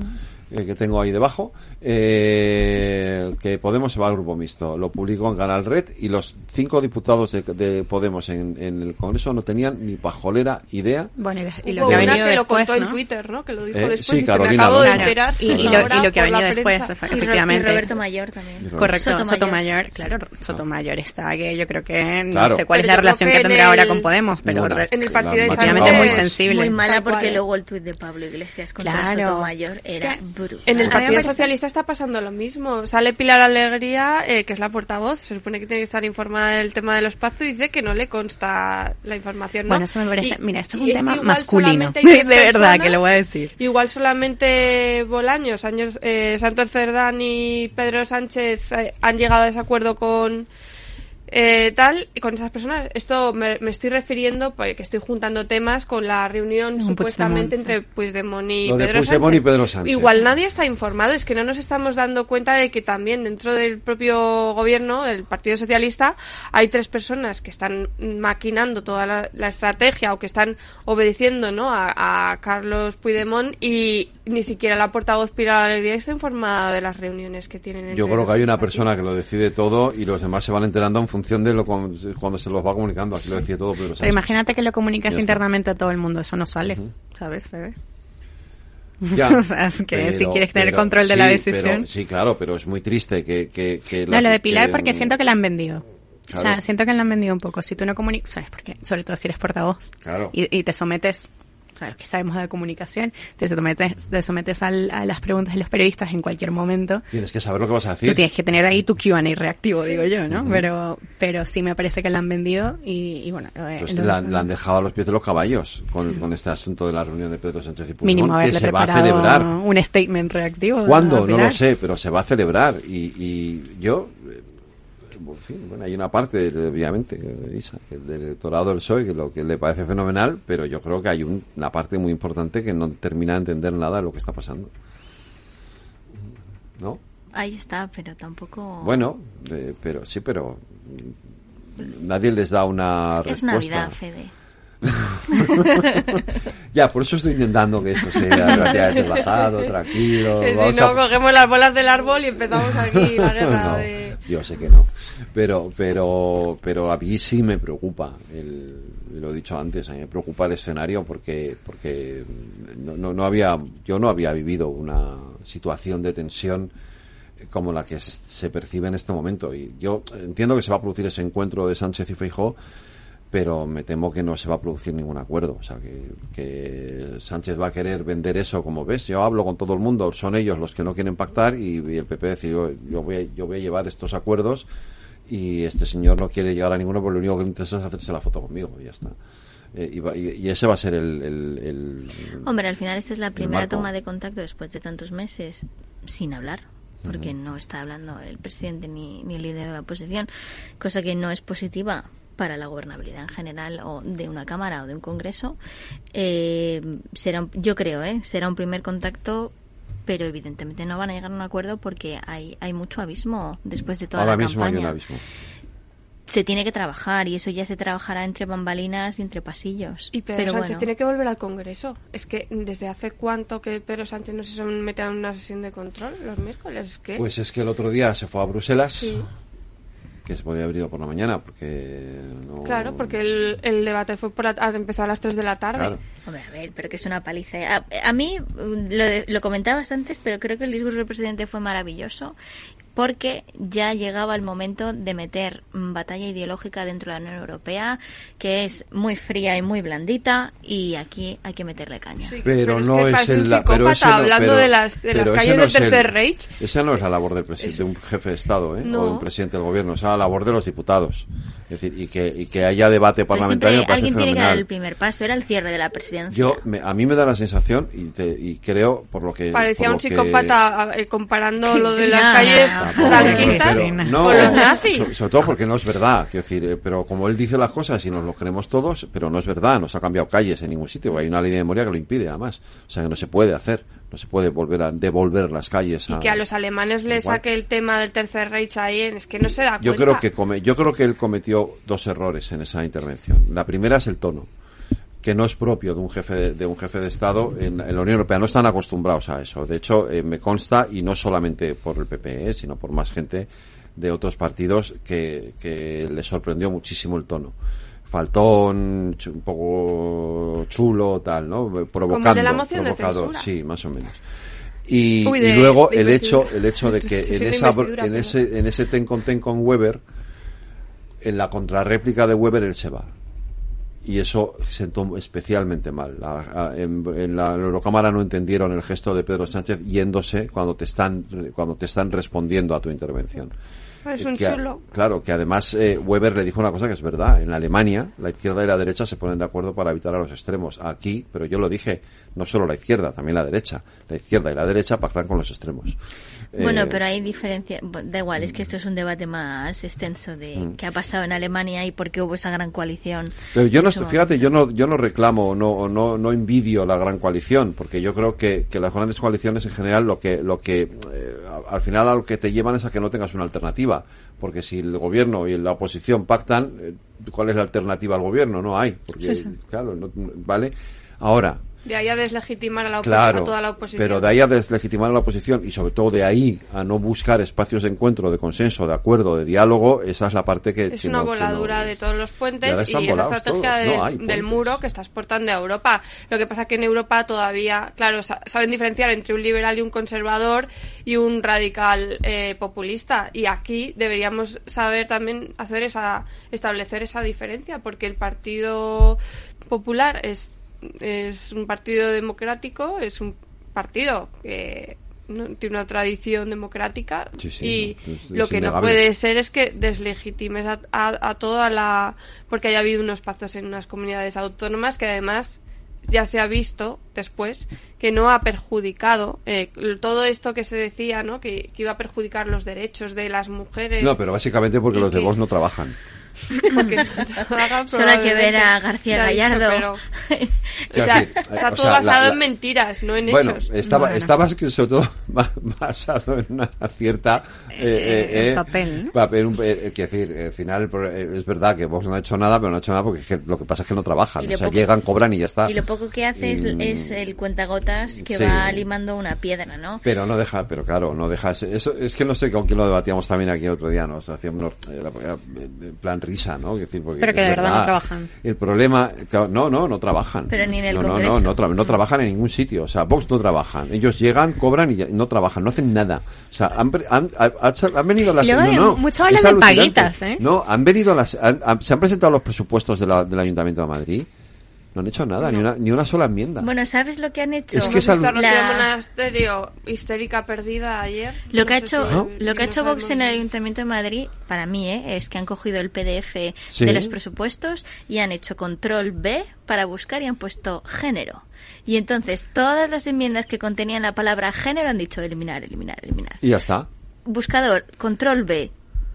eh, que tengo ahí debajo, eh, que Podemos se va al grupo mixto. Lo publicó en Canal Red y los cinco diputados de, de Podemos en, en el Congreso no tenían ni pajolera idea. Bueno, y, Hubo lo que ha venido que lo después, contó ¿no? en Twitter, ¿no? Que lo dijo Eh, después sí, y que Carolina me acabo de enterar. Y, y lo, ahora y lo que ha venido después, prensa. efe- Y Ro- y efectivamente. Roberto Mayor también. Correcto, Sotomayor. Sotomayor, claro, Sotomayor está que yo creo que no Claro. sé cuál Pero es la relación que que en tendrá ahora el- con Podemos, pero re- En el partido de efectivamente muy sensible. Muy mala porque luego el tuit de Pablo Iglesias contra. Sotomayor era brutal. En el Partido parece- Socialista está pasando lo mismo. Sale Pilar Alegría, eh, que es la portavoz, se supone que tiene que estar informada del tema de los pactos y dice que no le consta la información. ¿no? Bueno, eso me parece- Y- mira, esto es un tema masculino. *laughs* De verdad que lo voy a decir. Igual solamente Bolaños, años, eh, Santos Cerdán y Pedro Sánchez eh, han llegado a ese acuerdo con eh, tal y con esas personas. Esto me, me estoy refiriendo porque estoy juntando temas con la reunión Un supuestamente Puigdemont, entre Puigdemont y Pedro Puigdemont Sánchez. y Pedro Sánchez. Igual nadie está informado, es que no nos estamos dando cuenta de que también dentro del propio gobierno, del Partido Socialista, hay tres personas que están maquinando toda la, la estrategia o que están obedeciendo ¿no? a, a Carlos Puigdemont y ni siquiera la portavoz Pilar Alegría está informada de las reuniones que tienen. Yo creo que hay una partidos. persona que lo decide todo y los demás se van enterando en función de lo cuando se los va comunicando. Aquí lo decide todo Pedro Pero Sánchez. imagínate que lo comunicas internamente a todo el mundo, eso no sale, ¿sabes, Fede? Ya, *laughs* o sea, es que si quieres tener control de la decisión. pero- sí, claro, pero es muy triste que... que, que No, la- lo de Pilar que- porque siento que la han vendido. O sea, Claro. siento que la han vendido un poco. Si tú no comunicas, ¿sabes por qué? Sobre todo si eres portavoz Claro. y, y te sometes o sea, los que sabemos de comunicación, te sometes, te sometes al- a las preguntas de los periodistas en cualquier momento. Tienes que saber lo que vas a Tú decir. tienes que tener ahí tu Q&A reactivo, digo yo, ¿no? Ujú. Pero pero sí me parece que la han vendido y, y bueno, lo de- Pues lo la, la han dejado a los pies de los caballos con, con este asunto de la reunión de Pedro Sánchez y Puigdemont, mínimo que haberle se va a celebrar. un statement reactivo. ¿Cuándo? No lo sé, pero se va a celebrar. Y, y yo, bueno, hay una parte, obviamente, Isa, que del electorado del PSOE que lo que le parece fenomenal, pero yo creo que hay un- una parte muy importante que no termina de entender nada de lo que está pasando. ¿No? Ahí está, pero tampoco... Bueno, eh, pero sí, pero nadie les da una Es respuesta. Navidad, Fede. *laughs* ya, por eso estoy intentando que esto sea *laughs* relativamente relajado, tranquilo. Que si no, a- cogemos las bolas del árbol y empezamos aquí la *laughs* guerra No, de... Yo sé que no. Pero, pero, pero a mí sí me preocupa, el, lo he dicho antes, a mí me preocupa el escenario porque, porque no, no, no había, yo no había vivido una situación de tensión como la que se, percibe en este momento. Y yo entiendo que se va a producir ese encuentro de Sánchez y Feijóo, pero me temo que no se va a producir ningún acuerdo. O sea, que, que Sánchez va a querer vender eso como ves. Yo hablo con todo el mundo, son ellos los que no quieren pactar y, y el PP dice, yo, yo, voy a, yo voy a llevar estos acuerdos y este señor no quiere llegar a ninguno porque lo único que le interesa es hacerse la foto conmigo y ya está. Eh, y, va- y- y ese va a ser el... el- el- Hombre, al final esta es la primera toma de contacto después de tantos meses sin hablar, porque no está hablando el presidente ni, ni el líder de la oposición, cosa que no es positiva para la gobernabilidad en general o de una cámara o de un congreso. Eh, será, un- yo creo, ¿eh? será un primer contacto. Pero evidentemente no van a llegar a un acuerdo porque hay, hay mucho abismo después de toda Ahora la mismo hay campaña. un abismo. Se tiene que trabajar y eso ya se trabajará entre bambalinas y entre pasillos. Y Pedro Pero Sánchez bueno. tiene que volver al Congreso. Es que desde hace cuánto que Pedro Sánchez no se somete a una sesión de control los miércoles. Pues es que el otro día se fue a Bruselas, Sí. Que se podía haber ido por la mañana, porque no... Claro, porque el, el debate fue por la- empezó a las 3 de la tarde. Claro. Hombre, a ver, pero que es una paliza. A, a mí, mm, lo, de- lo comentabas antes, pero creo que el discurso del presidente fue maravilloso porque ya llegaba el momento de meter batalla ideológica dentro de la Unión Europea, que es muy fría y muy blandita, y aquí hay que meterle caña. pero, es no que es parece un el la- pero psicópata ese no- hablando pero- de las- de las calles no del es el- Tercer Reich. Esa no es la labor del presi- de un jefe de Estado, ¿eh? No. O de un presidente del gobierno, esa es la labor de los diputados. Es decir, y que, y que haya debate parlamentario me siempre alguien tiene que dar fenomenal. el primer paso, era el cierre de la presidencia. Yo, me- a mí me da la sensación, y, te- y creo, por lo que... Parecía un que- psicópata eh, comparando lo de las *laughs* calles franquistas no, con los nazis. so- sobre todo porque no es verdad, quiero decir, eh, pero como él dice las cosas y nos lo creemos todos, pero no es verdad, no se ha cambiado calles en ningún sitio, hay una ley de memoria que lo impide además, o sea que no se puede hacer, no se puede volver a devolver las calles Y a... que a los alemanes les igual. saque el tema del Tercer Reich ahí, es que no se da Yo cuenta. creo que come- yo creo que él cometió dos errores en esa intervención. La primera es el tono, que no es propio de un jefe de, de un jefe de Estado en, en la Unión Europea. No están acostumbrados a eso. De hecho, eh, me consta y no solamente por el PP, sino por más gente de otros partidos que, que le sorprendió muchísimo el tono. Faltón, un poco chulo, tal, ¿no? Provocando. de la moción de provocador, censura. Sí, más o menos. Y, Uy, y luego el hecho, el hecho de que *laughs* Sí, en esa, en ese, en ese ten con ten con Weber, en la contrarréplica de Weber él se va. Y eso sentó especialmente mal. La- en la Eurocámara no entendieron el gesto de Pedro Sánchez yéndose cuando te están, cuando te están respondiendo a tu intervención. Es un Que a- chulo. Claro, que además eh, Weber le dijo una cosa que es verdad. En Alemania, la izquierda y la derecha se ponen de acuerdo para evitar a los extremos. Aquí, pero yo lo dije, no solo la izquierda, también la derecha. La izquierda y la derecha pactan con los extremos. Bueno, Eh, pero hay diferencia. bueno, Da igual, es que esto es un debate más extenso de Mm. qué ha pasado en Alemania y por qué hubo esa gran coalición. Pero yo no fíjate, yo no, yo no reclamo, no, no, no envidio la gran coalición, porque yo creo que, que las grandes coaliciones en general lo que, lo que, eh, al final a lo que te llevan es a que no tengas una alternativa, porque si el gobierno y la oposición pactan, eh, ¿cuál es la alternativa al gobierno? No hay, porque, Sí, sí. claro, no- vale. Ahora, De ahí a deslegitimar a, la Claro, a toda la oposición. pero de ahí a deslegitimar a la oposición y sobre todo de ahí a no buscar espacios de encuentro, de consenso, de acuerdo, de diálogo, esa es la parte que... Es que una no- que no- voladura de todos los Y puentes y, es la volados estrategia. No del- muro que está exportando a Europa. Lo que pasa que en Europa todavía, claro, sa- saben diferenciar entre un liberal y un conservador y un radical eh, populista. Y aquí deberíamos saber también hacer esa, establecer esa diferencia, porque el Partido Popular es es un partido democrático, es un partido que no, tiene una tradición democrática Sí, sí, y no, es- lo que no puede ser es que deslegitimes a, a- a toda la... porque haya habido unos pactos en unas comunidades autónomas que además ya se ha visto después que no ha perjudicado eh, todo esto que se decía, ¿no? Que, que iba a perjudicar los derechos de las mujeres. No, pero básicamente porque los de que- Vox no trabajan. Porque *laughs* Solo hay que ver a García ha dicho, Gallardo. pero- *laughs* o sea, está o todo sea, la- basado la- en mentiras, no en Bueno, hechos. estaba, Bueno. estaba que sobre todo *laughs* ba- basado en una cierta eh, eh, eh, papel, ¿no? papel, un- eh, quiero decir, al final eh, es verdad que Vox no ha hecho nada, pero no ha hecho nada porque es que lo que pasa es que no trabajan. O sea, poco- llegan, cobran y ya está. Y lo poco que hace es, Y- es el cuentagotas que Sí. va limando una piedra, ¿no? Pero no deja, pero claro, no deja eso. Es que no sé con quién lo debatíamos también aquí el otro día, ¿no? O sea, hacíamos eh, la- en plan risa, ¿no? Quiero decir, porque Pero que es de verdad no trabajan. El problema, no, no, no trabajan. Pero ni en el no, no, Congreso. no, no, tra- no trabajan en ningún sitio. O sea, Vox no trabajan. Ellos llegan, cobran y no trabajan, no hacen nada. O sea, han, pre- han, han- han venido las. Luego no, de- no, mucho hablan es de alucinante. paguitas, ¿eh? No, han venido las. han- han- se han presentado los presupuestos de la- del Ayuntamiento de Madrid. No han hecho nada, ni, una, ni una sola enmienda. Bueno, ¿sabes lo que han hecho? Es que es al- La- Monasterio histérica perdida ayer. Lo No que ha hecho, si- lo que ha hecho Vox en el. Ayuntamiento de Madrid, para mí, ¿eh? es que han cogido el PDF Sí. de los presupuestos y han hecho control B para buscar y han puesto género. Y entonces todas las enmiendas que contenían la palabra género han dicho eliminar, eliminar, eliminar. Y ya está. Buscador, control B.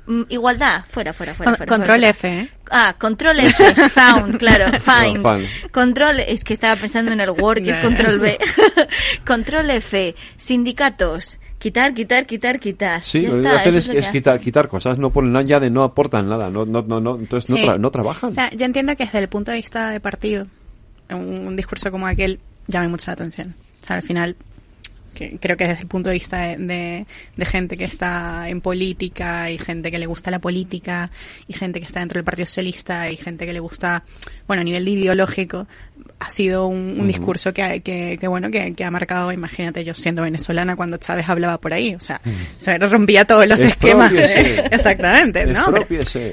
Mm, igualdad, fuera, fuera, fuera. Con- fuera, control fuera. F, ¿eh? Ah, control F, found, *laughs* claro, find. No. Control, es que estaba pensando en el Word, que es control B. *laughs* *laughs* control F, sindicatos, quitar, quitar, quitar, quitar. Sí, Ya lo que está, hacen es, es quitar, quitar cosas, no ponen nada, ya de no aportan nada, no, no, no, no entonces no, tra- no trabajan. O sea, yo entiendo que desde el punto de vista de partido, un, un discurso como aquel llame mucho la atención. O sea, al final, que, creo que desde el punto de vista de, de- de gente que está en política y gente que le gusta la política y gente que está dentro del Partido Socialista y gente que le gusta, bueno, a nivel de ideológico, ha sido un, un discurso que, ha- que, que, bueno, que, que ha marcado, imagínate, yo siendo venezolana cuando Chávez hablaba por ahí, o sea, se rompía todos los esquemas. ¿eh? *laughs* Exactamente, ¿no?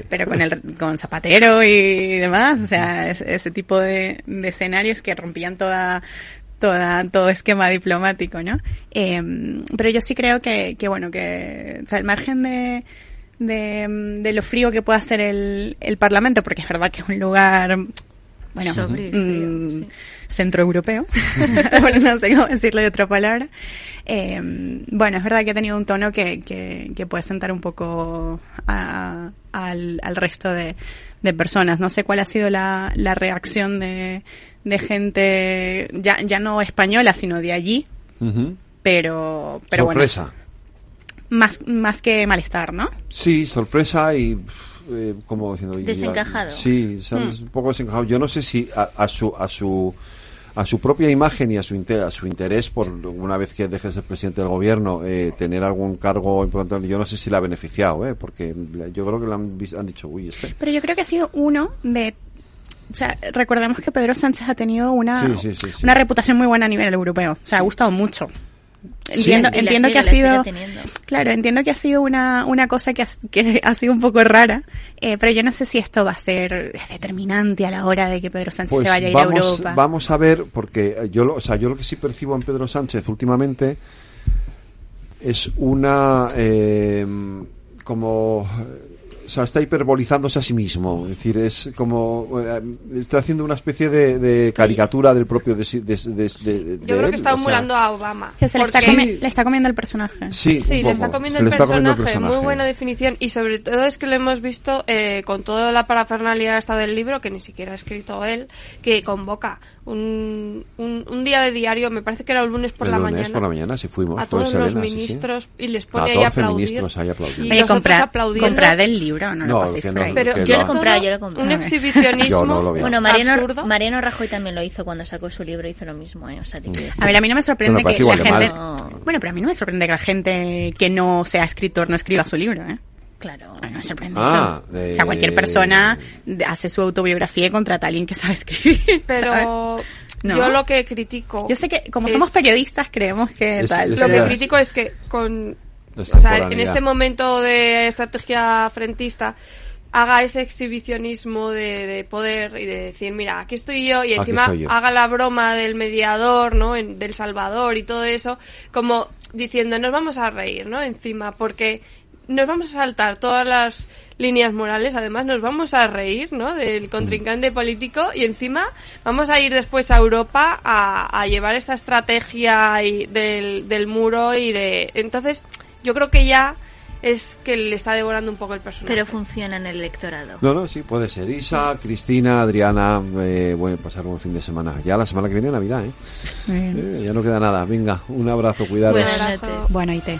Pero con el con Zapatero y demás, o sea, es- ese tipo de, de escenarios que rompían toda toda todo esquema diplomático, ¿no? Eh, pero yo sí creo que, que bueno, que o sea, el margen de, de, de lo frío que pueda ser el, el Parlamento, porque es verdad que es un lugar bueno, mm, centroeuropeo, *laughs* bueno, no sé cómo decirlo de otra palabra. Eh, bueno, es verdad que ha tenido un tono que, que, que puede sentar un poco a- al, al resto de, de personas. No sé cuál ha sido la, la reacción de, de gente, ya, ya no española, sino de allí, pero, pero Sorpresa. bueno, más, más que malestar, ¿no? Sí, sorpresa y eh, como diciendo Desencajado. Sí, sabes, Mm. un poco desencajado. Yo no sé si a, a su a su a su propia imagen y a su inter- a su interés por una vez que deje de ser presidente del gobierno eh, tener algún cargo importante yo no sé si le ha beneficiado eh porque yo creo que le han, vis- han dicho uy este Pero yo creo que ha sido uno de... O sea, recordemos que Pedro Sánchez ha tenido una, Sí, sí, sí, sí. una reputación muy buena a nivel europeo. O sea, ha gustado mucho. Entiendo, entiendo sigue- que ha sido... Claro, entiendo que ha sido una, una cosa que ha, que ha sido un poco rara, eh, pero yo no sé si esto va a ser determinante a la hora de que Pedro Sánchez pues se vaya a ir vamos, a Europa. vamos a ver porque yo lo, o sea yo lo que sí percibo en Pedro Sánchez últimamente es una eh, como sea, está hiperbolizándose a sí mismo. Es decir, es como. eh, está haciendo una especie de, de caricatura del propio. De, de, de- de- de Yo creo él, que está sea, emulando a Obama. Que se le está, comi- le está comiendo el personaje. Sí, Sí, le está poco. comiendo, Se el, le está personaje, comiendo el personaje. muy buena definición y sobre todo es que lo hemos visto eh, con toda la parafernalia esta del libro, que ni siquiera ha escrito él, que convoca un, un, un día de diario, me parece que era el lunes por el la lunes mañana, por la mañana, sí fuimos. a todos los Selena, sí, sí. ministros y les pone ahí a 14 aplaudir. ministros ahí aplaudiendo. Y Oye, otros comprad- aplaudiendo. comprad el libro, no, No, lo paséis por no, ahí. Pero Yo lo he comprado, yo lo he comprado. Un exhibicionismo no lo. Bueno, Mariano, absurdo. Mariano Rajoy también lo hizo cuando sacó su libro, hizo lo mismo, ¿eh? O sea, decir. A ver, a mí no me sorprende que la gente... mal. Bueno, pero a mí no me sorprende que la gente que no sea escritor no escriba su libro, ¿eh? Claro. No me sorprende Ah, O sea, cualquier persona hace su autobiografía y contrata a alguien que sabe escribir. *laughs* Pero ¿sabes? ¿No? yo lo que critico. Yo sé que como es- somos periodistas creemos que Es- tal. es- Lo que critico es que con o sea, en este momento de estrategia frentista haga ese exhibicionismo de, de poder y de decir, mira, aquí estoy yo y encima yo. haga la broma del mediador, ¿no? En- del Salvador y todo eso, como diciendo, nos vamos a reír, ¿no? Encima, porque nos vamos a saltar todas las líneas morales, además nos vamos a reír, ¿no? Del contrincante político y encima vamos a ir después a Europa a, a llevar esta estrategia y del, del muro y de... Entonces, yo creo que ya es que le está devorando un poco el personaje. Pero funciona en el electorado. No, no, sí, puede ser. Isa, Cristina, Adriana, eh, bueno, pasar un fin de semana. Ya la semana que viene Navidad, ¿eh? Eh, ya no queda nada. Venga, un abrazo, cuidaros. Buenas noches. Bueno, y te.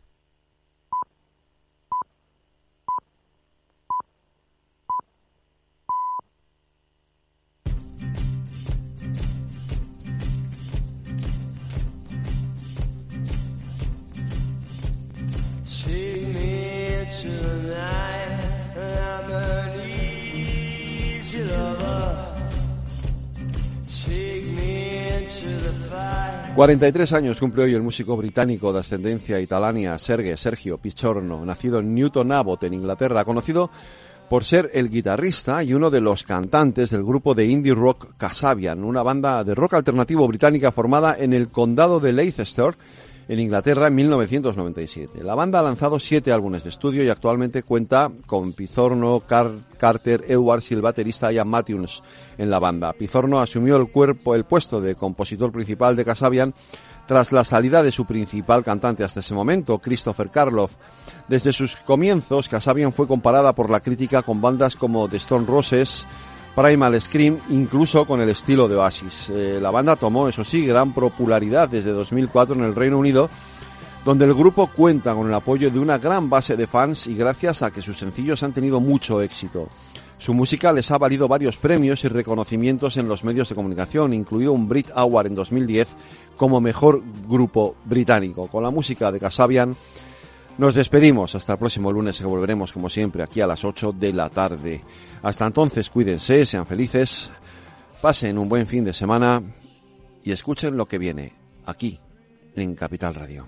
43 años cumple hoy el músico británico de ascendencia italania Sergio Sergio Pichorno, nacido en Newton Abbot, en Inglaterra, conocido por ser el guitarrista y uno de los cantantes del grupo de indie rock Casabian, una banda de rock alternativo británica formada en el condado de Leicester, en Inglaterra en 1997. La banda ha lanzado siete álbumes de estudio y actualmente cuenta con Pizorno, Car- Carter, Edwards y el baterista Ian Matthews en la banda. Pizorno asumió el cuerpo, el puesto de compositor principal de Casabian tras la salida de su principal cantante hasta ese momento, Christopher Karloff. Desde sus comienzos, Casabian fue comparada por la crítica con bandas como The Stone Roses, Primal Scream, incluso con el estilo de Oasis. Eh, la banda tomó, eso sí, gran popularidad desde 2004 en el Reino Unido, donde el grupo cuenta con el apoyo de una gran base de fans y gracias a que sus sencillos han tenido mucho éxito. Su música les ha valido varios premios y reconocimientos en los medios de comunicación, incluido un Brit Award en 2010 como mejor grupo británico. Con la música de Casabian nos despedimos hasta el próximo lunes que volveremos como siempre aquí a las 8 de la tarde. Hasta entonces cuídense, sean felices, pasen un buen fin de semana y escuchen lo que viene aquí en Capital Radio.